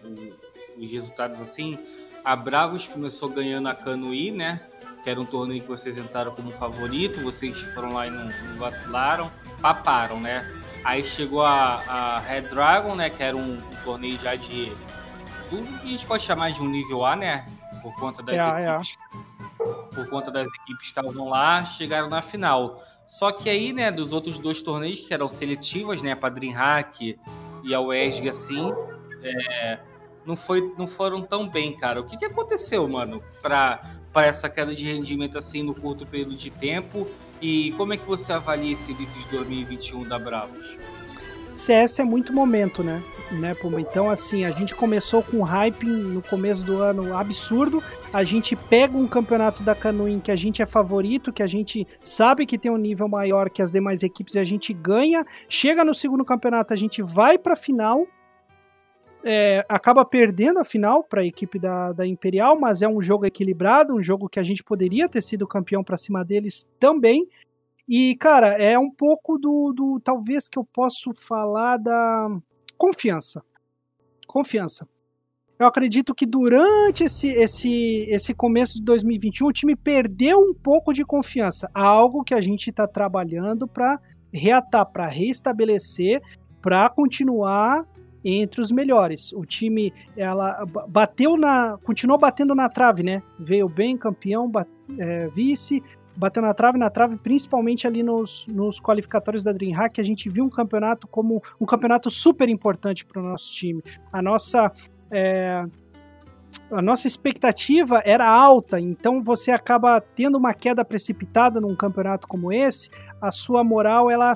Speaker 4: os resultados assim, a Bravos começou ganhando a Canuí, né? Que era um torneio que vocês entraram como favorito, vocês foram lá e não, não vacilaram, paparam, né? Aí chegou a, a Red Dragon, né? Que era um, um torneio já de. Tudo que a gente pode chamar de um nível A, né? Por conta das é, equipes. É. Por conta das equipes que estavam lá, chegaram na final. Só que aí, né, dos outros dois torneios que eram seletivas, né? A Dreamhack e a WESG, assim, é, não, foi, não foram tão bem, cara. O que, que aconteceu, mano, para essa queda de rendimento assim no curto período de tempo e como é que você avalia esse início de 2021 da Bravos?
Speaker 6: CS é muito momento, né? né Puma? Então, assim, a gente começou com hype no começo do ano absurdo. A gente pega um campeonato da Canoim que a gente é favorito, que a gente sabe que tem um nível maior que as demais equipes e a gente ganha. Chega no segundo campeonato, a gente vai pra final. É, acaba perdendo a final para a equipe da, da Imperial, mas é um jogo equilibrado, um jogo que a gente poderia ter sido campeão para cima deles também. E, cara, é um pouco do, do. Talvez que eu posso falar da confiança. Confiança. Eu acredito que durante esse, esse, esse começo de 2021 o time perdeu um pouco de confiança. Algo que a gente está trabalhando para reatar, para restabelecer, para continuar entre os melhores. O time ela bateu na, continuou batendo na trave, né? Veio bem campeão, bat, é, vice, bateu na trave, na trave, principalmente ali nos, nos qualificatórios da DreamHack, a gente viu um campeonato como um campeonato super importante para o nosso time. A nossa. É, a nossa expectativa era alta, então você acaba tendo uma queda precipitada num campeonato como esse, a sua moral ela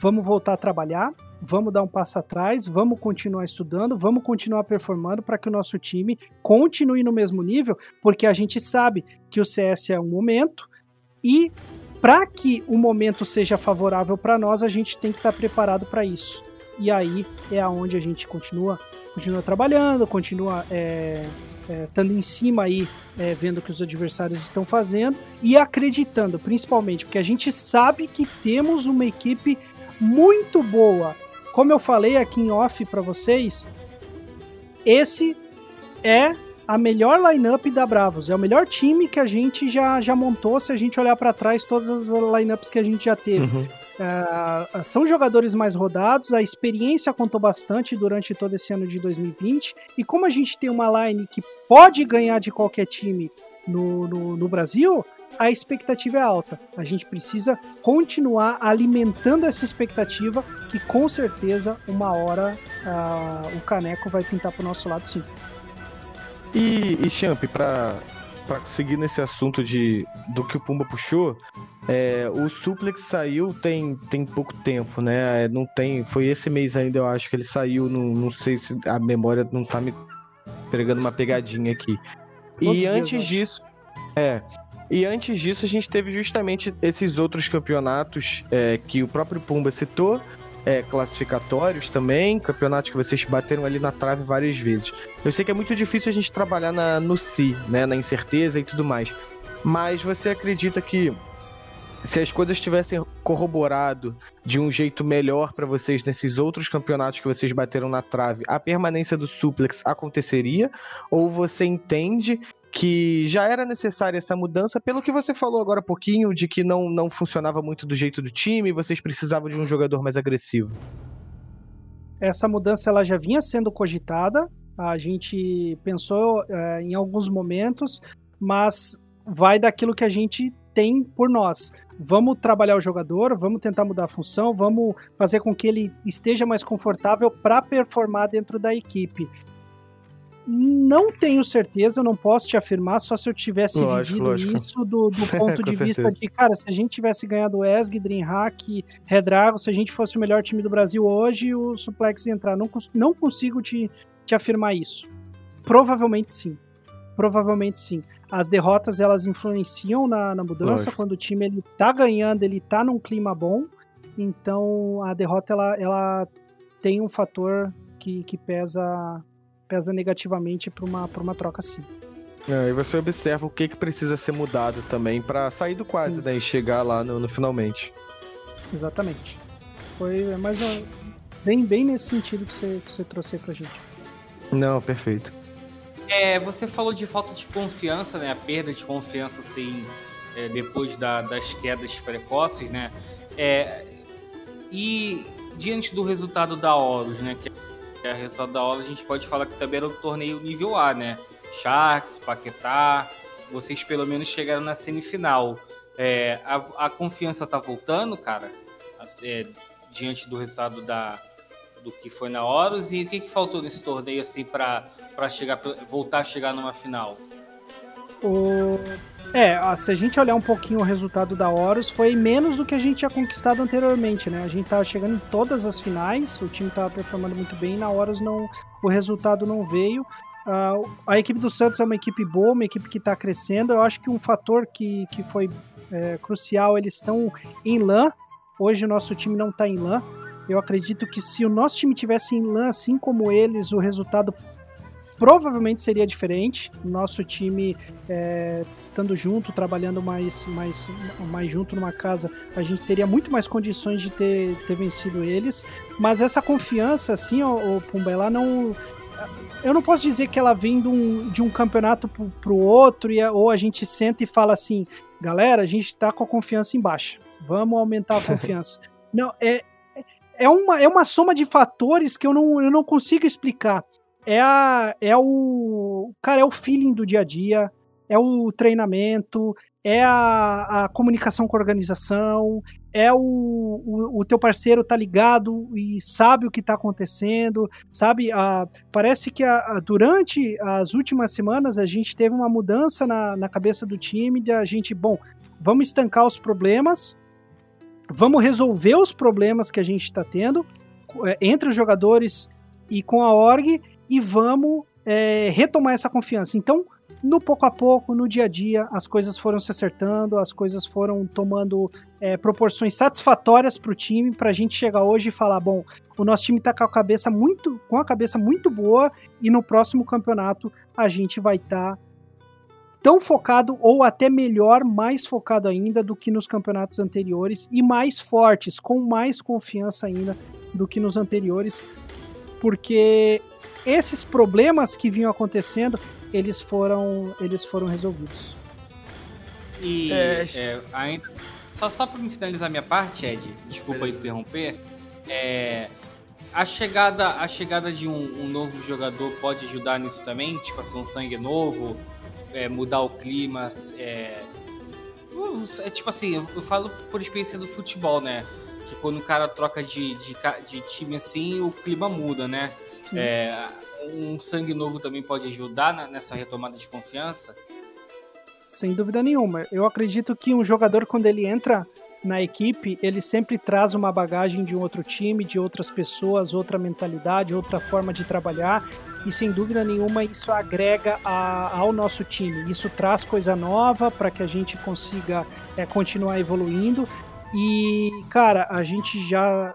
Speaker 6: vamos voltar a trabalhar, vamos dar um passo atrás, vamos continuar estudando, vamos continuar performando para que o nosso time continue no mesmo nível, porque a gente sabe que o CS é um momento e para que o momento seja favorável para nós, a gente tem que estar tá preparado para isso. E aí é aonde a gente continua, continua trabalhando, continua é, é, estando em cima aí, é, vendo o que os adversários estão fazendo e acreditando, principalmente, porque a gente sabe que temos uma equipe muito boa. Como eu falei aqui em off para vocês, esse é a melhor lineup da Bravos. É o melhor time que a gente já, já montou se a gente olhar para trás todas as lineups que a gente já teve. Uhum. Uh, são jogadores mais rodados, a experiência contou bastante durante todo esse ano de 2020. E como a gente tem uma line que pode ganhar de qualquer time no, no, no Brasil, a expectativa é alta. A gente precisa continuar alimentando essa expectativa, que com certeza uma hora uh, o caneco vai pintar para o nosso lado sim.
Speaker 3: E, e Champ, para seguir nesse assunto de do que o Pumba puxou, é, o Suplex saiu tem, tem pouco tempo, né? É, não tem, foi esse mês ainda, eu acho que ele saiu. Não, não sei se a memória não tá me pegando uma pegadinha aqui. e antes disso, é. E antes disso, a gente teve justamente esses outros campeonatos é, que o próprio Pumba citou, é, classificatórios também, campeonatos que vocês bateram ali na trave várias vezes. Eu sei que é muito difícil a gente trabalhar na, no si, né, na incerteza e tudo mais. Mas você acredita que se as coisas tivessem corroborado de um jeito melhor para vocês nesses outros campeonatos que vocês bateram na trave, a permanência do suplex aconteceria? Ou você entende que já era necessária essa mudança, pelo que você falou agora há pouquinho, de que não, não funcionava muito do jeito do time, vocês precisavam de um jogador mais agressivo.
Speaker 6: Essa mudança ela já vinha sendo cogitada, a gente pensou é, em alguns momentos, mas vai daquilo que a gente tem por nós. Vamos trabalhar o jogador, vamos tentar mudar a função, vamos fazer com que ele esteja mais confortável para performar dentro da equipe. Não tenho certeza, eu não posso te afirmar, só se eu tivesse lógico, vivido lógico. isso do, do ponto de vista de, cara, se a gente tivesse ganhado o ESG, Dreamhack, Redrago, se a gente fosse o melhor time do Brasil hoje, o Suplex ia entrar. Não, não consigo te, te afirmar isso. Provavelmente sim. Provavelmente sim. As derrotas, elas influenciam na, na mudança. Lógico. Quando o time ele tá ganhando, ele tá num clima bom. Então, a derrota, ela, ela tem um fator que, que pesa pesa negativamente para uma, uma troca assim.
Speaker 3: É, e você observa o que, que precisa ser mudado também para sair do quase, né? E chegar lá no, no finalmente.
Speaker 6: Exatamente. Foi mais bem, bem nesse sentido que você, que você trouxe aí pra gente.
Speaker 3: Não, perfeito.
Speaker 4: É, você falou de falta de confiança, né? A perda de confiança, assim, é, depois da, das quedas precoces, né? É, e diante do resultado da Horus, né? Que é resultado da aula, a gente pode falar que também era um torneio nível A, né? Sharks, Paquetá, vocês pelo menos chegaram na semifinal. É, a, a, confiança tá voltando, cara, é, diante do resultado da, do que foi na Horus e o que, que faltou nesse torneio assim para chegar voltar a chegar numa final?
Speaker 6: O é, se a gente olhar um pouquinho o resultado da Horus, foi menos do que a gente tinha conquistado anteriormente, né? A gente tava chegando em todas as finais, o time tava performando muito bem, na Horus não, o resultado não veio. Uh, a equipe do Santos é uma equipe boa, uma equipe que está crescendo. Eu acho que um fator que, que foi é, crucial, eles estão em LAN. Hoje o nosso time não está em LAN. Eu acredito que se o nosso time tivesse em LAN assim como eles, o resultado provavelmente seria diferente. Nosso time é, estando junto, trabalhando mais, mais, mais junto numa casa, a gente teria muito mais condições de ter, ter vencido eles. Mas essa confiança, assim, o, o Pumba, ela não. Eu não posso dizer que ela vem de um, de um campeonato pro, pro outro, e, ou a gente senta e fala assim, galera, a gente tá com a confiança em baixa. Vamos aumentar a confiança. não, é, é uma, é uma soma de fatores que eu não, eu não consigo explicar é, a, é o. Cara, é o feeling do dia a dia, é o treinamento, é a, a comunicação com a organização, é o, o, o, teu parceiro tá ligado e sabe o que tá acontecendo, sabe? A, parece que a, a, durante as últimas semanas a gente teve uma mudança na, na cabeça do time de a gente, bom, vamos estancar os problemas, vamos resolver os problemas que a gente está tendo é, entre os jogadores e com a org e vamos é, retomar essa confiança. Então, no pouco a pouco, no dia a dia, as coisas foram se acertando, as coisas foram tomando é, proporções satisfatórias para o time, para a gente chegar hoje e falar, bom, o nosso time está com a cabeça muito, com a cabeça muito boa e no próximo campeonato a gente vai estar tá tão focado ou até melhor, mais focado ainda do que nos campeonatos anteriores e mais fortes, com mais confiança ainda do que nos anteriores, porque esses problemas que vinham acontecendo, eles foram, eles foram resolvidos.
Speaker 4: E é, é, ainda, só, só para finalizar minha parte, Ed, desculpa interromper, é, a chegada, a chegada de um, um, novo jogador pode ajudar nisso também? Tipo assim, um sangue novo, é, mudar o clima. É, é, tipo assim, eu, eu, falo por experiência do futebol, né? Que quando o cara troca de, de, de time assim, o clima muda, né? É, um sangue novo também pode ajudar na, nessa retomada de confiança?
Speaker 6: Sem dúvida nenhuma. Eu acredito que um jogador, quando ele entra na equipe, ele sempre traz uma bagagem de um outro time, de outras pessoas, outra mentalidade, outra forma de trabalhar, e sem dúvida nenhuma isso agrega a, ao nosso time. Isso traz coisa nova para que a gente consiga é, continuar evoluindo. E, cara, a gente já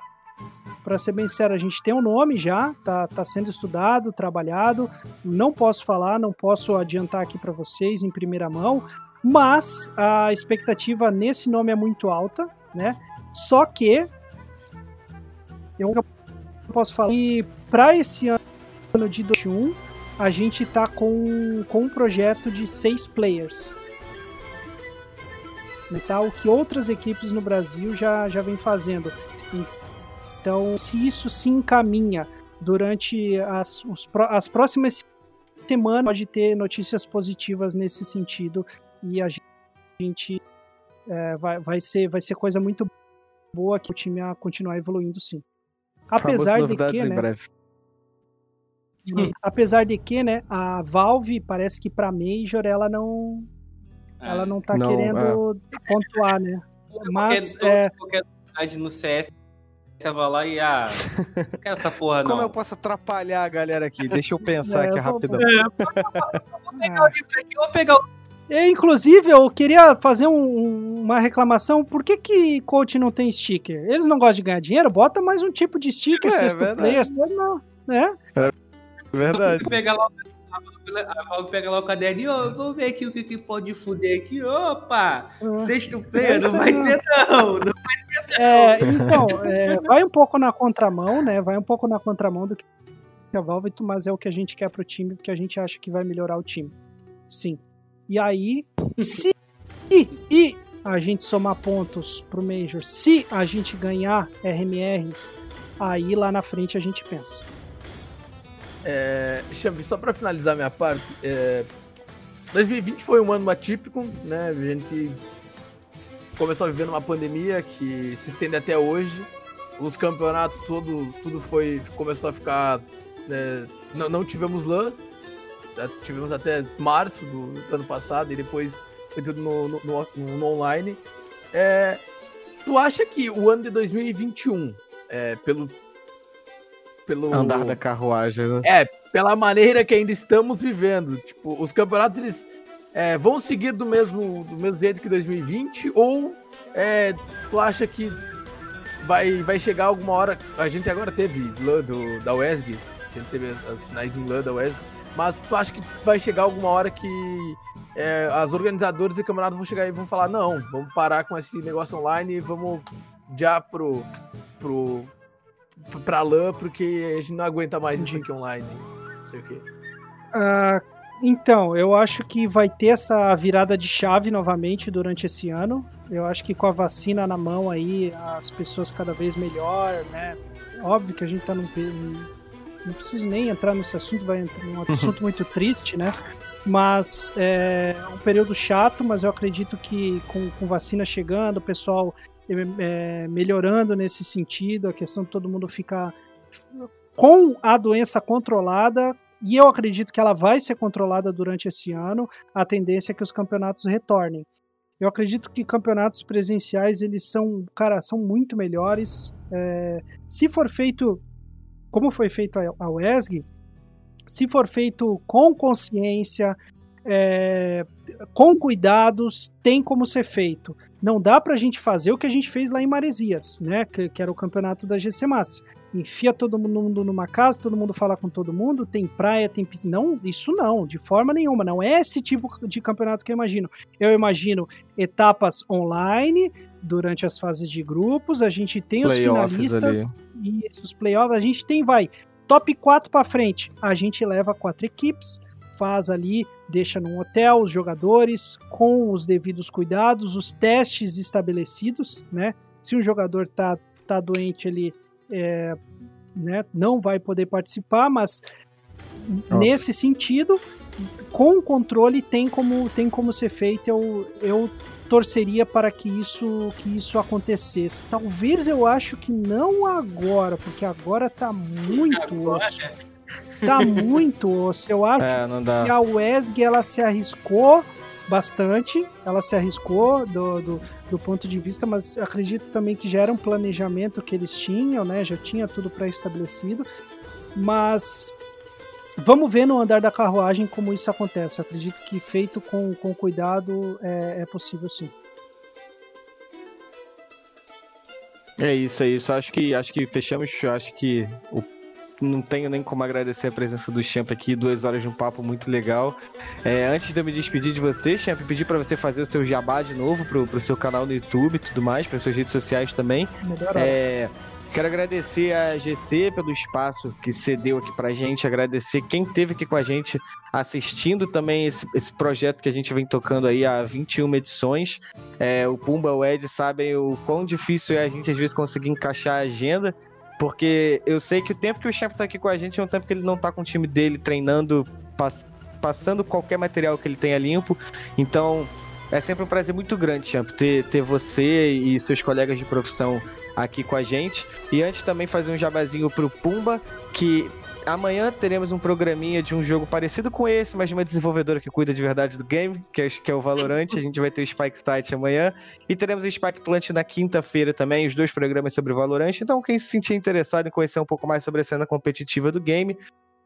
Speaker 6: para ser bem sincero, a gente tem um nome já, tá, tá sendo estudado, trabalhado. Não posso falar, não posso adiantar aqui para vocês em primeira mão, mas a expectativa nesse nome é muito alta, né? Só que eu posso falar que para esse ano de 2021 a gente tá com, com um projeto de seis players. Tá? O que outras equipes no Brasil já, já vem fazendo. Então, se isso se encaminha durante as, os, as próximas semanas, pode ter notícias positivas nesse sentido e a gente é, vai, vai, ser, vai ser coisa muito boa que o time a continuar evoluindo sim. Apesar de que, né? Breve. Apesar de que, né, a Valve parece que para Major ela não é. ela não tá não, querendo é. pontuar, né? Mas
Speaker 4: qualquer, é... qualquer no CS você vai lá e, ah, não quero essa porra não.
Speaker 3: Como eu posso atrapalhar a galera aqui? Deixa eu pensar é, aqui rapidão. É,
Speaker 6: vou pegar o livro aqui, vou pegar o... É, inclusive, eu queria fazer um, uma reclamação. Por que que coach não tem sticker? Eles não gostam de ganhar dinheiro? Bota mais um tipo de sticker, é, sexto é player, não, né?
Speaker 3: É verdade.
Speaker 4: Pegar lá, a Valve pega lá o caderno e, oh, vamos ver aqui o que, que pode fuder aqui. Opa! Ah, sexto player, não vai ter não, não vai
Speaker 6: é, então, é, vai um pouco na contramão, né? Vai um pouco na contramão do que a Valve, mas é o que a gente quer pro time, porque a gente acha que vai melhorar o time. Sim. E aí, se e a gente somar pontos pro Major, se a gente ganhar RMRs, aí lá na frente a gente pensa.
Speaker 5: É, Xambi, só para finalizar minha parte, é, 2020 foi um ano atípico, né? A gente começou a viver numa pandemia que se estende até hoje. Os campeonatos, tudo, tudo foi. começou a ficar. É, não, não tivemos LAN, tivemos até março do, do, ano passado e depois foi tudo no, no, no, no online. É, tu acha que o ano de 2021, é, pelo,
Speaker 3: pelo. Andar da carruagem, né?
Speaker 5: É, pela maneira que ainda estamos vivendo. Tipo, os campeonatos eles é, vão seguir do mesmo, do mesmo jeito que 2020? Ou é, tu acha que vai, vai chegar alguma hora. A gente agora teve LAN do, da WESG, a gente teve as, as finais em LAN da WESG, mas tu acha que vai chegar alguma hora que é, as organizadoras e camaradas vão chegar e vão falar: não, vamos parar com esse negócio online e vamos já pro. pro pra LAN, porque a gente não aguenta mais isso aqui online. Não sei o quê.
Speaker 6: Uh, então, eu acho que vai ter essa virada de chave novamente durante esse ano. Eu acho que com a vacina na mão aí, as pessoas cada vez melhor, né? Óbvio que a gente tá num. Não preciso nem entrar nesse assunto, vai entrar num assunto muito triste, né? Mas é um período chato, mas eu acredito que com, com vacina chegando, o pessoal é, melhorando nesse sentido, a questão de todo mundo ficar com a doença controlada, e eu acredito que ela vai ser controlada durante esse ano. A tendência é que os campeonatos retornem. Eu acredito que campeonatos presenciais eles são, cara, são muito melhores. É, se for feito como foi feito a, WESG, se for feito com consciência, é, com cuidados, tem como ser feito. Não dá para a gente fazer o que a gente fez lá em Maresias, né? Que, que, era o campeonato da GC Master. Enfia todo mundo numa casa, todo mundo fala com todo mundo, tem praia, tem piscina. Não, isso não, de forma nenhuma. Não é esse tipo de campeonato que eu imagino. Eu imagino etapas online, durante as fases de grupos, a gente tem os finalistas ali. e os playoffs, a gente tem, vai, top 4 para frente, a gente leva quatro equipes, faz ali, deixa num hotel os jogadores com os devidos cuidados, os testes estabelecidos, né? Se um jogador tá, tá doente, ele é, né, não vai poder participar, mas nesse sentido, com controle tem como, tem como ser feito. Eu, eu torceria para que isso que isso acontecesse. Talvez eu acho que não agora, porque agora tá muito osso. Tá muito osso. Eu acho é, que a WESG ela se arriscou bastante, ela se arriscou do, do, do, ponto de vista, mas acredito também que já era um planejamento que eles tinham, né? Já tinha tudo pré-estabelecido. Mas Vamos ver no andar da carruagem como isso acontece. Eu acredito que feito com, com cuidado é, é possível sim.
Speaker 3: É isso, é isso. Acho que acho que fechamos. Acho que o, não tenho nem como agradecer a presença do Champ aqui. Duas horas de um papo muito legal. É, antes de eu me despedir de você, Champ, pedir para você fazer o seu jabá de novo pro, pro seu canal no YouTube e tudo mais, para suas redes sociais também. É, Quero agradecer a GC pelo espaço que cedeu aqui pra gente, agradecer quem esteve aqui com a gente assistindo também esse, esse projeto que a gente vem tocando aí há 21 edições. É, o Pumba, o Ed sabem o quão difícil é a gente às vezes conseguir encaixar a agenda, porque eu sei que o tempo que o chefe tá aqui com a gente é um tempo que ele não tá com o time dele treinando, pass passando qualquer material que ele tenha limpo. Então, é sempre um prazer muito grande, Champ, ter, ter você e seus colegas de profissão aqui com a gente. E antes também fazer um jabazinho pro Pumba, que amanhã teremos um programinha de um jogo parecido com esse, mas de uma desenvolvedora que cuida de verdade do game, que é, que é o Valorant. A gente vai ter o Spike Site amanhã. E teremos o Spike Plant na quinta-feira também, os dois programas sobre Valorant. Então, quem se sentir interessado em conhecer um pouco mais sobre a cena competitiva do game,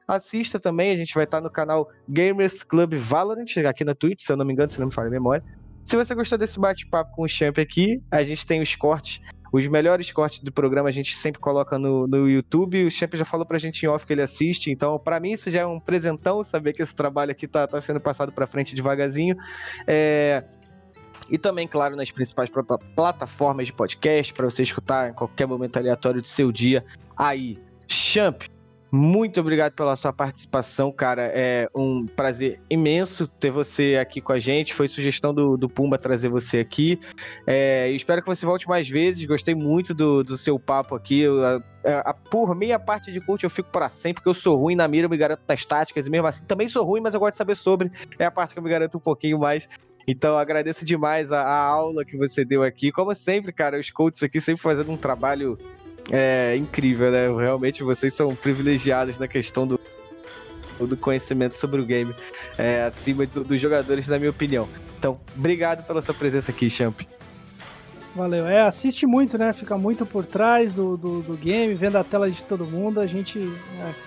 Speaker 3: assista também. A gente vai estar no canal Gamers Club Valorant, aqui na Twitch, se eu não me engano, se não me falha a memória. Se você gostou desse bate-papo com o Champ aqui, a gente tem os cortes os melhores cortes do programa a gente sempre coloca no, no YouTube. O Champ já falou pra gente em off que ele assiste, então para mim isso já é um presentão saber que esse trabalho aqui tá, tá sendo passado para frente devagarzinho. É... E também, claro, nas principais plataformas de podcast para você escutar em qualquer momento aleatório do seu dia. Aí, Champ, muito obrigado pela sua participação, cara. É um prazer imenso ter você aqui com a gente. Foi sugestão do, do Pumba trazer você aqui. É, espero que você volte mais vezes. Gostei muito do, do seu papo aqui. Eu, a, a, por minha parte de curte, eu fico para sempre, porque eu sou ruim na mira, eu me garanto das táticas, e mesmo assim também sou ruim, mas eu gosto de saber sobre. É a parte que eu me garanto um pouquinho mais. Então, agradeço demais a, a aula que você deu aqui. Como sempre, cara, os coaches aqui sempre fazendo um trabalho é incrível, né? Realmente vocês são privilegiados na questão do, do conhecimento sobre o game, é, acima do, dos jogadores, na minha opinião. Então, obrigado pela sua presença aqui, Champ.
Speaker 6: Valeu. É, assiste muito, né? Fica muito por trás do, do, do game, vendo a tela de todo mundo. A gente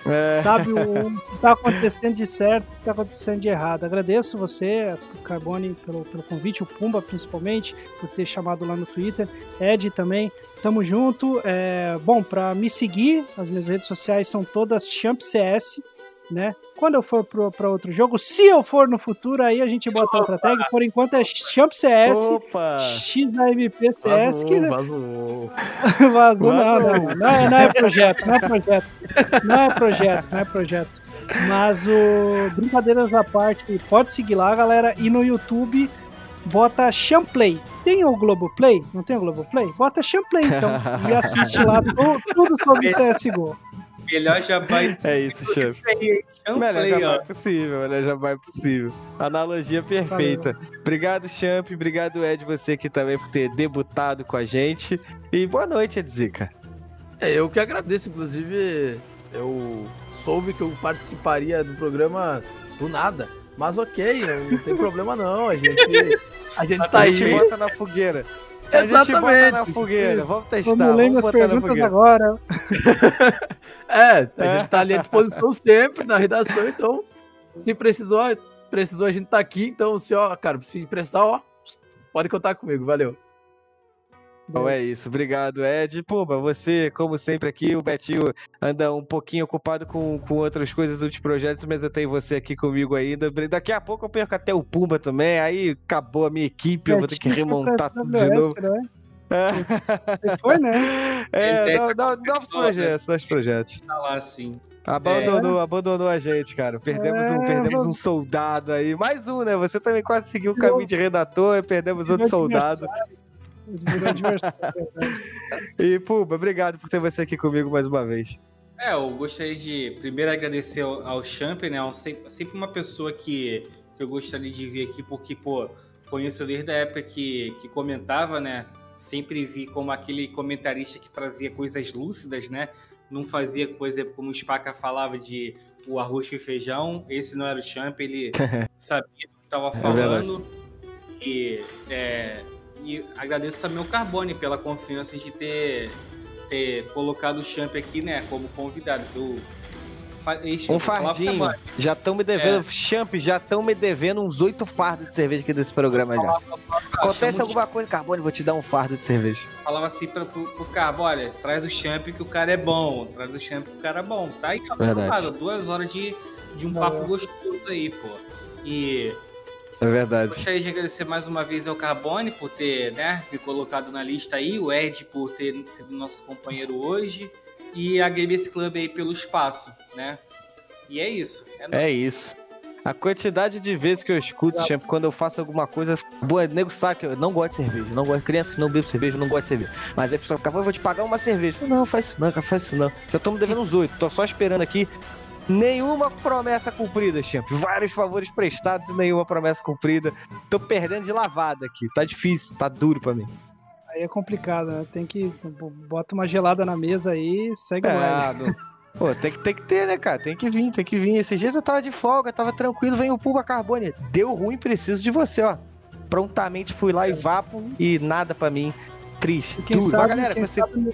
Speaker 6: é, é. sabe o, que está acontecendo de certo, o que está acontecendo de errado. Agradeço você, o Carbone, pelo, pelo convite, o Pumba principalmente, por ter chamado lá no Twitter. Ed também. Tamo junto. É, bom, para me seguir, as minhas redes sociais são todas ChampCS né? Quando eu for para outro jogo, se eu for no futuro, aí a gente bota Opa. outra tag. Por enquanto é Champ CS, Opa. XAMP CS. Vazou, vazou. vazou, não, não. Não é, não é projeto, não é projeto. Não é projeto, não é projeto. Mas o Brincadeiras à parte, pode seguir lá, galera. E no YouTube, bota Champlay. Tem o Globoplay? Não tem o Globoplay? Bota Champlay, então. e assiste lá tudo, tudo sobre CSGO.
Speaker 4: Melhor jabá
Speaker 3: É isso, chefe. Melhor jabá é possível, melhor jabá é possível. Analogia perfeita. Valeu. Obrigado, Champ. Obrigado, Ed, você aqui também por ter debutado com a gente. E boa noite, Edzica.
Speaker 5: É, eu que agradeço, inclusive, eu soube que eu participaria do programa do nada. Mas ok, não, não tem problema não. A gente A gente
Speaker 3: A
Speaker 5: tá
Speaker 3: gente
Speaker 5: aí.
Speaker 3: bota na fogueira. A gente bota
Speaker 5: Exatamente.
Speaker 3: na fogueira. Vamos testar. Vamos
Speaker 6: minhas
Speaker 3: botar na
Speaker 6: perguntas
Speaker 3: fogueira.
Speaker 6: agora.
Speaker 5: É, a gente tá ali à disposição sempre na redação, então se precisou, precisou a gente tá aqui, então se ó, cara, se precisar, ó, pode contar comigo, valeu.
Speaker 3: Bom, é isso. Obrigado, Ed. Pumba, você, como sempre aqui, o Betinho anda um pouquinho ocupado com, com outras coisas, outros projetos, mas eu tenho você aqui comigo ainda. Daqui a pouco eu perco até o Pumba também, aí acabou a minha equipe, eu vou ter que
Speaker 6: Betinho
Speaker 3: remontar tudo de novo.
Speaker 6: Né? Você foi, né?
Speaker 3: É, no- no- novos projetos, novos projetos.
Speaker 4: Tá lá assim.
Speaker 3: Abandonou, abandonou a gente, cara. Perdemos, um,
Speaker 6: É,
Speaker 3: perdemos
Speaker 6: vamos-
Speaker 3: um soldado aí. Mais um, né? Você também quase seguiu o caminho de redator, e perdemos outro soldado. E, Pumba, obrigado por ter você aqui comigo mais uma vez.
Speaker 4: É, eu gostaria de primeiro agradecer ao, ao Champ, né? É um- sempre, sempre uma pessoa que, que eu gostaria de vir aqui, porque, pô, conheço desde a época que, que comentava, né? Sempre vi como aquele comentarista que trazia coisas lúcidas, né? Não fazia, por exemplo, como o Spaca falava de o arroz e feijão. Esse não era o Champ, ele sabia do que estava falando. e, é, e agradeço também ao Carbone pela confiança de ter, ter colocado o Champ aqui, né, como convidado. Eu,
Speaker 3: Um
Speaker 4: falava
Speaker 3: fardinho.
Speaker 4: Carbone,
Speaker 3: Já estão me devendo, Champ, já estão me devendo uns oito fardos de cerveja aqui desse programa já.
Speaker 4: falava- falava-
Speaker 3: Acontece
Speaker 4: o
Speaker 3: alguma coisa, Carbone, vou te dar um fardo de cerveja.
Speaker 4: falava assim pra, pro, pro Carbo, olha, traz o champ que o cara é bom, traz o champ que o cara é bom. Tá aí, tá
Speaker 3: Verdade.
Speaker 4: Duas horas de, de um papo gostoso aí, pô. E
Speaker 3: É verdade.
Speaker 4: gostaria de agradecer mais uma vez ao Carbone por ter, né, me colocado na lista aí, o Ed por ter sido nosso companheiro hoje e a Gamers Club aí pelo espaço, né? E é isso. É.
Speaker 3: É isso. A quantidade de vezes que eu escuto, Champ, quando eu faço alguma coisa. Boa, nego sabe que eu não gosto de cerveja. Não gosto de criança que não bebe cerveja, não gosto de cerveja. Mas aí a pessoa fica, "Pô, eu vou te pagar uma cerveja. Não, faz isso não, cara, faz isso não. Já estamos devendo uns oito. Tô só esperando aqui. Nenhuma promessa cumprida, Champ. Vários favores prestados e nenhuma promessa cumprida. Tô perdendo de lavada aqui. Tá difícil, tá duro pra mim.
Speaker 6: Aí é complicado, né? Tem que. Bota uma gelada na mesa aí e segue
Speaker 3: É, não- Pô, tem que, tem que ter, né, cara? Tem que vir, tem que vir. Esses dias eu tava de folga, tava tranquilo, vem o Pulga Carbone. Deu ruim, preciso de você, ó. Prontamente fui lá e vapo e nada pra mim. Triste.
Speaker 6: Quem
Speaker 3: Duro. Mas,
Speaker 6: sabe,
Speaker 3: galera,
Speaker 6: quem
Speaker 3: você...
Speaker 6: sabe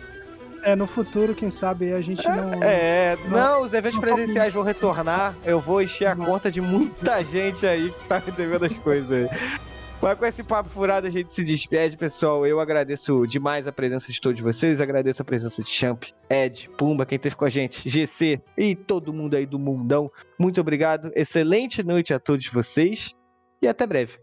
Speaker 6: é, no futuro, quem sabe a gente não.
Speaker 3: É, não, os eventos
Speaker 6: não-
Speaker 3: presenciais vão retornar. Eu vou encher a conta de muita gente aí que tá me devendo as coisas aí. Mas com esse papo furado a gente se despede, pessoal. Eu agradeço demais a presença de todos vocês. Agradeço a presença de Champ, Ed, Pumba, quem esteve com a gente, GC e todo mundo aí do mundão. Muito obrigado. Excelente noite a todos vocês e até breve.